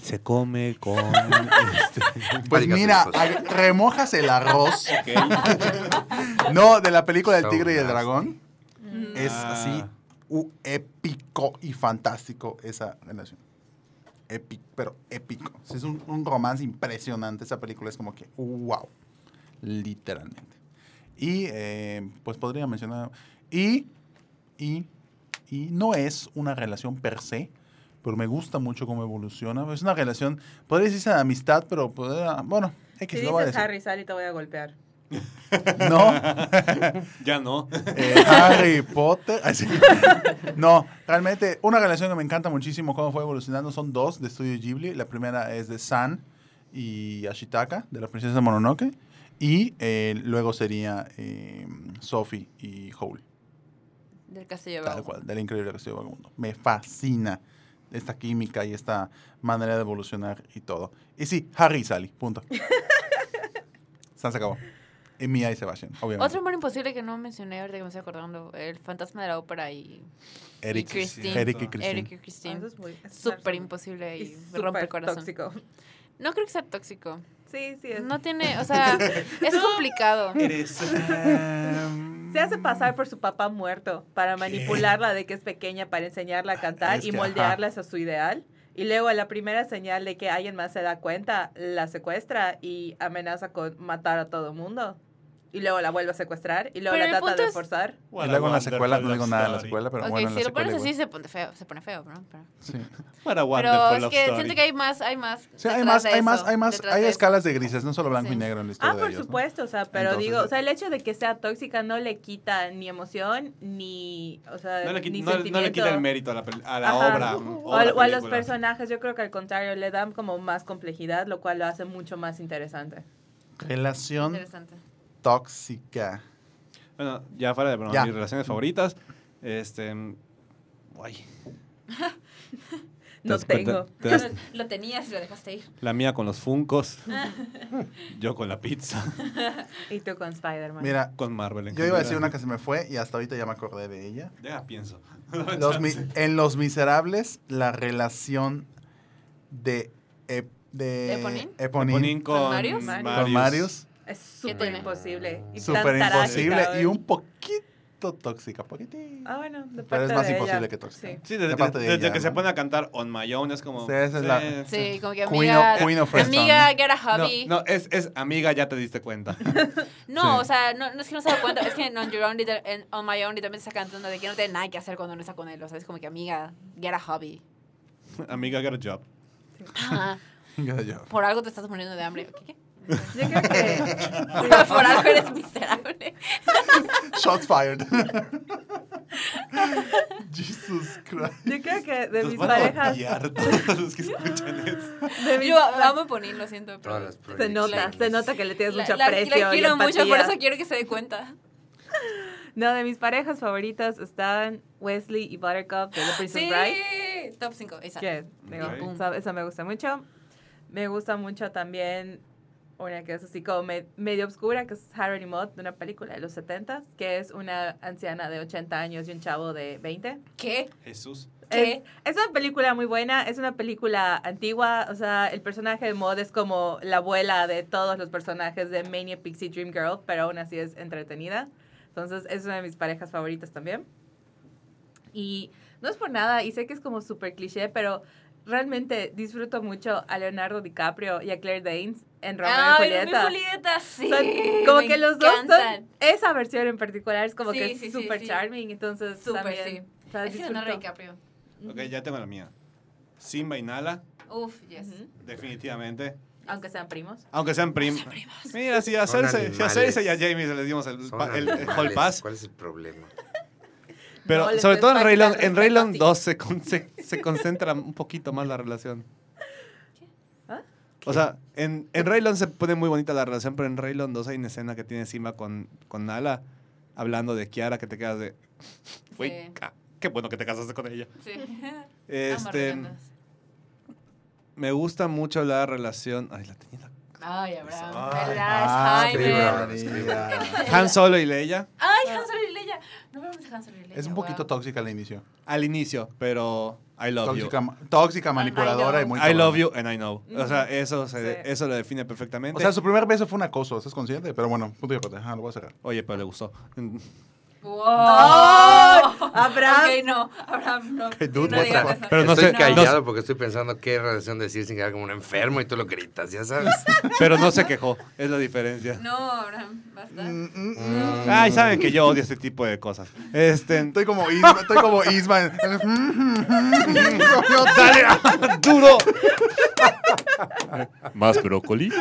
Se come con. este, Pues mira, remojas el arroz. ok. No, de la película del So tigre y el nasty. dragón. Es Ah. así épico y fantástico esa relación. Épico, pero épico. Es un, un romance impresionante. Esa película es como que, wow. Literalmente. Y eh, pues podría mencionar. Y, y, y no es una relación per se, pero me gusta mucho cómo evoluciona. Es una relación, podría decirse de amistad, pero podría, bueno, X Si lo voy a dices decir. Harry, Sally, te voy a golpear. No, Ya no. eh, Harry Potter. Así. No, realmente una relación que me encanta muchísimo cómo fue evolucionando son dos de Studio Ghibli. La primera es de San y Ashitaka, de la princesa Mononoke. Y eh, luego sería eh, Sophie y Hole. Del castillo Tal cual, del increíble Castillo Vagabundo. Me fascina esta química y esta manera de evolucionar y todo. Y sí, Harry y Sally, punto. San se acabó. Y Mia y Sebastian, obviamente. Otro amor imposible que no mencioné ahorita que me estoy acordando, el fantasma de la ópera y Eric, y Christine. Eric y Christine. Eric y Ah, Christine. eso es muy- eso es Súper imposible y, rompe el corazón. tóxico. No creo que sea tóxico. Sí, sí. Es. No tiene, o sea, es complicado. Eres. em, Se hace pasar por su papá muerto para manipularla de que es pequeña para enseñarla a cantar Es y que, moldearla hacia su ideal. Y luego a la primera señal de que alguien más se da cuenta, la secuestra y amenaza con matar a todo el mundo. Y luego la vuelve a secuestrar y luego Pero la trata de es- forzar. Y luego en la secuela, no digo nada de la secuela, pero ok, bueno, en si la lo pones así se pone feo, se pone feo, ¿no? Pero, Sí. Pero es que story. siento que hay más, hay más. Sí, hay más, hay más, hay más, hay escalas de grises, no solo blanco Sí. y negro en la historia Ah, de por ellos, ¿no? supuesto, o sea, pero Entonces, digo, eh, o sea, el hecho de que sea tóxica no le quita ni emoción ni, o sea, No le, quita, ni no- no le quita el sentimiento. mérito a la, a la obra. O, a- la o a los personajes, yo creo que al contrario, le dan como más complejidad, lo cual lo hace mucho más interesante. Relación Interesante. Tóxica. Bueno, ya fuera de Ya. mis relaciones favoritas. Este. Guay. No tengo. te das- Lo tenías y lo dejaste ir. la mía con los funcos. yo con la pizza. Y tú con Spider-Man. Mira, Con Marvel en yo iba a decir una que se me fue y hasta ahorita ya me acordé de ella. Ya pienso. Los mi- en Los Miserables, la relación de, Ep- de ¿Eponine? Eponine Ponín con, ¿Con Marius? con Marius, Es ¿Qué súper imposible. súper imposible y un poquito tóxica, poquitín. Ah, bueno, de Pero es parte más de imposible ella. que tóxica. Sí. Sí, desde, De parte de desde ella, que se ¿no? pone a cantar On My Own es como. Sí, esa es la- Sí, como que Queen amiga. of- Queen of amiga, get a No, hobby. No, no, es, es amiga, ya te diste cuenta. Sí. o sea, no, no es que no se da cuenta. Es que en On, Your Own, en On My Own literalmente está cantando de que no tiene nada que hacer cuando no está con él. O sea, es como que amiga, get a hobby. amiga, get a job. Ajá. Ya, ya. Por algo te estás muriendo de hambre. ¿Qué? qué? Yo creo que Por algo eres miserable. Shots fired. Jesus Christ. Yo creo que de mis van a parejas. odiar todos los que escuchan eso. de mis- Yo amo Ponín, lo siento. Pero Todas las se nota, se nota que le tienes la, mucho la- aprecio. la quiero y mucho, por eso quiero que se dé cuenta. No, de mis parejas favoritas están Wesley y Buttercup de The Princess Sí, Bride. top 5. Esa. Que, digo, Ok. esa, esa me gusta mucho. Me gusta mucho también una que es así como me- medio obscura, que es Harry Mott, de una película de los 70 que es una anciana de 80 años y un chavo de 20. ¿Qué? Jesús. ¿Qué? Es, es una película muy buena, es una película antigua, o sea, el personaje de Maud es como la abuela de todos los personajes de Mania Pixie Dream Girl, pero aún así es entretenida. Entonces, es una de mis parejas favoritas también. Y no es por nada, y sé que es como súper cliché, pero realmente disfruto mucho a Leonardo DiCaprio y a Claire Danes en Romeo y Ay, Julieta. Romeo y Julieta, sí. Son como me que los dos encantan. son, esa versión en particular es como Sí, que es sí, sí, súper sí. charming, entonces Súper, también, sí. o sea, Es que Leonardo. DiCaprio. Ok, ya tengo la mía. Simba y Nala, Uf, yes. Definitivamente. Aunque sean primos. Aunque sean prim. primos. Mira, si a Cersei, si a. Cersei y a Jamie se les dimos el, el, el animales. hall pass. ¿Cuál es el problema? Pero No, sobre todo en respeto en Rayland así. 2 se, con- se, se concentra un poquito más la relación. ¿Ah? O sea, en, en Rayland se pone muy bonita la relación, pero en Rayland 2 hay una escena que tiene Simba con, con Nala hablando de Kiara que te quedas de... Uy, Sí. qué bueno que te casaste con ella. Sí. Este, me gusta mucho la relación... Ay, la tenía Ay, Abraham. Ay, ¿Verdad? ah, Es Jaime. María. Han Solo y Leia Ay, Han Solo y Leia. No hablamos de Han Solo y Leia. Es un poquito wow. tóxica al inicio. al inicio, pero I love Tóxica, you. tóxica manipuladora y muy I love you and I know. O sea, eso, se, Sí. eso lo define perfectamente. O sea, su primer beso fue un acoso, ¿estás consciente? Pero bueno, punto y aparte. Ajá, lo voy a cerrar. Oye, pero le gustó. Wow. Abraham. Ok, no. Abraham, no. dude, no what digas the eso. Pero no Estoy sé- callado porque estoy pensando qué relación decir sin quedar como un enfermo y tú lo gritas, ya sabes. Pero no se quejó, es la diferencia. No, Abraham, basta. Mm, mm, mm. Mm. Ay, saben que yo odio este tipo de cosas. Este, Estoy como Isma. Estoy como Isma. dale, duro. Más brócoli.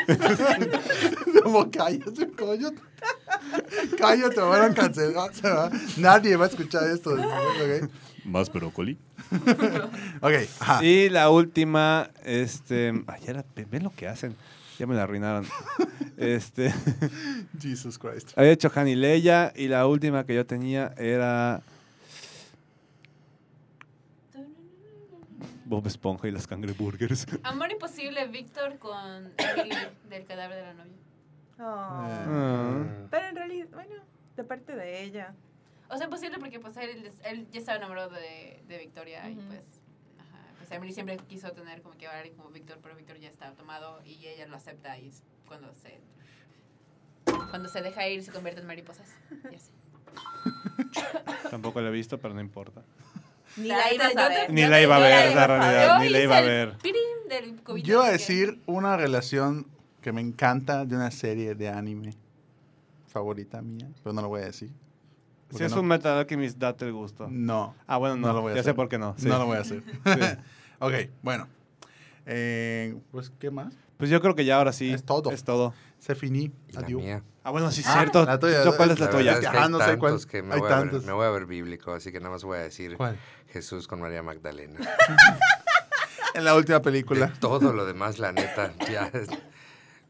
Como cállate, coño. Cállate, me van a cancelar. se va. Nadie va a escuchar esto. Ok, Más brócoli. Ok, ajá. Y la última, este, ay, ya la- ven lo que hacen. Ya me la arruinaron. este, Jesus Christ. había hecho Han y Leia y la última que yo tenía era Bob Esponja y las cangreburgers. Amor imposible, Víctor con del cadáver de la novia. Oh. Pero en realidad, bueno, de parte de ella. O sea, imposible porque pues él, él ya estaba enamorado de, de Victoria y pues, ajá, pues Emily siempre quiso tener como que alguien como Víctor, pero Víctor ya está tomado y ella lo acepta y es cuando se cuando se deja ir se convierte en mariposas. Y así. Tampoco la he visto, pero no importa. Ni La yo a te- ver. Ni la iba a ver, la iba realidad, ni la iba a ver. Yo iba a decir una relación que me encanta de una serie de anime favorita mía, pero no lo voy a decir. Si es no, un Metal Alchemist, date el gusto. No, Ah, bueno, no, no lo voy a ya hacer. sé por qué no. sí. no lo voy a hacer. Sí. ok, bueno. Eh, pues, ¿qué más? Pues yo creo que ya ahora sí. Es todo. Es todo. Se finí. Adiós. mía. Ah, bueno, sí, es Ah, cierto. la tuya, ¿Yo ¿Cuál es la la tuya? es que hay no sé cuál- tantos que me hay voy, a ver, tantos. me voy a ver bíblico, así que nada más voy a decir ¿Cuál? Jesús con María Magdalena. En la última De película. todo lo demás, la neta, ya es-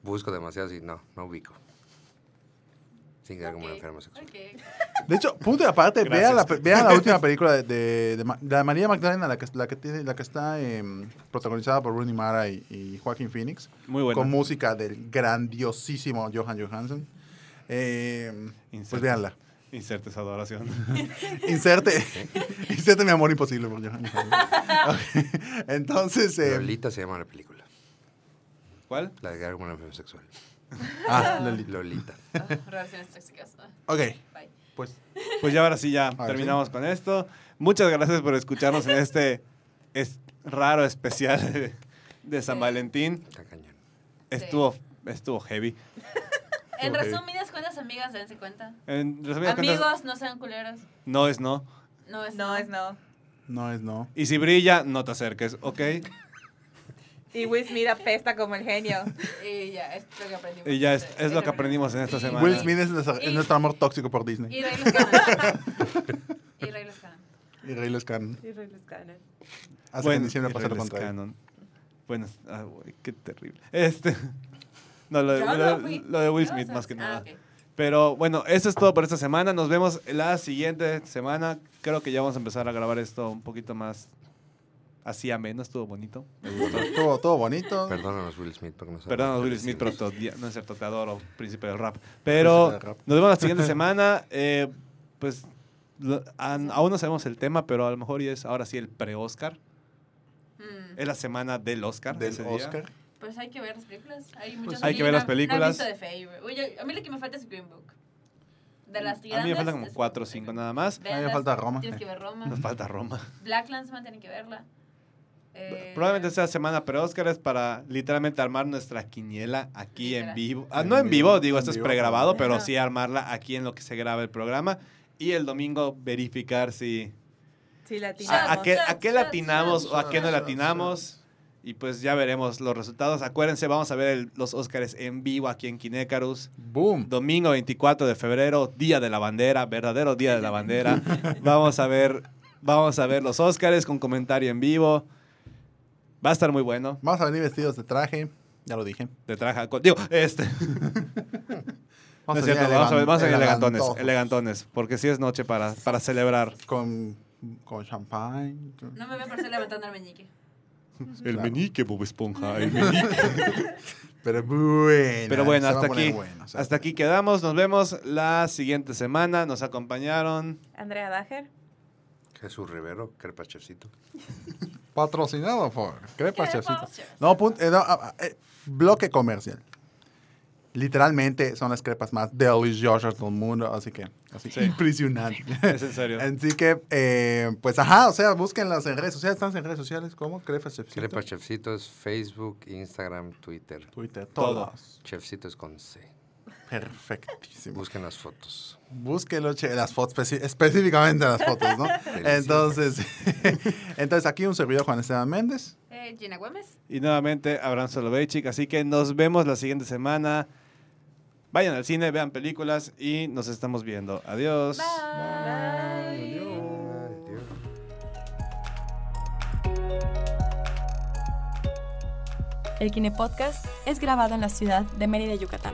busco demasiado y no, no ubico. Sin quedar como un Ok, enfermo sexual. ok. De hecho, punto y aparte, vean la, vean la última película de, de, de María Magdalena, la que, la que, tiene, la que está em, protagonizada por Rooney Mara y, y Joaquín Phoenix, Muy buena. con música del grandiosísimo Johan Johansson. Em, pues véanla. Inserte esa adoración. Inserte, inserte mi amor imposible por Johan Johansson. Entonces, em, Lolita se llama la película. ¿Cuál? La de un enfermo sexual. ah, Lolita. Lolita. Ah, relaciones tóxicas. Ah, Ok, Bye. pues Pues ya ahora sí, ya Ahora terminamos con esto. Muchas gracias por escucharnos en este es raro especial de, de San Sí. Valentín. Está cañón. Estuvo, estuvo heavy. En Ok. resumidas cuentas, amigas, dense cuenta. En resumidas cuentas, Amigos, no sean culeros. no es no. No es No es no. no es no. Y si brilla, no te acerques, ¿ok? Y Will Smith apesta como el genio. Y ya, es lo que aprendimos. Y ya es, Este- es lo que este aprendimos en esta Y- semana. Will Smith es nuestro, es Y- nuestro amor tóxico por Disney. Y Ray los Canon. Y Ray los Canon. Y Rey. Y los Cannon. Hace que Bueno, en diciembre y pase lo contrario. Canon. Bueno, ah, güey, qué terrible. Este. No, lo de, lo, lo de Will Smith, más que ah, nada. ok. Pero bueno, eso es todo por esta semana. Nos vemos la siguiente semana. Creo que ya vamos a empezar a grabar esto un poquito más así ameno. Estuvo bonito. Me gustó. Todo, todo bonito. Perdónanos, Will Smith, porque no sabemos Perdón, qué Will Smith, pero no es cierto, te adoro, príncipe del rap. Pero Príncipe del rap. nos vemos la siguiente semana. Eh, pues aún no sabemos el tema, pero a lo mejor ya es ahora sí el pre-Oscar. Mm. Es la semana del Oscar. Del ese día. Oscar. Pues hay que ver las películas. Hay, muchas hay y que ver las películas. The Favorite. Oye, a mí lo que me falta es Green Book. De las A mí me faltan como es- cuatro o cinco nada más. A mí me falta Roma. Tienes que ver Roma. Nos falta Roma. Black Landsman tienen que verla. Eh, Probablemente sea semana pre-Oscar es para literalmente armar nuestra quiniela aquí en Literal. vivo. Ah, En no en vivo, vivo, digo, en esto es vivo, pregrabado, pero- pero sí armarla aquí en lo que se graba el programa. Y el domingo verificar si Sí, la a, a qué, a qué latinamos o a qué no latinamos. Y pues ya veremos los resultados. Acuérdense, vamos a ver el- los Oscars en vivo aquí en Kinecarus. Boom. Domingo 24 de febrero, Día de la Bandera, verdadero Día de la Bandera. Vamos a ver, vamos a ver los Oscars con comentario en vivo. Va a estar muy bueno. Vamos a venir vestidos de traje. Ya lo dije. De traje, digo, este. No Vamos es a cierto, venir vamos a ver, vamos a ver elegan- elegantones, porque sí es noche para, para celebrar. Con, con champagne. No me veo por ser levantando el meñique. El Claro. meñique, Bob Esponja, el meñique. Pero bueno. Pero bueno, a hasta aquí, bueno, o sea, hasta aquí quedamos. Nos vemos la siguiente semana. Nos acompañaron. Andrea Dager. Jesús Rivero, Crepa Chefcito. Patrocinado por Crepa Crepa Chefcito. No, punto, eh, no, ah, ah, eh, bloque comercial. Literalmente son las crepas más deliciosas del mundo, así que así Sí. impresionante. Es en serio. Así que, eh, pues ajá, o sea, búsquenlas en redes sociales. ¿Están en redes sociales? ¿Cómo? Crepa Chefcito. Crepa Chefcito es Facebook, Instagram, Twitter. Twitter, Todo. todos. Chefcito es con C. Perfectísimo. Busquen las fotos. Búsquenlo, che, las fotos, específicamente las fotos, ¿no? entonces, entonces, aquí un servidor Juan Esteban Méndez. Eh, Gina Gómez. Y nuevamente Abraham Soloveitchik. Así que nos vemos la siguiente semana. Vayan al cine, vean películas y nos estamos viendo. Adiós. Bye. Adiós. El Kine Podcast es grabado en la ciudad de Mérida, Yucatán,